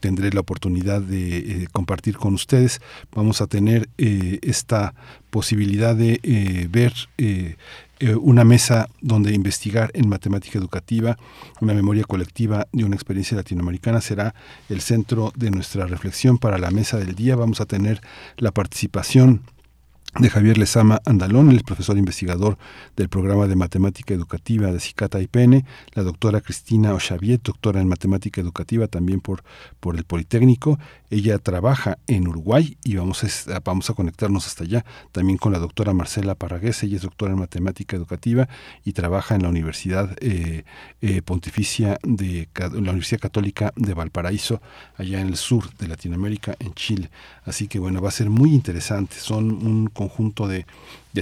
tendré la oportunidad de eh, compartir con ustedes vamos a tener eh, esta posibilidad de eh, ver una mesa donde investigar en matemática educativa una memoria colectiva de una experiencia latinoamericana. Será el centro de nuestra reflexión para la mesa del día. Vamos a tener la participación de Javier Lezama Andalón, el profesor investigador del programa de matemática educativa de Cicata IPN, la doctora Cristina Ochaviet, doctora en matemática educativa también por, por el Politécnico. Ella trabaja en Uruguay y vamos a, vamos a conectarnos hasta allá también con la doctora Marcela Parragués, ella es doctora en matemática educativa y trabaja en la Universidad eh, eh, Pontificia de la Universidad Católica de Valparaíso, allá en el sur de Latinoamérica, en Chile. Así que bueno, va a ser muy interesante. Son un conjunto de,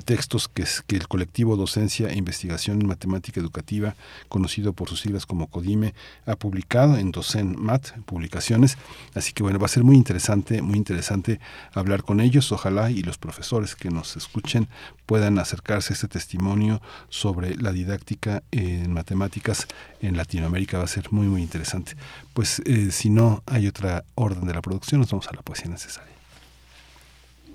textos que, el colectivo Docencia e Investigación en Matemática Educativa, conocido por sus siglas como CODIME, ha publicado en Docen Mat, publicaciones. Así que bueno, va a ser muy interesante, muy interesante hablar con ellos. Ojalá y los profesores que nos escuchen puedan acercarse a este testimonio sobre la didáctica en matemáticas en Latinoamérica. Va a ser muy, muy interesante. Pues eh, si no hay otra orden de la producción, nos vamos a la poesía necesaria.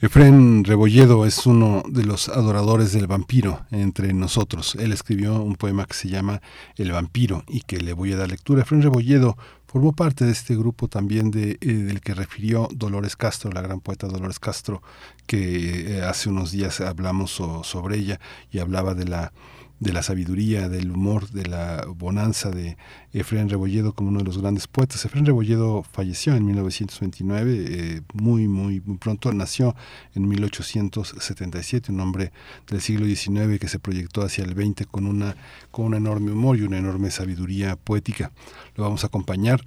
Efren Rebolledo es uno de los adoradores del vampiro entre nosotros. Él escribió un poema que se llama El vampiro y que le voy a dar lectura. Efren Rebolledo formó parte de este grupo también de, eh, del que refirió Dolores Castro, la gran poeta Dolores Castro, que eh, hace unos días hablamos sobre ella y hablaba de la de la sabiduría, del humor, de la bonanza de Efraín Rebolledo como uno de los grandes poetas. Efraín Rebolledo falleció en 1929, eh, muy, muy, muy pronto, nació en 1877, un hombre del siglo XIX que se proyectó hacia el XX con, una, con un enorme humor y una enorme sabiduría poética. Lo vamos a acompañar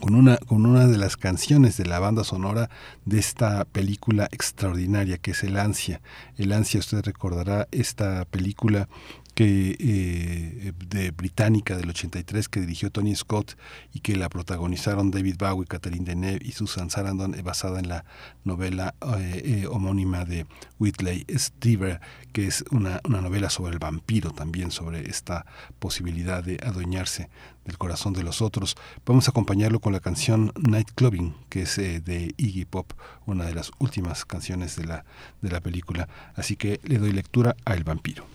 con una, con una de las canciones de la banda sonora de esta película extraordinaria que es El Ansia. El Ansia, usted recordará esta película que eh, de británica del 83 que dirigió Tony Scott y que la protagonizaron David Bowie, Catherine Deneuve y Susan Sarandon, eh, basada en la novela eh, homónima de Whitley Strieber, que es una, una, novela sobre el vampiro también, sobre esta posibilidad de adueñarse del corazón de los otros. Vamos a acompañarlo con la canción Night Clubbing, que es de Iggy Pop, una de las últimas canciones de la, de la película. Así que le doy lectura a El vampiro.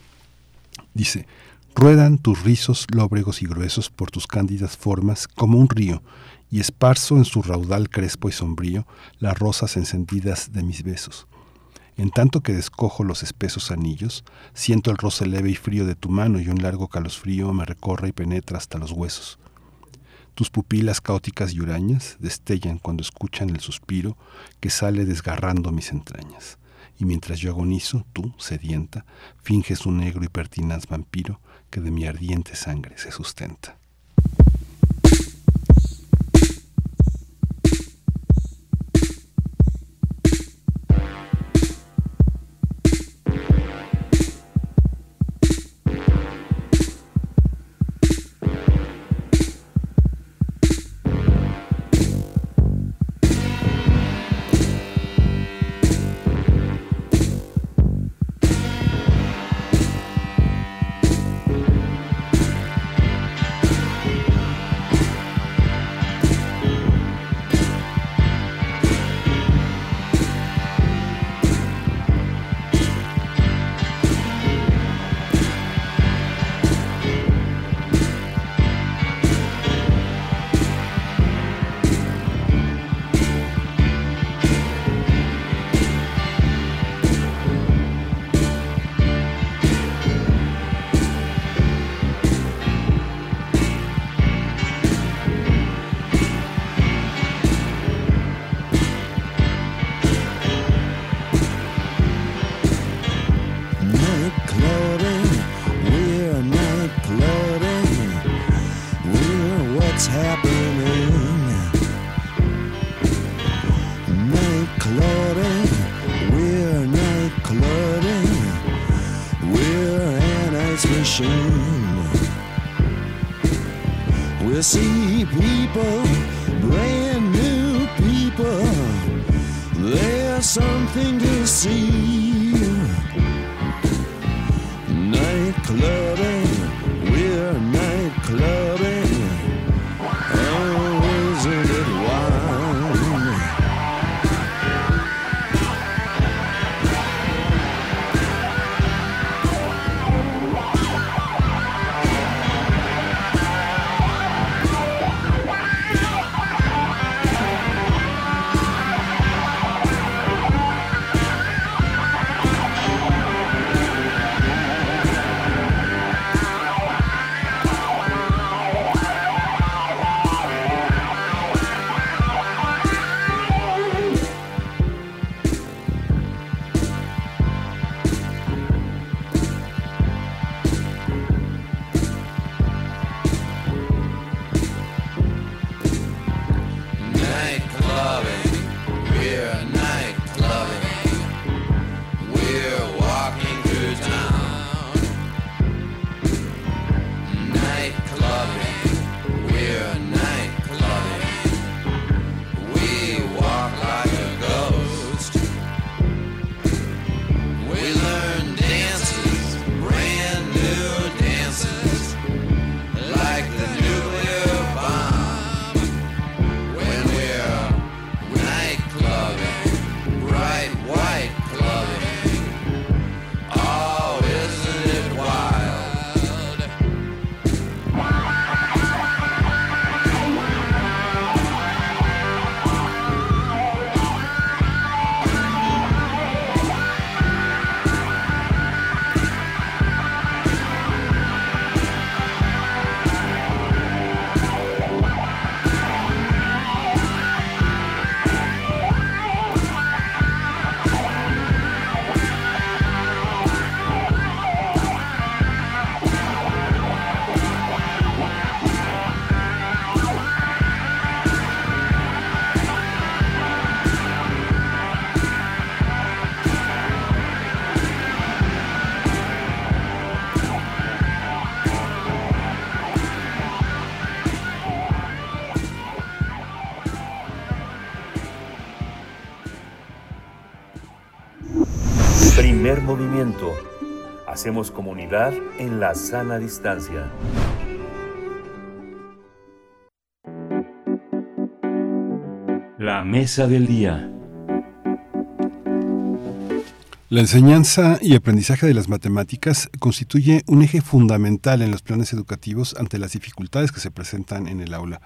Dice, ruedan tus rizos lóbregos y gruesos por tus cándidas formas como un río, y esparzo en su raudal crespo y sombrío las rosas encendidas de mis besos. En tanto que descojo los espesos anillos, siento el roce leve y frío de tu mano y un largo calosfrío me recorre y penetra hasta los huesos. Tus pupilas caóticas y hurañas destellan cuando escuchan el suspiro que sale desgarrando mis entrañas y mientras yo agonizo, tú, sedienta, finges un negro y pertinaz vampiro que de mi ardiente sangre se sustenta. Movimiento. Hacemos comunidad en la sana distancia. La mesa del día. La enseñanza y aprendizaje de las matemáticas constituye un eje fundamental en los planes educativos ante las dificultades que se presentan en el aula.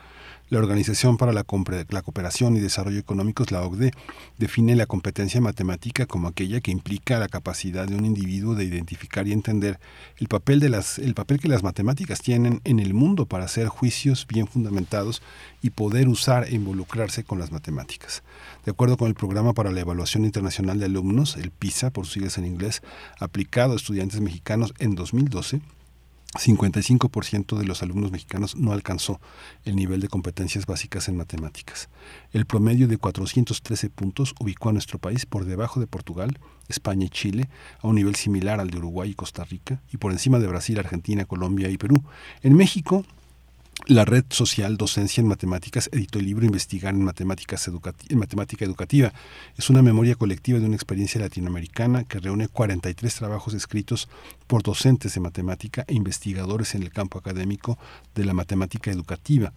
La Organización para la, Cooperación y Desarrollo Económicos, la OCDE, define la competencia matemática como aquella que implica la capacidad de un individuo de identificar y entender el papel, de las, el papel que las matemáticas tienen en el mundo para hacer juicios bien fundamentados y poder usar e involucrarse con las matemáticas. De acuerdo con el Programa para la Evaluación Internacional de Alumnos, el PISA, por sus siglas en inglés, aplicado a estudiantes mexicanos en 2012, 55% de los alumnos mexicanos no alcanzó el nivel de competencias básicas en matemáticas. El promedio de 413 puntos ubicó a nuestro país por debajo de Portugal, España y Chile, a un nivel similar al de Uruguay y Costa Rica, y por encima de Brasil, Argentina, Colombia y Perú. En México, la red social Docencia en Matemáticas editó el libro Investigar en, Matemáticas Matemática Educativa. Es una memoria colectiva de una experiencia latinoamericana que reúne 43 trabajos escritos por docentes de matemática e investigadores en el campo académico de la matemática educativa.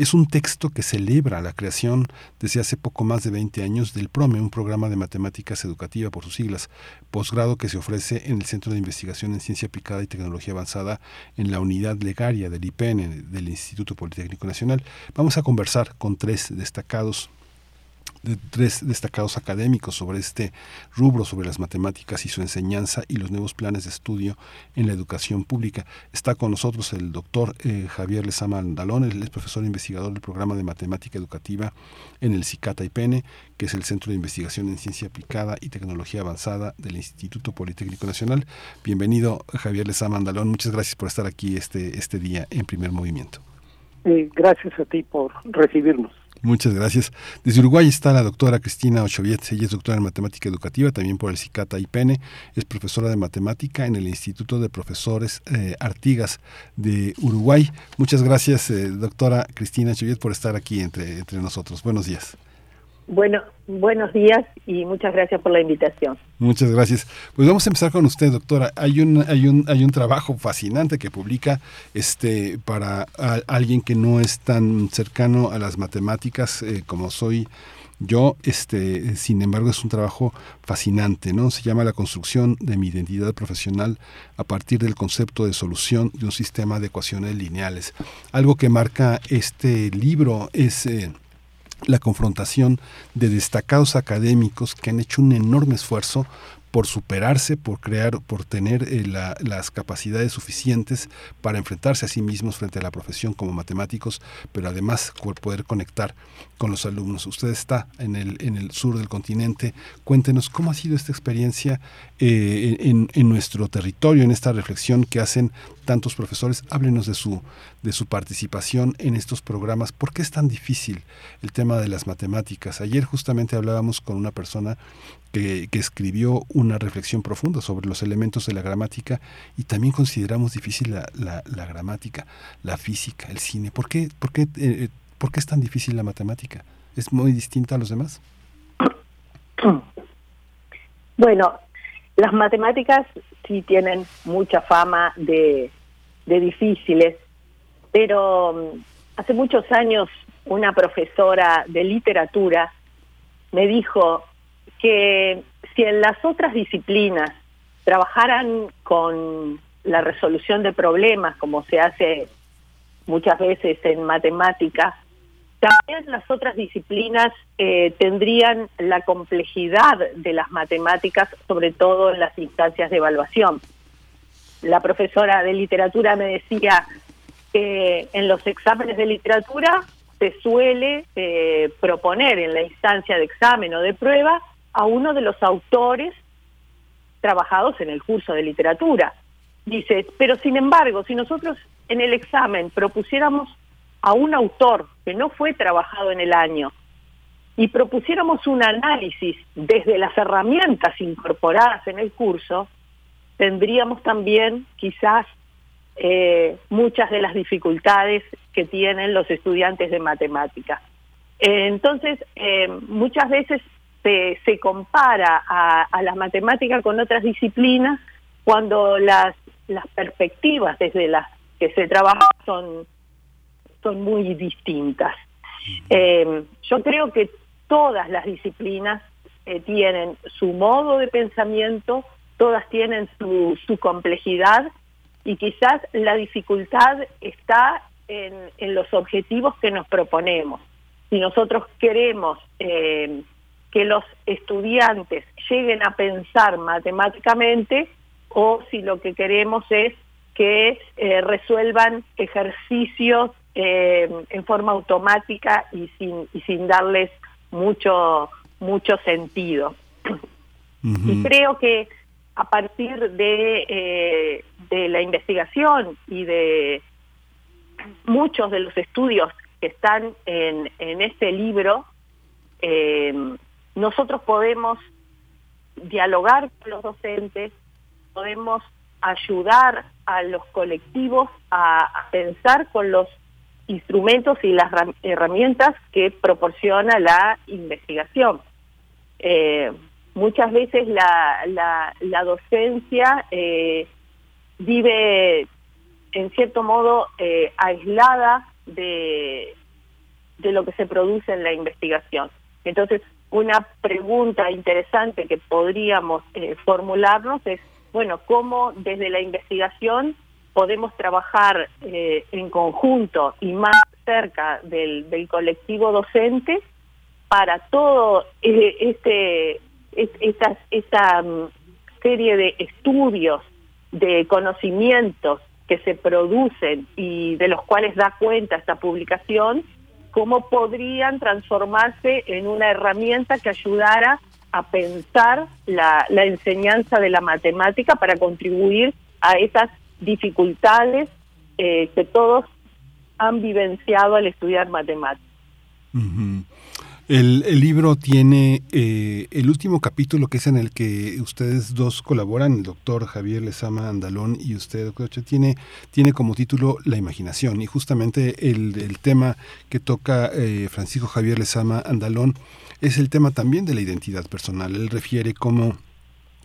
Es un texto que celebra la creación desde hace poco más de 20 años del PROME, un programa de matemáticas educativa por sus siglas, posgrado que se ofrece en el Centro de Investigación en Ciencia Aplicada y Tecnología Avanzada en la unidad legaria del IPN, del Instituto Politécnico Nacional. Vamos a conversar con tres destacados de tres destacados académicos sobre este rubro, sobre las matemáticas y su enseñanza y los nuevos planes de estudio en la educación pública. Está con nosotros el doctor eh, Javier Lezama Andalón, él es profesor investigador del programa de matemática educativa en el CICATA IPN, que es el Centro de Investigación en Ciencia Aplicada y Tecnología Avanzada del Instituto Politécnico Nacional. Bienvenido, Javier Lezama Andalón. Muchas gracias por estar aquí este, este día en primer movimiento. Eh, gracias a ti por recibirnos. Muchas gracias. Desde Uruguay está la doctora Cristina Ochoviet, ella es doctora en matemática educativa, también por el CICATA IPN, es profesora de matemática en el Instituto de Profesores eh, Artigas de Uruguay. Muchas gracias, eh, doctora Cristina Ochoviet, por estar aquí entre, entre nosotros. Buenos días. Bueno, buenos días y muchas gracias por la invitación. Muchas gracias. Pues vamos a empezar con usted, doctora. Hay un hay un hay un trabajo fascinante que publica este para alguien que no es tan cercano a las matemáticas eh, como soy yo, este, sin embargo, es un trabajo fascinante, ¿no? Se llama La construcción de mi identidad profesional a partir del concepto de solución de un sistema de ecuaciones lineales. Algo que marca este libro es eh, la confrontación de destacados académicos que han hecho un enorme esfuerzo por superarse, por crear, por tener eh, las capacidades suficientes para enfrentarse a sí mismos frente a la profesión como matemáticos, pero además por poder conectar con los alumnos. Usted está en el, en el sur del continente. Cuéntenos cómo ha sido esta experiencia eh, en, en, nuestro territorio, en esta reflexión que hacen tantos profesores. Háblenos de su, de su participación en estos programas. ¿Por qué es tan difícil el tema de las matemáticas? Ayer justamente hablábamos con una persona que, escribió una reflexión profunda sobre los elementos de la gramática y también consideramos difícil la, la, gramática, la física, el cine. ¿Por qué, por, qué, eh, ¿Por qué es tan difícil la matemática? ¿Es muy distinta a los demás? Bueno, las matemáticas sí tienen mucha fama de, de difíciles, pero mm, hace muchos años una profesora de literatura me dijo que si en las otras disciplinas trabajaran con la resolución de problemas, como se hace muchas veces en matemáticas, también las otras disciplinas eh, tendrían la complejidad de las matemáticas, sobre todo en las instancias de evaluación. La profesora de literatura me decía que en los exámenes de literatura se suele eh, proponer en la instancia de examen o de prueba a uno de los autores trabajados en el curso de literatura. Dice, pero sin embargo, si nosotros en el examen propusiéramos a un autor que no fue trabajado en el año y propusiéramos un análisis desde las herramientas incorporadas en el curso, tendríamos también quizás eh, muchas de las dificultades que tienen los estudiantes de matemáticas. entonces, eh, muchas veces se, compara a, a la matemática con otras disciplinas cuando las, las perspectivas desde las que se trabaja son, son muy distintas. Eh, yo creo que todas las disciplinas eh, tienen su modo de pensamiento, todas tienen su, su complejidad y quizás la dificultad está en, en, los objetivos que nos proponemos. Si nosotros queremos eh, que los estudiantes lleguen a pensar matemáticamente o si lo que queremos es que eh, resuelvan ejercicios eh, en forma automática y sin, y sin darles mucho, mucho sentido. Y creo que a partir de, eh, de la investigación y de muchos de los estudios que están en, en este libro, eh, nosotros podemos dialogar con los docentes, podemos ayudar a los colectivos a, pensar con los instrumentos y las herramientas que proporciona la investigación. Eh, muchas veces la, la, docencia eh, vive en cierto modo eh, aislada de, de lo que se produce en la investigación. Entonces, una pregunta interesante que podríamos eh, formularnos es, bueno, ¿cómo desde la investigación podemos trabajar eh, en conjunto y más cerca del, colectivo docente para todo eh, este esta, esta mm, serie de estudios, de conocimientos que se producen y de los cuales da cuenta esta publicación, cómo podrían transformarse en una herramienta que ayudara a pensar la, enseñanza de la matemática para contribuir a esas dificultades eh, que todos han vivenciado al estudiar matemáticas. El, el libro tiene eh, el último capítulo que es en el que ustedes dos colaboran, el doctor Javier Lezama Andalón y usted, doctor Ochoa, tiene, tiene como título La imaginación y justamente el, el tema que toca eh, Francisco Javier Lezama Andalón es el tema también de la identidad personal. Él refiere cómo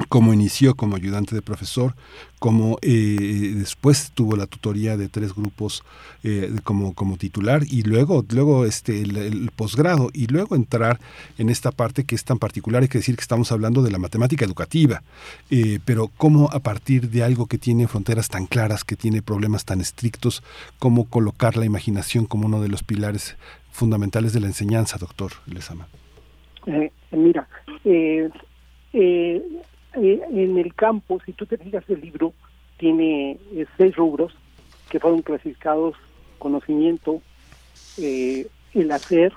cómo inició como ayudante de profesor, cómo eh, después tuvo la tutoría de tres grupos eh, como, como titular y luego, luego este, el, posgrado y luego entrar en esta parte que es tan particular, hay que decir que estamos hablando de la matemática educativa, eh, pero cómo a partir de algo que tiene fronteras tan claras, que tiene problemas tan estrictos, cómo colocar la imaginación como uno de los pilares fundamentales de la enseñanza, doctor Lezama. mira, eh, eh, en el campo, si tú te fijas el libro, tiene eh, seis rubros que fueron clasificados conocimiento, eh, el hacer,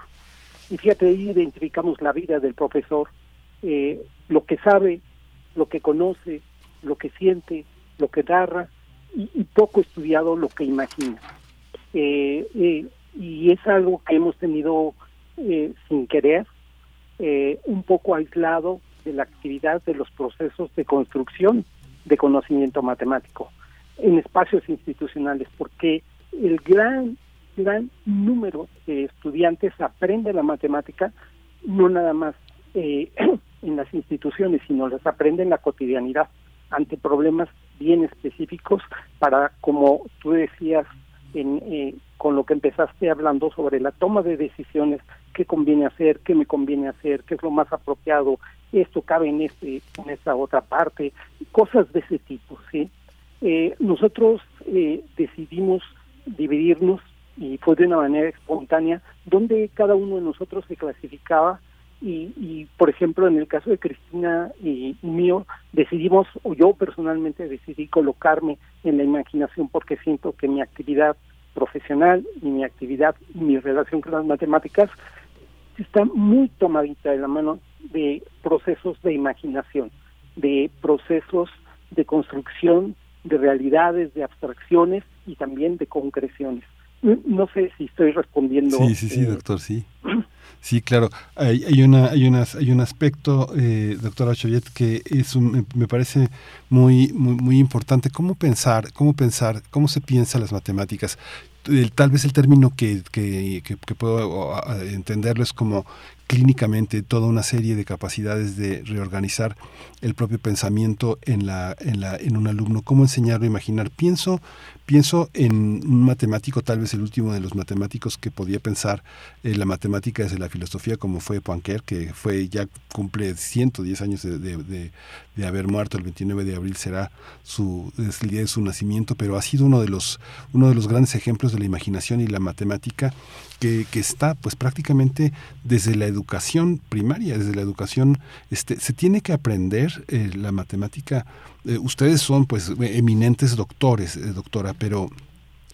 y fíjate, ahí identificamos la vida del profesor, lo que sabe, lo que conoce, lo que siente, lo que narra, y, y poco estudiado lo que imagina. y es algo que hemos tenido sin querer, un poco aislado de la actividad de los procesos de construcción de conocimiento matemático en espacios institucionales, porque el gran, gran número de estudiantes aprende la matemática no nada más eh, [clears throat] en las instituciones, sino las aprende en la cotidianidad ante problemas bien específicos para, como tú decías, en, eh, con lo que empezaste hablando sobre la toma de decisiones, qué conviene hacer, qué me conviene hacer, qué es lo más apropiado, esto cabe en este en esta otra parte, cosas de ese tipo, ¿sí? Eh, nosotros eh, decidimos dividirnos y fue de una manera espontánea donde cada uno de nosotros se clasificaba y, y por ejemplo en el caso de Cristina y mío decidimos o yo personalmente decidí colocarme en la imaginación porque siento que mi actividad profesional y mi actividad y mi relación con las matemáticas está muy tomadita de la mano de procesos de imaginación, de procesos de construcción de realidades, de abstracciones y también de concreciones. No sé si estoy respondiendo. Sí, sí, sí, eh, doctor, sí. [clears throat] Sí, claro. Hay, hay, una, hay, unas, hay un aspecto, eh, doctora Choyet, que es me parece muy, muy, muy importante. ¿Cómo pensar, cómo pensar, cómo se piensa las matemáticas? Tal vez el término que, que, que, puedo entenderlo es como clínicamente toda una serie de capacidades de reorganizar el propio pensamiento en la en la en un alumno. Cómo enseñarlo a imaginar pienso pienso en un matemático tal vez el último de los matemáticos que podía pensar la matemática desde la filosofía como fue Poincaré que fue ya cumple 110 años de, de, de, haber muerto el 29 de abril será su el día de su nacimiento pero ha sido uno de los uno de los grandes ejemplos de la imaginación y la matemática que, que está pues prácticamente desde la educación primaria, desde la educación, este, se tiene que aprender eh, la matemática. Eh, ustedes son pues eminentes doctores, eh, doctora, pero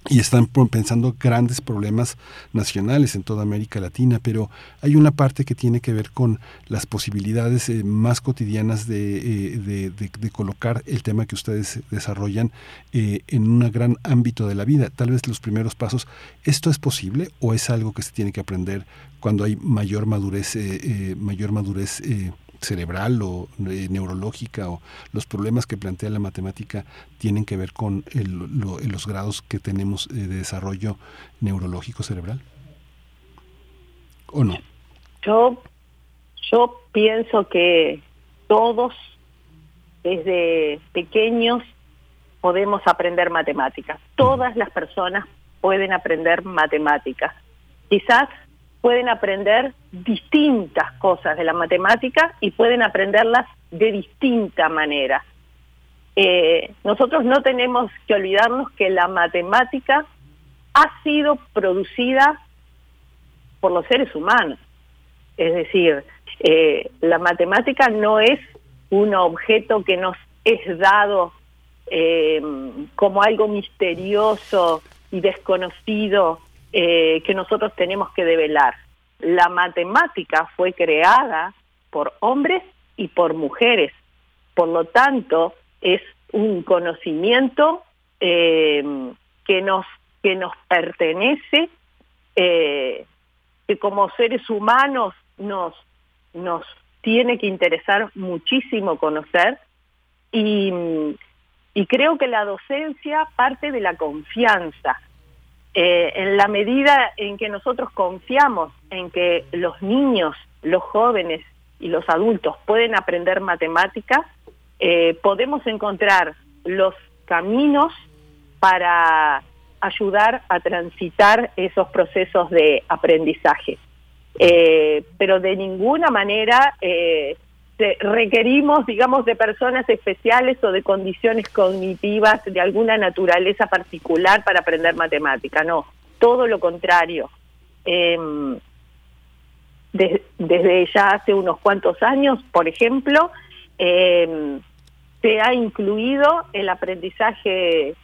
y están pensando grandes problemas nacionales en toda América Latina, pero hay una parte que tiene que ver con las posibilidades eh, más cotidianas eh, de, de, colocar el tema que ustedes desarrollan eh, en un gran ámbito de la vida. Tal vez los primeros pasos, ¿esto es posible o es algo que se tiene que aprender cuando hay mayor madurez, mayor madurez cerebral o eh, neurológica o los problemas que plantea la matemática tienen que ver con los grados que tenemos eh, de desarrollo neurológico cerebral? ¿O no? Yo, yo pienso que todos desde pequeños podemos aprender matemáticas. Todas las personas pueden aprender matemáticas. Quizás pueden aprender distintas cosas de la matemática y pueden aprenderlas de distinta manera. Eh, nosotros no tenemos que olvidarnos que la matemática ha sido producida por los seres humanos. Es decir, eh, la matemática no es un objeto que nos es dado eh, como algo misterioso y desconocido eh, que nosotros tenemos que develar. La matemática fue creada por hombres y por mujeres, por lo tanto es un conocimiento eh, que nos que nos pertenece, eh, que como seres humanos nos, nos tiene que interesar muchísimo conocer y, y creo que la docencia parte de la confianza. Eh, en la medida en que nosotros confiamos en que los niños, los jóvenes y los adultos pueden aprender matemáticas, eh, podemos encontrar los caminos para ayudar a transitar esos procesos de aprendizaje. Eh, pero de ninguna manera eh, requerimos, digamos, de personas especiales o de condiciones cognitivas de alguna naturaleza particular para aprender matemática, no, todo lo contrario. Em, desde ya hace unos cuantos años, por ejemplo, em, se ha incluido el aprendizaje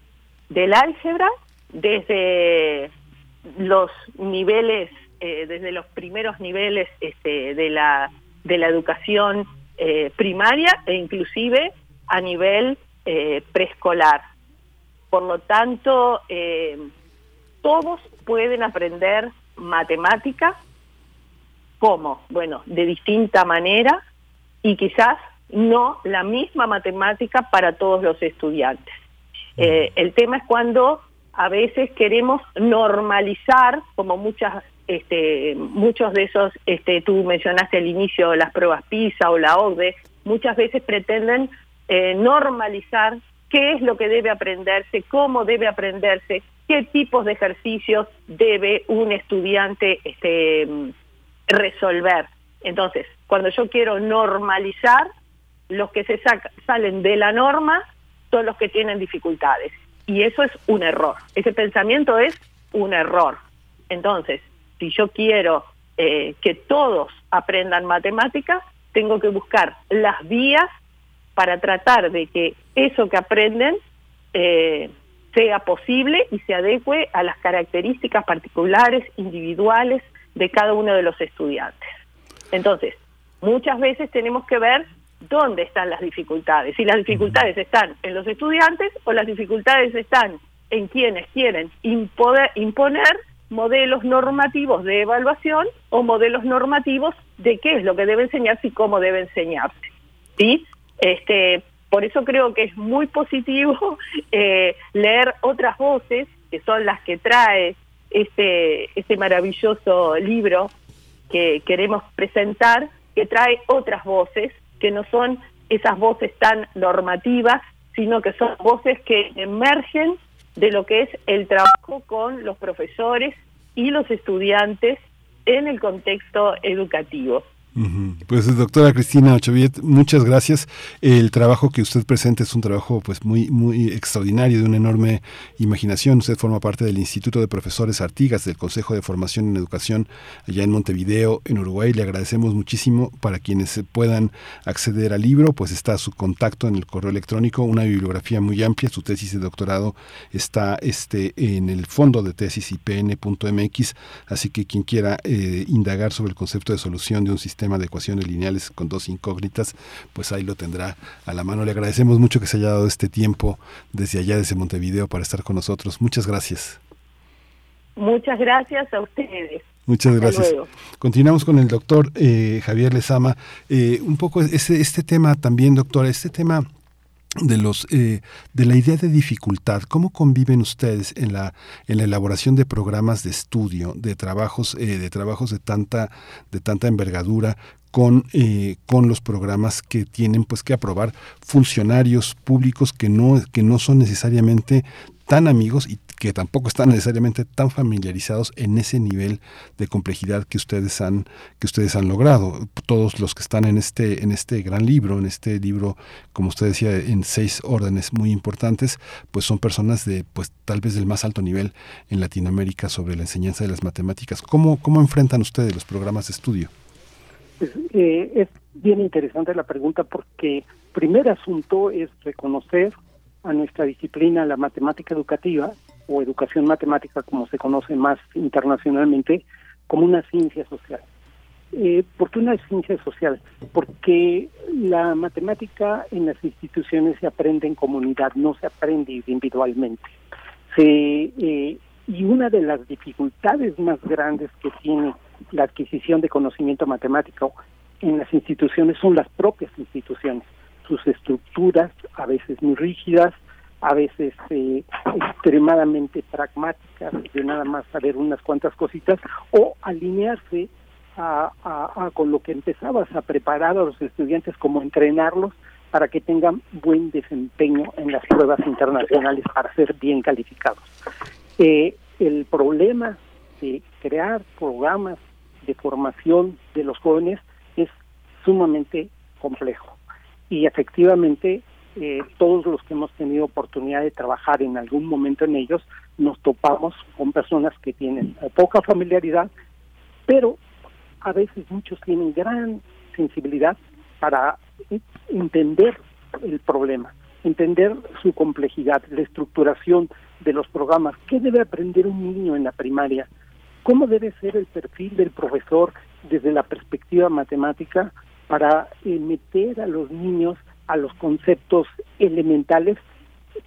del álgebra desde los niveles, eh, desde los primeros niveles este, de, la, de la educación eh, primaria e inclusive a nivel eh, preescolar. Por lo tanto, todos pueden aprender matemática, ¿cómo? Bueno, de distinta manera y quizás no la misma matemática para todos los estudiantes. el tema es cuando a veces queremos normalizar, como muchas, este, muchos de esos, este, tú mencionaste al inicio las pruebas PISA o la OCDE, muchas veces pretenden eh, normalizar qué es lo que debe aprenderse, cómo debe aprenderse, qué tipos de ejercicios debe un estudiante este, resolver. Entonces, cuando yo quiero normalizar, los que se salen de la norma son los que tienen dificultades. Y eso es un error. Ese pensamiento es un error. Entonces, si yo quiero eh, que todos aprendan matemáticas, tengo que buscar las vías para tratar de que eso que aprenden eh, sea posible y se adecue a las características particulares, individuales de cada uno de los estudiantes. Entonces, muchas veces tenemos que ver dónde están las dificultades. Si las dificultades están en los estudiantes o las dificultades están en quienes quieren imponer, imponer modelos normativos de evaluación o modelos normativos de qué es lo que debe enseñarse y cómo debe enseñarse. ¿sí? Este, por eso creo que es muy positivo [laughs] eh, leer otras voces, que son las que trae este, este maravilloso libro que queremos presentar, que trae otras voces que no son esas voces tan normativas, sino que son voces que emergen de lo que es el trabajo con los profesores y los estudiantes en el contexto educativo. Pues doctora Cristina Ochoviet, muchas gracias. El trabajo que usted presenta es un trabajo pues muy muy extraordinario, de una enorme imaginación. Usted forma parte del Instituto de Profesores Artigas del Consejo de Formación en Educación allá en Montevideo, en Uruguay. Le agradecemos muchísimo para quienes puedan acceder al libro, pues está su contacto en el correo electrónico, una bibliografía muy amplia. Su tesis de doctorado está este en el fondo de tesis ipn.mx, así que quien quiera eh, indagar sobre el concepto de solución de un sistema tema de ecuaciones lineales con dos incógnitas, pues ahí lo tendrá a la mano. Le agradecemos mucho que se haya dado este tiempo desde allá, desde Montevideo, para estar con nosotros. Muchas gracias. Muchas gracias a ustedes. Muchas gracias. Continuamos con el doctor eh, Javier Lezama. Eh, un poco este, este tema también, doctor, este tema de los eh, de la idea de dificultad. Cómo conviven ustedes en la en la elaboración de programas de estudio de trabajos eh, de trabajos de tanta de tanta envergadura con, eh, con los programas que tienen pues que aprobar funcionarios públicos que no, que no son necesariamente tan amigos y que tampoco están necesariamente tan familiarizados en ese nivel de complejidad que ustedes han que ustedes han logrado. Todos los que están en este en este gran libro en este libro como usted decía en seis órdenes muy importantes pues son personas de pues tal vez del más alto nivel en Latinoamérica sobre la enseñanza de las matemáticas. Cómo cómo enfrentan ustedes los programas de estudio pues, eh, es bien interesante la pregunta porque primer asunto es reconocer a nuestra disciplina la matemática educativa o educación matemática, como se conoce más internacionalmente, como una ciencia social. Eh, ¿Por qué una ciencia social? Porque la matemática en las instituciones se aprende en comunidad, no se aprende individualmente. Eh, y una de las dificultades más grandes que tiene la adquisición de conocimiento matemático en las instituciones son las propias instituciones, sus estructuras a veces muy rígidas, a veces eh, extremadamente pragmáticas, de nada más saber unas cuantas cositas, o alinearse a, con lo que empezabas a preparar a los estudiantes como entrenarlos para que tengan buen desempeño en las pruebas internacionales para ser bien calificados. Eh, el problema de crear programas de formación de los jóvenes es sumamente complejo y efectivamente eh, todos los que hemos tenido oportunidad de trabajar en algún momento en ellos nos topamos con personas que tienen poca familiaridad pero a veces muchos tienen gran sensibilidad para entender el problema, entender su complejidad, la estructuración de los programas, qué debe aprender un niño en la primaria, cómo debe ser el perfil del profesor desde la perspectiva matemática para eh, meter a los niños a los conceptos elementales,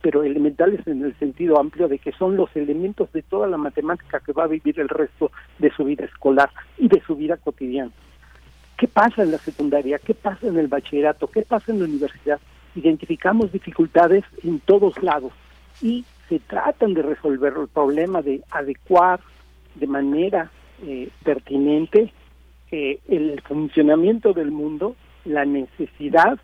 pero elementales en el sentido amplio de que son los elementos de toda la matemática que va a vivir el resto de su vida escolar y de su vida cotidiana. ¿Qué pasa en la secundaria? ¿Qué pasa en el bachillerato? ¿Qué pasa en la universidad? Identificamos dificultades en todos lados y se tratan de resolver el problema de adecuar de manera eh, pertinente eh, el funcionamiento del mundo, la necesidad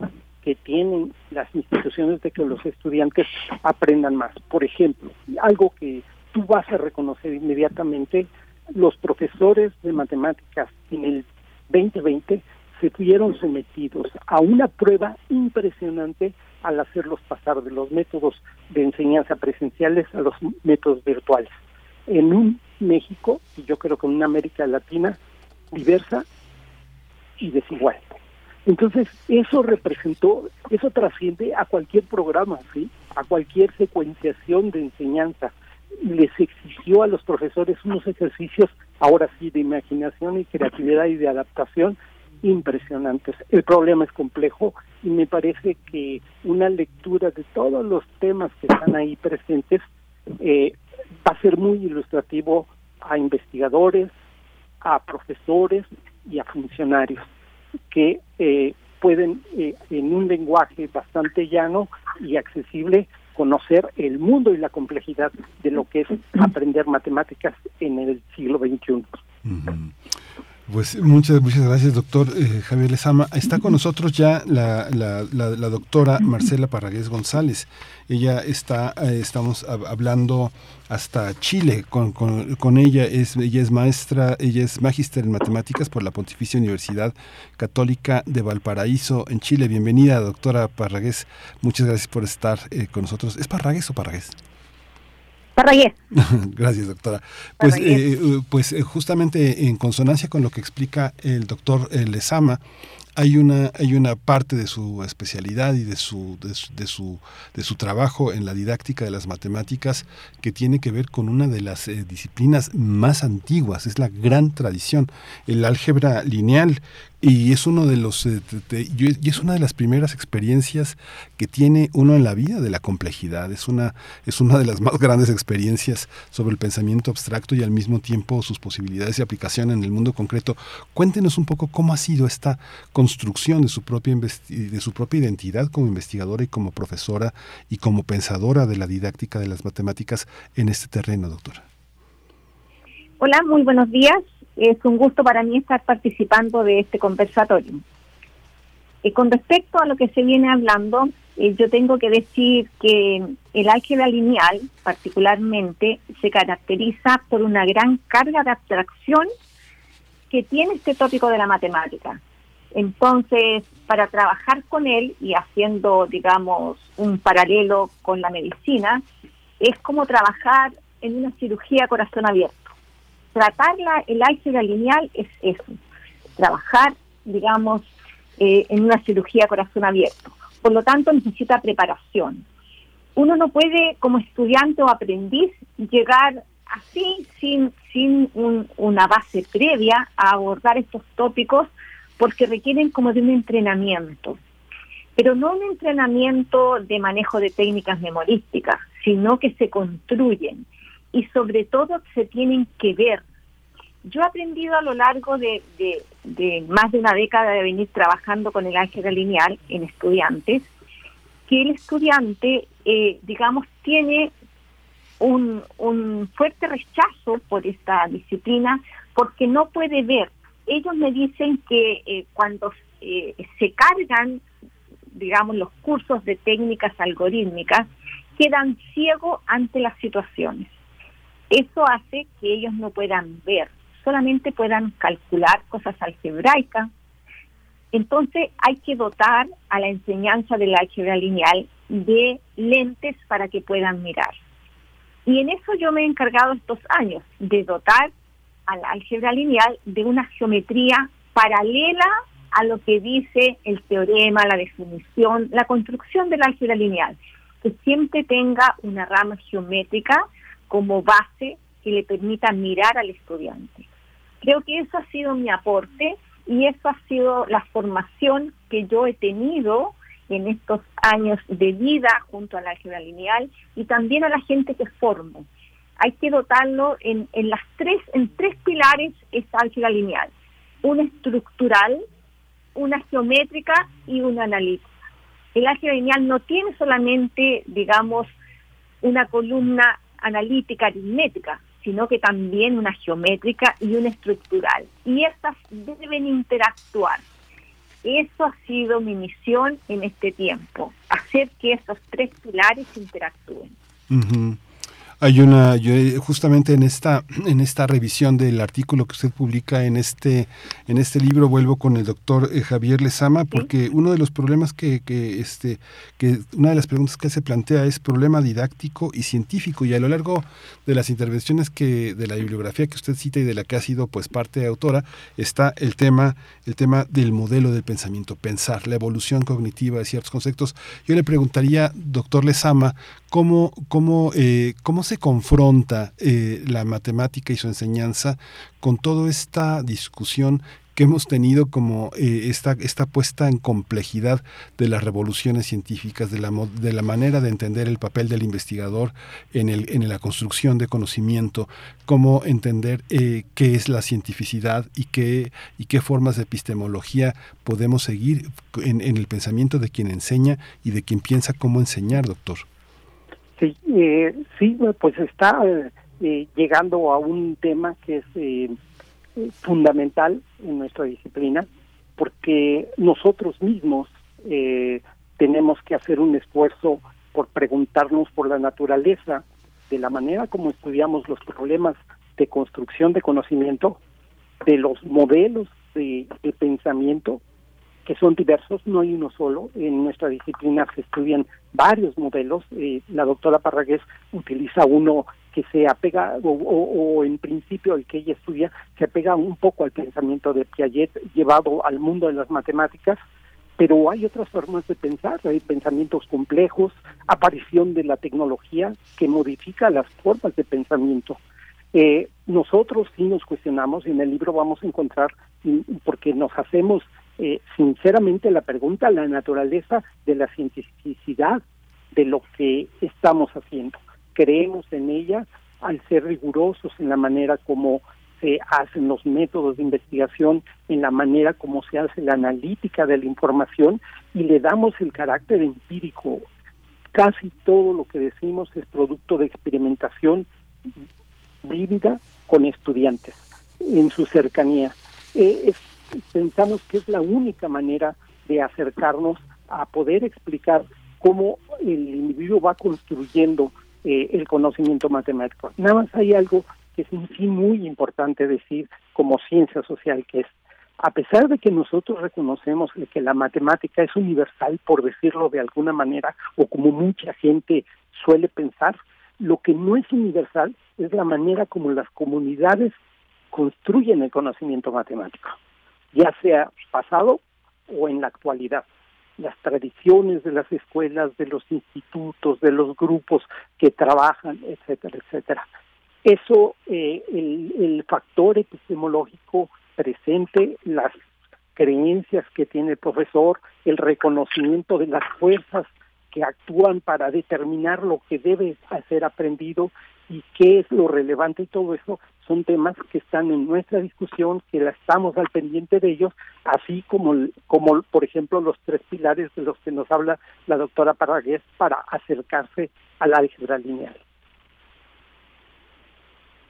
que tienen las instituciones de que los estudiantes aprendan más. Por ejemplo, algo que tú vas a reconocer inmediatamente, los profesores de matemáticas en el 2020 se vieron sometidos a una prueba impresionante al hacerlos pasar de los métodos de enseñanza presenciales a los métodos virtuales. En un México, y yo creo que en una América Latina diversa y desigual. Entonces, eso representó, eso trasciende a cualquier programa, ¿sí? A cualquier secuenciación de enseñanza. Les exigió a los profesores unos ejercicios, ahora sí, de imaginación y creatividad y de adaptación impresionantes. El problema es complejo y me parece que una lectura de todos los temas que están ahí presentes eh, va a ser muy ilustrativo a investigadores, a profesores y a funcionarios que eh, pueden eh, en un lenguaje bastante llano y accesible conocer el mundo y la complejidad de lo que es aprender matemáticas en el siglo XXI. Pues muchas, muchas gracias, doctor eh, Javier Lezama. Está con nosotros ya la, la, doctora Marcela Parragués González. Ella está, eh, estamos hablando hasta Chile con, con, ella. Es, ella es maestra, ella es magíster en matemáticas por la Pontificia Universidad Católica de Valparaíso en Chile. Bienvenida, doctora Parragués. Muchas gracias por estar eh, con nosotros. ¿Es Parragués o Parragués? [laughs] Gracias, doctora. Pues, eh, eh, pues eh, justamente en consonancia con lo que explica el doctor Lezama, hay una hay una parte de su especialidad y de su, de su, de su trabajo en la didáctica de las matemáticas que tiene que ver con una de las disciplinas más antiguas. Es la gran tradición el álgebra lineal y es uno de los eh, y es una de las primeras experiencias que tiene uno en la vida de la complejidad. Es una es una de las más grandes experiencias sobre el pensamiento abstracto y al mismo tiempo sus posibilidades de aplicación en el mundo concreto. Cuéntenos un poco cómo ha sido esta construcción de su propia de su propia identidad como investigadora y como profesora y como pensadora de la didáctica de las matemáticas en este terreno doctora. Hola, muy buenos días. Es un gusto para mí estar participando de este conversatorio. Y con respecto a lo que se viene hablando, eh, yo tengo que decir que el álgebra lineal, particularmente, se caracteriza por una gran carga de abstracción que tiene este tópico de la matemática. Entonces, para trabajar con él y haciendo, digamos, un paralelo con la medicina, es como trabajar en una cirugía corazón abierto tratarla el álgebra lineal es eso, trabajar, digamos, eh, en una cirugía corazón abierto. Por lo tanto, necesita preparación. Uno no puede, como estudiante o aprendiz, llegar así, sin, sin una base previa, a abordar estos tópicos, porque requieren como de un entrenamiento. Pero no un entrenamiento de manejo de técnicas memorísticas, sino que se construyen y sobre todo se tienen que ver Yo he aprendido a lo largo de, más de una década de venir trabajando con el álgebra lineal en estudiantes, que el estudiante, eh, digamos, tiene un, un fuerte rechazo por esta disciplina porque no puede ver. Ellos me dicen que eh, cuando eh, se cargan, digamos, los cursos de técnicas algorítmicas, quedan ciegos ante las situaciones. Eso hace que ellos no puedan ver, solamente puedan calcular cosas algebraicas. Entonces hay que dotar a la enseñanza del álgebra lineal de lentes para que puedan mirar. Y en eso yo me he encargado estos años, de dotar al álgebra lineal de una geometría paralela a lo que dice el teorema, la definición, la construcción del álgebra lineal, que siempre tenga una rama geométrica como base que le permita mirar al estudiante. Creo que eso ha sido mi aporte y eso ha sido la formación que yo he tenido en estos años de vida junto al álgebra lineal y también a la gente que formo. Hay que dotarlo en, en las tres, en tres pilares esta álgebra lineal. Una estructural, una geométrica y una analítica. El álgebra lineal no tiene solamente, digamos, una columna analítica aritmética, sino que también una geométrica y una estructural. Y estas deben interactuar. Eso ha sido mi misión en este tiempo, hacer que esos tres pilares interactúen. Hay una, yo justamente en esta, en esta revisión del artículo que usted publica en este, en este libro, vuelvo con el doctor eh, Javier Lezama, porque uno de los problemas que, que, este, que una de las preguntas que se plantea es problema didáctico y científico, y a lo largo de las intervenciones que, de la bibliografía que usted cita y de la que ha sido pues parte autora, está el tema, el tema del modelo de pensamiento, pensar, la evolución cognitiva de ciertos conceptos. Yo le preguntaría, doctor Lezama, cómo, cómo, eh, cómo se confronta eh, la matemática y su enseñanza con toda esta discusión que hemos tenido como eh, esta, esta puesta en complejidad de las revoluciones científicas, de la, de la manera de entender el papel del investigador en, el, en la construcción de conocimiento, cómo entender qué es la cientificidad y qué, y qué formas de epistemología podemos seguir en el pensamiento de quien enseña y de quien piensa cómo enseñar, doctor. Sí, eh, sí, pues está eh, llegando a un tema que es eh, fundamental en nuestra disciplina, porque nosotros mismos eh, tenemos que hacer un esfuerzo por preguntarnos por la naturaleza de la manera como estudiamos los problemas de construcción de conocimiento, de los modelos de pensamiento que son diversos, no hay uno solo. En nuestra disciplina se estudian varios modelos. Eh, la doctora Parragués utiliza uno que se apega, o, en principio el que ella estudia, se apega un poco al pensamiento de Piaget llevado al mundo de las matemáticas, pero hay otras formas de pensar, hay pensamientos complejos, aparición de la tecnología que modifica las formas de pensamiento. Eh, nosotros sí nos cuestionamos y en el libro vamos a encontrar, porque nos hacemos eh, sinceramente la pregunta, la naturaleza de la cientificidad de lo que estamos haciendo. Creemos en ella al ser rigurosos en la manera como se hacen los métodos de investigación, en la manera como se hace la analítica de la información y le damos el carácter empírico. Casi todo lo que decimos es producto de experimentación vívida con estudiantes en su cercanía. Eh, pensamos que es la única manera de acercarnos a poder explicar cómo el individuo va construyendo eh, el conocimiento matemático. Nada más hay algo que es sí muy importante decir como ciencia social, que es, a pesar de que nosotros reconocemos que la matemática es universal, por decirlo de alguna manera, o como mucha gente suele pensar, lo que no es universal es la manera como las comunidades construyen el conocimiento matemático ya sea pasado o en la actualidad. Las tradiciones de las escuelas, de los institutos, de los grupos que trabajan, etcétera, etcétera. Eso, eh, el, el factor epistemológico presente, las creencias que tiene el profesor, el reconocimiento de las fuerzas que actúan para determinar lo que debe ser aprendido y qué es lo relevante y todo eso son temas que están en nuestra discusión, que la estamos al pendiente de ellos, así como, como por ejemplo los tres pilares de los que nos habla la doctora Parragués para acercarse al álgebra lineal.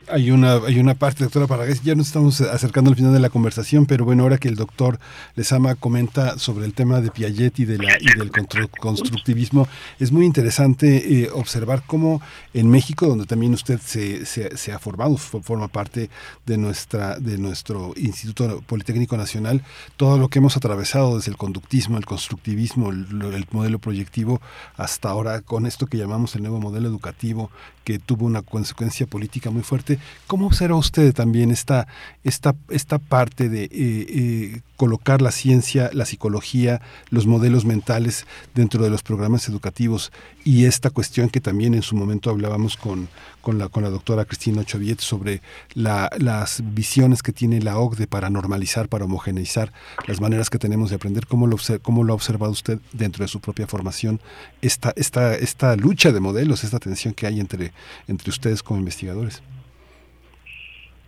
Hay una, hay una parte, doctora Parragués, ya nos estamos acercando al final de la conversación, pero bueno, ahora que el doctor Lesama comenta sobre el tema de Piaget y, de la, del constructivismo, es muy interesante eh, observar cómo en México, donde también usted se, se, ha formado, forma parte de, nuestra, de nuestro Instituto Politécnico Nacional, todo lo que hemos atravesado desde el conductismo, el constructivismo, el modelo proyectivo, hasta ahora con esto que llamamos el nuevo modelo educativo, que tuvo una consecuencia política muy fuerte. ¿Cómo observa usted también esta, esta, esta parte de eh, eh, colocar la ciencia, la psicología, los modelos mentales dentro de los programas educativos y esta cuestión que también en su momento hablábamos con, con, la, con la doctora Cristina Choviet sobre las visiones que tiene la OCDE para normalizar, para homogeneizar las maneras que tenemos de aprender? ¿Cómo lo, cómo lo ha observado usted dentro de su propia formación esta, esta, esta lucha de modelos, esta tensión que hay entre entre ustedes como investigadores?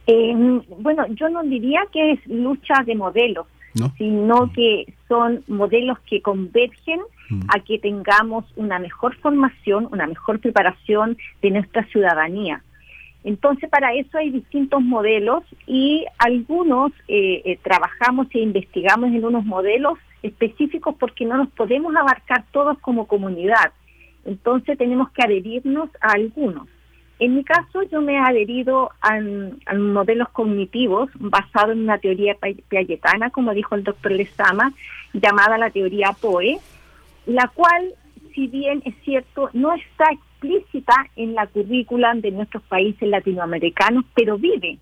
Eh, bueno, yo no diría que es lucha de modelos, sino mm. que son modelos que convergen mm. a que tengamos una mejor formación, una mejor preparación de nuestra ciudadanía. Entonces, para eso hay distintos modelos y algunos eh, eh, trabajamos e investigamos en unos modelos específicos porque no nos podemos abarcar todos como comunidad. Entonces, tenemos que adherirnos a algunos. En mi caso, yo me he adherido a, modelos cognitivos basados en una teoría piagetana, como dijo el doctor Lezama, llamada la teoría POE, la cual, si bien es cierto, no está explícita en la currícula de nuestros países latinoamericanos, pero vive,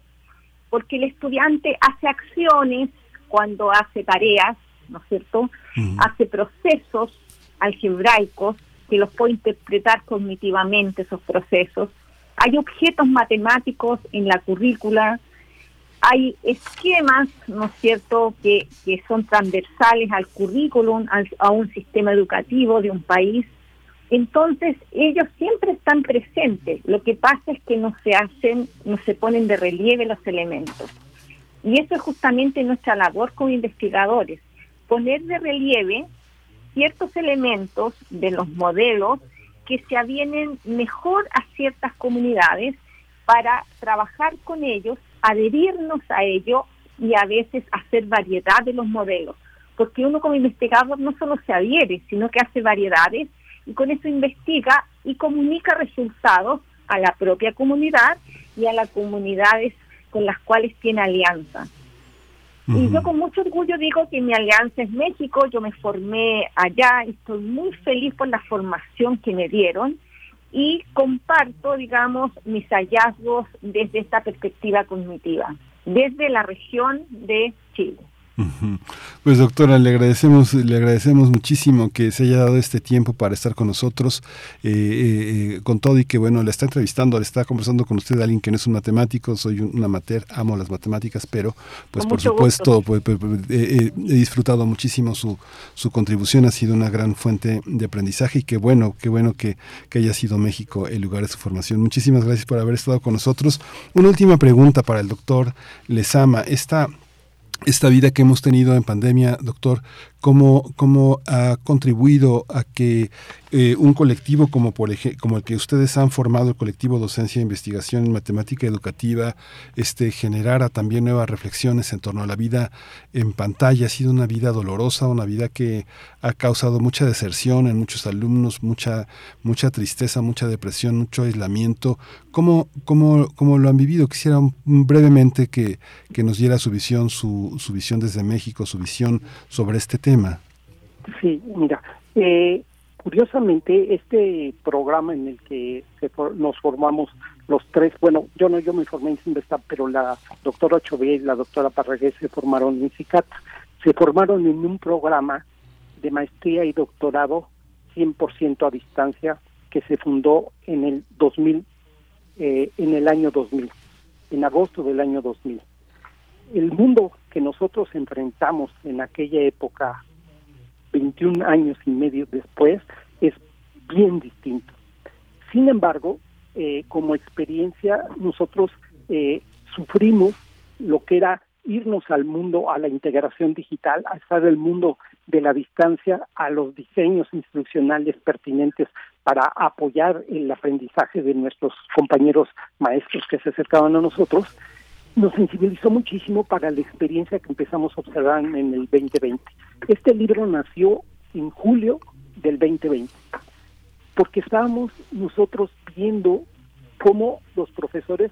porque el estudiante hace acciones cuando hace tareas, ¿no es cierto? Hace procesos algebraicos que los puede interpretar cognitivamente esos procesos hay objetos matemáticos en la currícula, hay esquemas, ¿no es cierto?, que, que son transversales al currículum, a un sistema educativo de un país. Entonces, ellos siempre están presentes. Lo que pasa es que no se hacen, no se ponen de relieve los elementos. Y eso es justamente nuestra labor como investigadores, poner de relieve ciertos elementos de los modelos que se avienen mejor a ciertas comunidades para trabajar con ellos, adherirnos a ello y a veces hacer variedad de los modelos. Porque uno como investigador no solo se adhiere, sino que hace variedades y con eso investiga y comunica resultados a la propia comunidad y a las comunidades con las cuales tiene alianza. Y yo con mucho orgullo digo que mi alianza es México, yo me formé allá y estoy muy feliz por la formación que me dieron y comparto, digamos, mis hallazgos desde esta perspectiva cognitiva, desde la región de Chile. Pues doctora, le agradecemos, le agradecemos muchísimo que se haya dado este tiempo para estar con nosotros, eh, eh, eh, con todo y que bueno, le está entrevistando, le está conversando con usted alguien que no es un matemático, soy un amateur, amo las matemáticas, pero pues por supuesto pues, pues, pues, he disfrutado muchísimo su, su contribución, ha sido una gran fuente de aprendizaje y qué bueno, qué bueno que, que haya sido México el lugar de su formación. Muchísimas gracias por haber estado con nosotros. Una última pregunta para el doctor Lezama. Esta esta vida que hemos tenido en pandemia, doctor, cómo, cómo ha contribuido a que eh, un colectivo como, por como el que ustedes han formado, el colectivo Docencia e Investigación en Matemática Educativa, este, generara también nuevas reflexiones en torno a la vida en pantalla. Ha sido una vida dolorosa, una vida que ha causado mucha deserción en muchos alumnos, mucha, mucha tristeza, mucha depresión, mucho aislamiento. ¿Cómo, cómo, cómo lo han vivido? Quisiera brevemente que, que nos diera su visión, su, su visión desde México, su visión sobre este tema Sí, mira, eh, curiosamente este programa en el que nos formamos los tres, bueno, yo no, yo me formé en Sinvesta, pero la doctora Chovía y la doctora Parragués se formaron en CICAT, se formaron en un programa de maestría y doctorado 100% a distancia que se fundó en el 2000, eh, en el año 2000, en agosto del año 2000. El mundo que nosotros enfrentamos en aquella época, 21 años y medio después, es bien distinto. Sin embargo, eh, como experiencia, nosotros eh, sufrimos lo que era irnos al mundo, a la integración digital, a estar el mundo de la distancia, a los diseños instruccionales pertinentes para apoyar el aprendizaje de nuestros compañeros maestros que se acercaban a nosotros, nos sensibilizó muchísimo para la experiencia que empezamos a observar en el 2020. Este libro nació en julio del 2020, porque estábamos nosotros viendo cómo los profesores,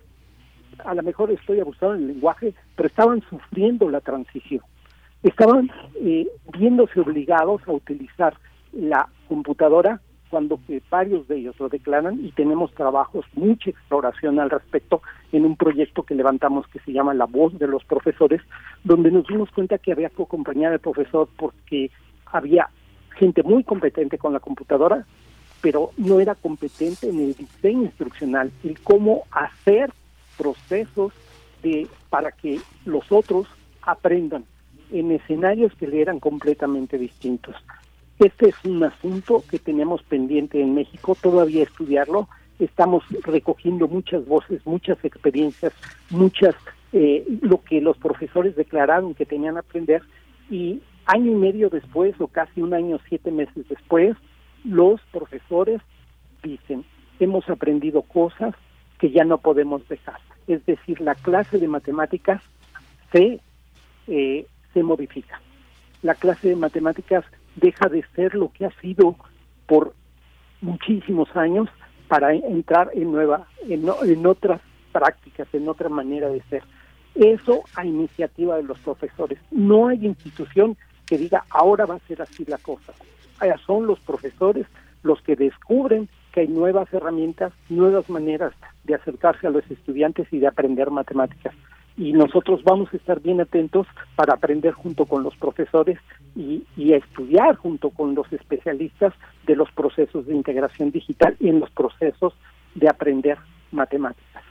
a lo mejor estoy abusando del lenguaje, pero estaban sufriendo la transición. Estaban eh, viéndose obligados a utilizar la computadora cuando que varios de ellos lo declaran y tenemos trabajos, mucha exploración al respecto en un proyecto que levantamos que se llama La Voz de los Profesores, donde nos dimos cuenta que había que acompañar al profesor porque había gente muy competente con la computadora, pero no era competente en el diseño instruccional, y cómo hacer procesos de para que los otros aprendan en escenarios que le eran completamente distintos. Este es un asunto que tenemos pendiente en México, todavía estudiarlo. Estamos recogiendo muchas voces, muchas experiencias, muchas eh, lo que los profesores declararon que tenían aprender y año y medio después o casi un año, siete meses después, los profesores dicen, hemos aprendido cosas que ya no podemos dejar. Es decir, la clase de matemáticas se, eh, se modifica. La clase de matemáticas deja de ser lo que ha sido por muchísimos años para entrar en nueva en, en otras prácticas, en otra manera de ser. Eso a iniciativa de los profesores. No hay institución que diga ahora va a ser así la cosa. Allá son los profesores los que descubren que hay nuevas herramientas, nuevas maneras de acercarse a los estudiantes y de aprender matemáticas y nosotros vamos a estar bien atentos para aprender junto con los profesores y, y, estudiar junto con los especialistas de los procesos de integración digital y en los procesos de aprender matemáticas.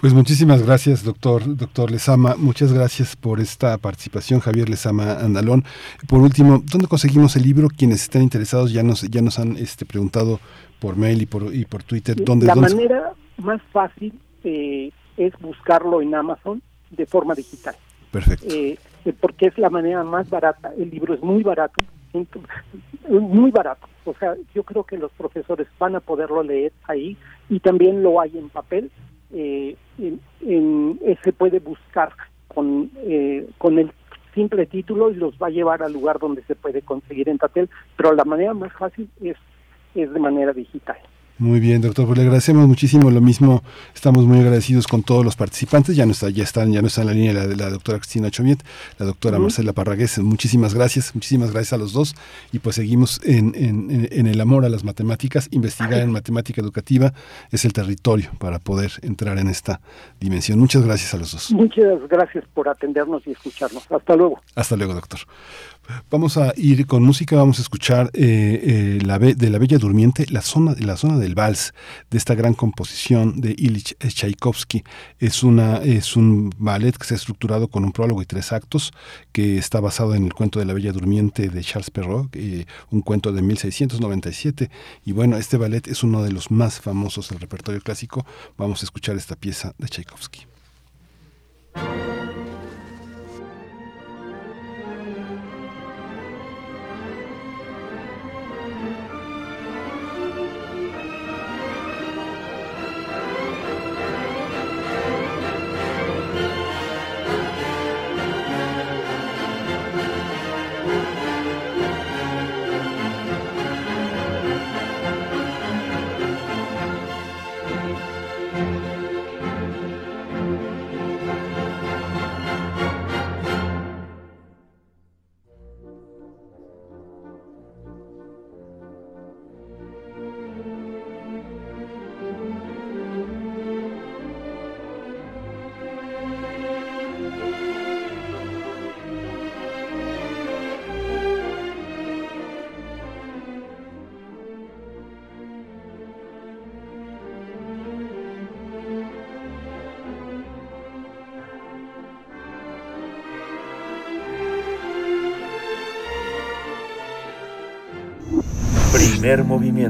Pues muchísimas gracias, doctor, doctor Lezama. Muchas gracias por esta participación, Javier Lezama Andalón. Por último, ¿dónde conseguimos el libro? Quienes estén interesados ya nos, ya nos han este, preguntado por mail y por, y por Twitter. ¿dónde, La dónde manera más fácil eh, es buscarlo en Amazon de forma digital. Perfecto. Eh, porque es la manera más barata. El libro es muy barato, muy barato. O sea, yo creo que los profesores van a poderlo leer ahí y también lo hay en papel. Eh, en, en, eh, se puede buscar con, eh, con el simple título y los va a llevar al lugar donde se puede conseguir en papel, pero la manera más fácil es, es de manera digital. Muy bien, doctor, pues le agradecemos muchísimo. Lo mismo, estamos muy agradecidos con todos los participantes. Ya no está, ya están, ya no está en la línea la, la doctora Cristina Chomiet, la doctora uh -huh. Marcela Parragués. Muchísimas gracias, muchísimas gracias a los dos. Y pues seguimos en, en, en el amor a las matemáticas. Investigar en matemática educativa es el territorio para poder entrar en esta dimensión. Muchas gracias a los dos. Muchas gracias por atendernos y escucharnos. Hasta luego. Hasta luego, doctor. Vamos a ir con música, vamos a escuchar eh, eh, la de La Bella Durmiente, la zona, la zona del vals, de esta gran composición de Ilich Tchaikovsky. Es, una, es un ballet que se ha estructurado con un prólogo y tres actos, que está basado en el cuento de La Bella Durmiente de Charles Perrault, eh, un cuento de 1697. Y bueno, este ballet es uno de los más famosos del repertorio clásico. Vamos a escuchar esta pieza de Tchaikovsky.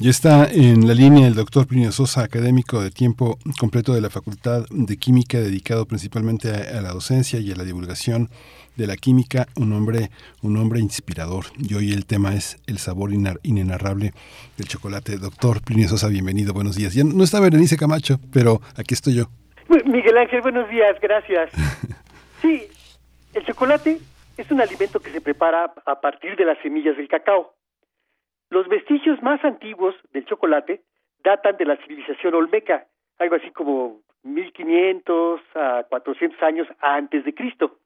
Ya está en la línea el doctor Plinio Sosa, académico de tiempo completo de la Facultad de Química, dedicado principalmente a, a, la docencia y a la divulgación de la química, un hombre, un hombre inspirador. Y hoy el tema es el sabor inenarrable del chocolate. Doctor Plinio Sosa, bienvenido, buenos días. Ya no está Berenice Camacho, pero aquí estoy yo. Miguel Ángel, buenos días, gracias. [laughs] Sí, el chocolate es un alimento que se prepara a partir de las semillas del cacao. Los vestigios más antiguos del chocolate datan de la civilización olmeca, algo así como 1500 a 400 años antes de Cristo.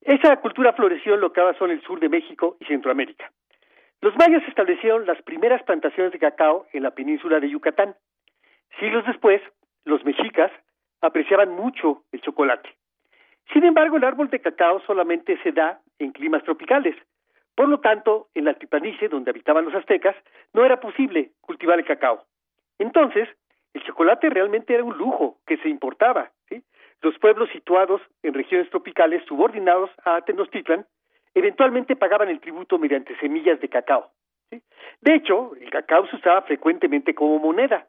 Esa cultura floreció en lo que ahora son el sur de México y Centroamérica. Los mayas establecieron las primeras plantaciones de cacao en la península de Yucatán. Siglos después, los mexicas apreciaban mucho el chocolate. Sin embargo, el árbol de cacao solamente se da en climas tropicales, por lo tanto, en la altiplanicie donde habitaban los aztecas, no era posible cultivar el cacao. Entonces, el chocolate realmente era un lujo que se importaba. Los pueblos situados en regiones tropicales subordinados a Tenochtitlan eventualmente pagaban el tributo mediante semillas de cacao. De hecho, el cacao se usaba frecuentemente como moneda.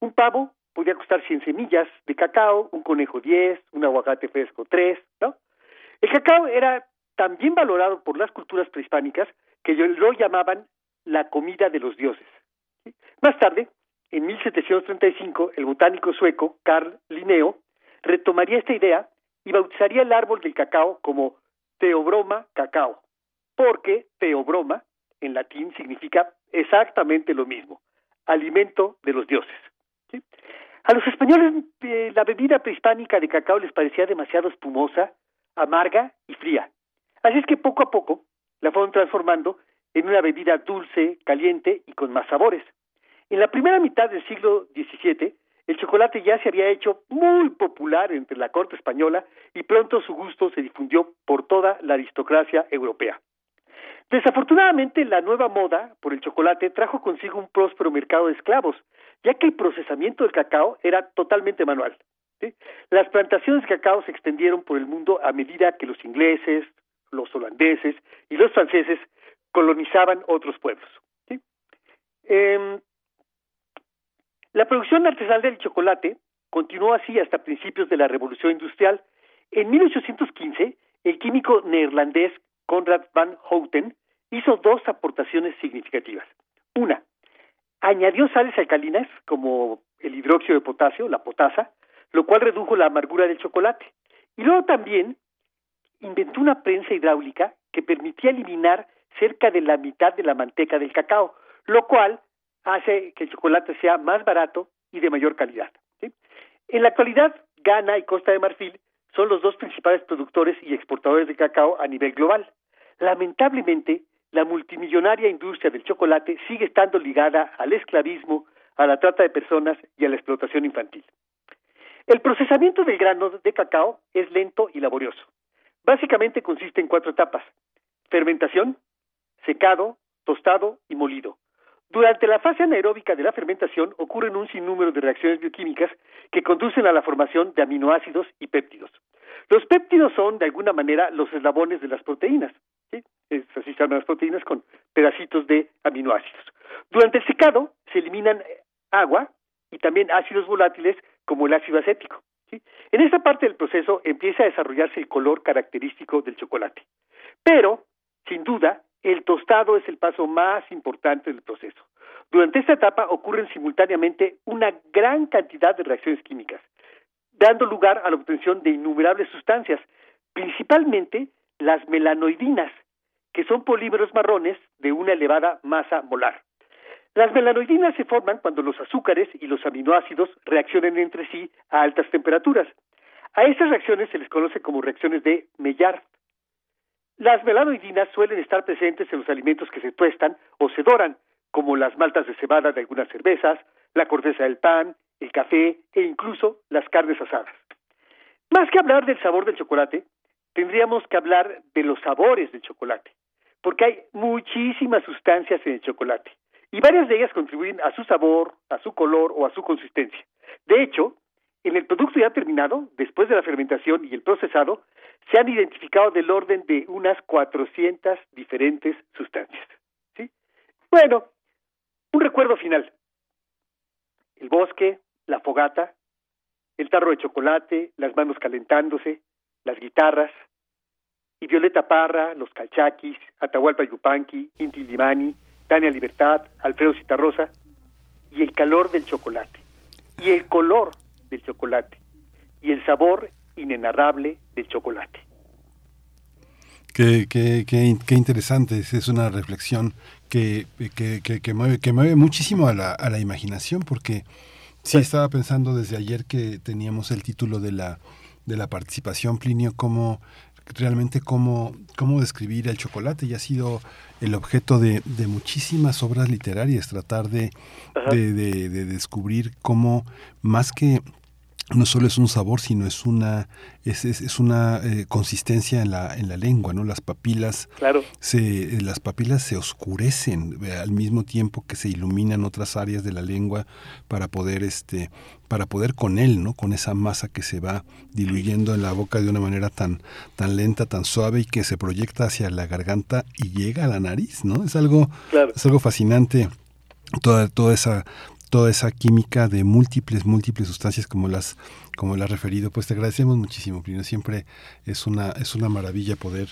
Un pavo podía costar 100 semillas de cacao, un conejo 10, un aguacate fresco 3, ¿no? El cacao era también valorado por las culturas prehispánicas que lo llamaban la comida de los dioses. Más tarde, en 1735, el botánico sueco Carl Linneo retomaría esta idea y bautizaría el árbol del cacao como Teobroma cacao, porque Teobroma en latín significa exactamente lo mismo, alimento de los dioses. A los españoles eh, la bebida prehispánica de cacao les parecía demasiado espumosa, amarga y fría. Así es que poco a poco la fueron transformando en una bebida dulce, caliente y con más sabores. En la primera mitad del siglo XVII, el chocolate ya se había hecho muy popular entre la corte española y pronto su gusto se difundió por toda la aristocracia europea. Desafortunadamente, la nueva moda por el chocolate trajo consigo un próspero mercado de esclavos, ya que el procesamiento del cacao era totalmente manual. Las plantaciones de cacao se extendieron por el mundo a medida que los ingleses, los holandeses y los franceses colonizaban otros pueblos. Eh, la producción artesanal del chocolate continuó así hasta principios de la Revolución Industrial. En 1815, el químico neerlandés Conrad van Houten hizo dos aportaciones significativas. Una, añadió sales alcalinas como el hidróxido de potasio, la potasa, lo cual redujo la amargura del chocolate. Y luego también inventó una prensa hidráulica que permitía eliminar cerca de la mitad de la manteca del cacao, lo cual hace que el chocolate sea más barato y de mayor calidad. En la actualidad, Ghana y Costa de Marfil son los dos principales productores y exportadores de cacao a nivel global. Lamentablemente, la multimillonaria industria del chocolate sigue estando ligada al esclavismo, a la trata de personas y a la explotación infantil. El procesamiento del grano de cacao es lento y laborioso. Básicamente consiste en cuatro etapas. Fermentación, secado, tostado y molido. Durante la fase anaeróbica de la fermentación ocurren un sinnúmero de reacciones bioquímicas que conducen a la formación de aminoácidos y péptidos. Los péptidos son, de alguna manera, los eslabones de las proteínas. ¿sí? Así se llaman las proteínas con pedacitos de aminoácidos. Durante el secado se eliminan agua y también ácidos volátiles como el ácido acético. En esta parte del proceso empieza a desarrollarse el color característico del chocolate. Pero, sin duda, el tostado es el paso más importante del proceso. Durante esta etapa ocurren simultáneamente una gran cantidad de reacciones químicas, dando lugar a la obtención de innumerables sustancias, principalmente las melanoidinas, que son polímeros marrones de una elevada masa molar. Las melanoidinas se forman cuando los azúcares y los aminoácidos reaccionan entre sí a altas temperaturas. A estas reacciones se les conoce como reacciones de Maillard. Las melanoidinas suelen estar presentes en los alimentos que se tuestan o se doran, como las maltas de cebada de algunas cervezas, la corteza del pan, el café e incluso las carnes asadas. Más que hablar del sabor del chocolate, tendríamos que hablar de los sabores del chocolate, porque hay muchísimas sustancias en el chocolate y varias de ellas contribuyen a su sabor, a su color o a su consistencia. De hecho, en el producto ya terminado, después de la fermentación y el procesado, se han identificado del orden de unas 400 diferentes sustancias. ¿sí? Bueno, un recuerdo final. El bosque, la fogata, el tarro de chocolate, las manos calentándose, las guitarras, y Violeta Parra, los calchaquis, Atahualpa Yupanqui, Inti Limani, Tania Libertad, Alfredo Citarrosa, y el calor del chocolate, y el color del chocolate, y el sabor inenarrable del chocolate. Qué, qué, qué, qué interesante, es una reflexión que, que, que, mueve, que mueve muchísimo a la, a la imaginación, porque sí estaba pensando desde ayer que teníamos el título de la, de la participación, Plinio, como realmente cómo, cómo describir el chocolate y ha sido el objeto de, de muchísimas obras literarias, tratar de, de, de, descubrir cómo más que no solo es un sabor, sino es una es, es, una eh, consistencia en la en la lengua, ¿no? Las papilas claro. se eh, las papilas se oscurecen eh, al mismo tiempo que se iluminan otras áreas de la lengua para poder este para poder con él, ¿no? Con esa masa que se va diluyendo en la boca de una manera tan tan lenta, tan suave y que se proyecta hacia la garganta y llega a la nariz, ¿no? Es algo es algo fascinante toda toda esa toda esa química de múltiples, múltiples sustancias como las como las referido, pues te agradecemos muchísimo, Prino. Siempre es una, es una maravilla poder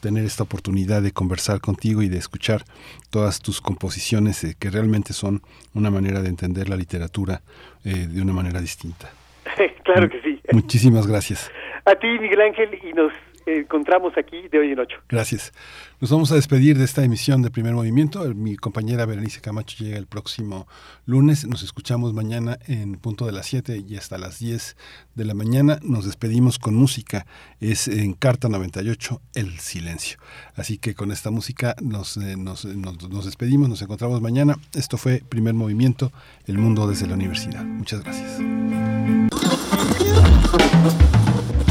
tener esta oportunidad de conversar contigo y de escuchar todas tus composiciones eh, que realmente son una manera de entender la literatura eh, de una manera distinta. [laughs] claro que sí. Muchísimas gracias. A ti, Miguel Ángel, y nos encontramos aquí de hoy en ocho. Gracias. Nos vamos a despedir de esta emisión de Primer Movimiento. Mi compañera Berenice Camacho llega el próximo lunes. Nos escuchamos mañana en punto de las 7 y hasta las 10 de la mañana. Nos despedimos con música. Es en Carta 98, El Silencio. Así que con esta música nos, eh, nos, nos, nos despedimos. Nos encontramos mañana. Esto fue Primer Movimiento, El Mundo desde la Universidad. Muchas gracias.